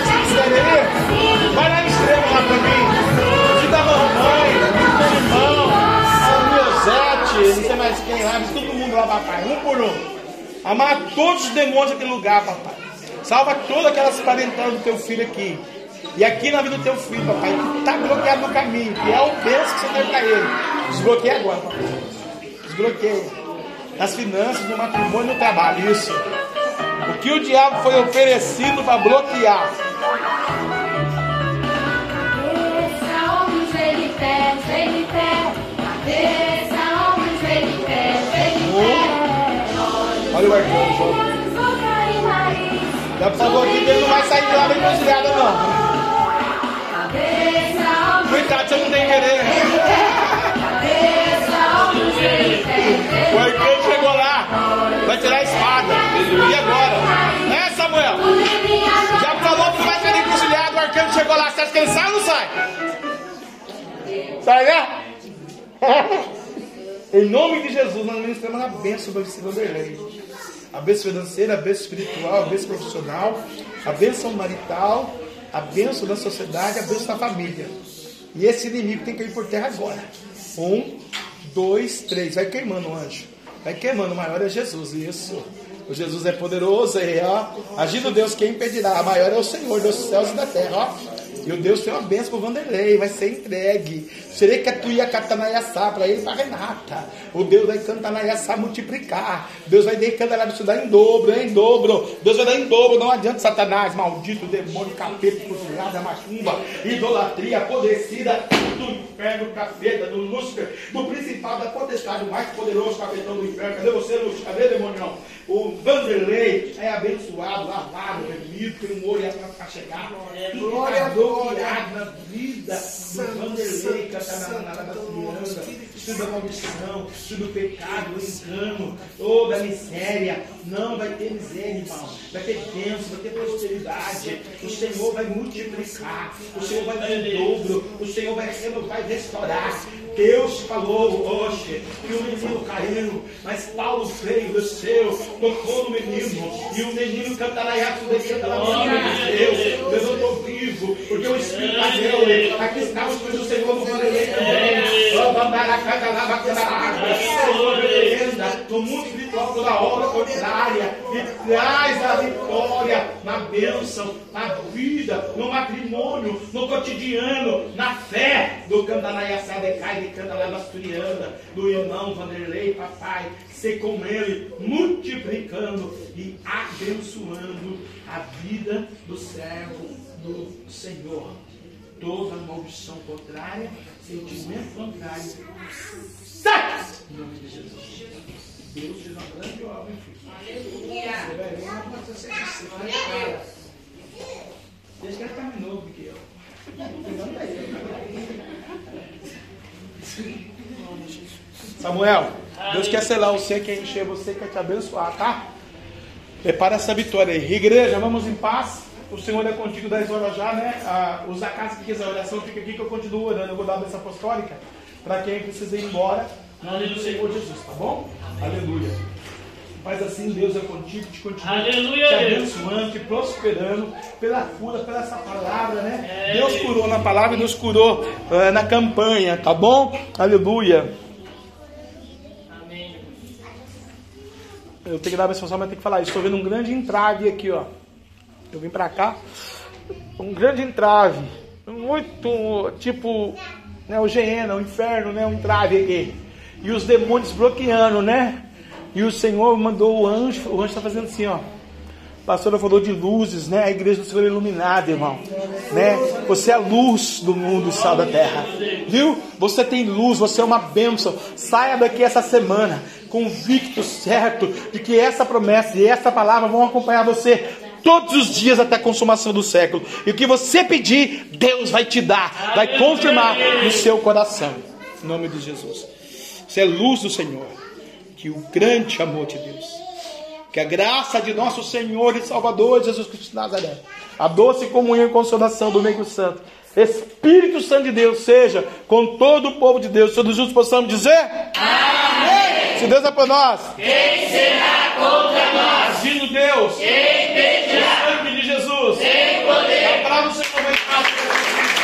de esse mistério aí, vai lá no extremo lá pra mim. Te dá mamãe, meu irmão, São Miosete, não sei mais quem lá, mas todo mundo lá, papai, um por um. Amarra todos os demônios daquele lugar, papai. Salva todas aquelas parentelas do teu filho aqui. E aqui na vida do teu filho, papai, que está bloqueado no caminho, que é o bênção que você deve para ele. Desbloqueia agora, papai. Desbloqueia. Nas finanças, no matrimônio e no trabalho. Isso. O que o diabo foi oferecido para bloquear? Desça ele pede, ele pede. Desça ele pede, ele hum? pede. Olha o arcanjo. Já por favor, que ele não vai sair de lá bem cozinhada, não. Coitado, você não tem querer. O arcanjo vai tirar a espada. E agora? Né, Samuel? Já falou que vai ser encruzilhado, o arcanjo chegou lá. Você acha que ele sai ou não sai? Sai, né? em nome de Jesus, nós ministramos a bênção para esse Vanderlei. A bênção financeira, a bênção espiritual, a bênção profissional, a bênção marital, a bênção da sociedade, a bênção da família. E esse inimigo tem que ir por terra agora. Um, dois, três. Vai queimando o anjo. Vai queimando. O maior é Jesus. Isso. O Jesus é poderoso. Aí, ó. Agindo Deus, quem impedirá? A maior é o Senhor dos céus e da terra. Ó. O Deus tem uma bênção pro Vanderlei, vai ser entregue. Serei que tu ia cantar na Iaçá, para ele e para Renata. O Deus vai cantar na Iaçá multiplicar. Deus vai dar isso dar em dobro, em dobro. Deus vai dar em dobro. Não adianta Satanás, maldito, demônio, capeta, cruzilhada, macumba, idolatria, apodrecida do inferno, capeta, do Lúcifer, do principal da potestade, o mais poderoso capetão do inferno. Cadê você, Lúcifer? Cadê, demônio? O Vanderlei é abençoado, lavado, remido, tem um olho para chegar. Glória a glória na vida do Vanderlei, que está na, na, na, na Tudo da maldição, tudo do pecado, do engano, toda a miséria. Não vai ter miséria, irmão. Vai ter bênção, vai ter prosperidade. O Senhor vai multiplicar. O Senhor vai dar em dobro. O Senhor vai, vai restaurar. Deus falou hoje que o menino caiu, mas Paulo veio, desceu, tocou no menino, e o menino cantará e canta na glória de Deus. Deus, eu estou vivo, porque o Espírito nele. Aqui está os filhos do Senhor no Vanderlei também. No mundo espiritual toda obra contrária e traz a vitória na bênção, na vida, no matrimônio, no cotidiano, na fé do Candanai Sadecai de lá Asturiana, do irmão Vanderlei, papai, ser com ele, multiplicando e abençoando a vida do servo do Senhor. Toda maldição contrária, sentimento contrário, sai! Em nome de Jesus. Deus fez uma grande obra? Você vai ver uma coisa você você vai. Deixa que ele tá do que eu. Samuel, Deus quer selar você, quer encher você, quer te abençoar, tá? Prepara essa vitória aí. Igreja, vamos em paz. O Senhor é contigo 10 horas já, né? Ah, os da casa que quiser oração, fica aqui que eu continuo orando. Eu vou dar a bênção apostólica para quem precisa ir embora. No nome do Senhor Jesus, tá bom? Aleluia. Faz assim, Deus é contigo, te continua Aleluia, te abençoando, te prosperando pela cura, pela essa palavra, né? É. Deus curou na palavra e Deus curou eh, na campanha, tá bom? Aleluia. Amém. Eu tenho que dar a benção, mas tenho que falar isso. Estou vendo um grande entrave aqui, ó. Eu vim pra cá, um grande entrave, muito tipo, né, o Geena, o inferno, né, um entrave. E os demônios bloqueando, né? E o Senhor mandou o anjo, o anjo está fazendo assim, ó. A pastora falou de luzes, né? A igreja do Senhor é iluminada, irmão. Né? Você é a luz do mundo sal da terra. Viu? Você tem luz, você é uma bênção. Saia daqui essa semana convicto, certo, de que essa promessa e essa palavra vão acompanhar você todos os dias até a consumação do século. E o que você pedir, Deus vai te dar, vai confirmar no seu coração. Em nome de Jesus. Você é luz do Senhor. Que o grande amor de Deus, que a graça de nosso Senhor e Salvador Jesus Cristo de Nazaré, a doce comunhão e consolação do meio santo, Espírito Santo de Deus seja com todo o povo de Deus. Todos juntos possamos dizer: Amém. Se Deus é por nós, quem será contra nós? Agindo Deus, quem impedirá? O nome de Jesus, Quem poderá? A palavra do Senhor vem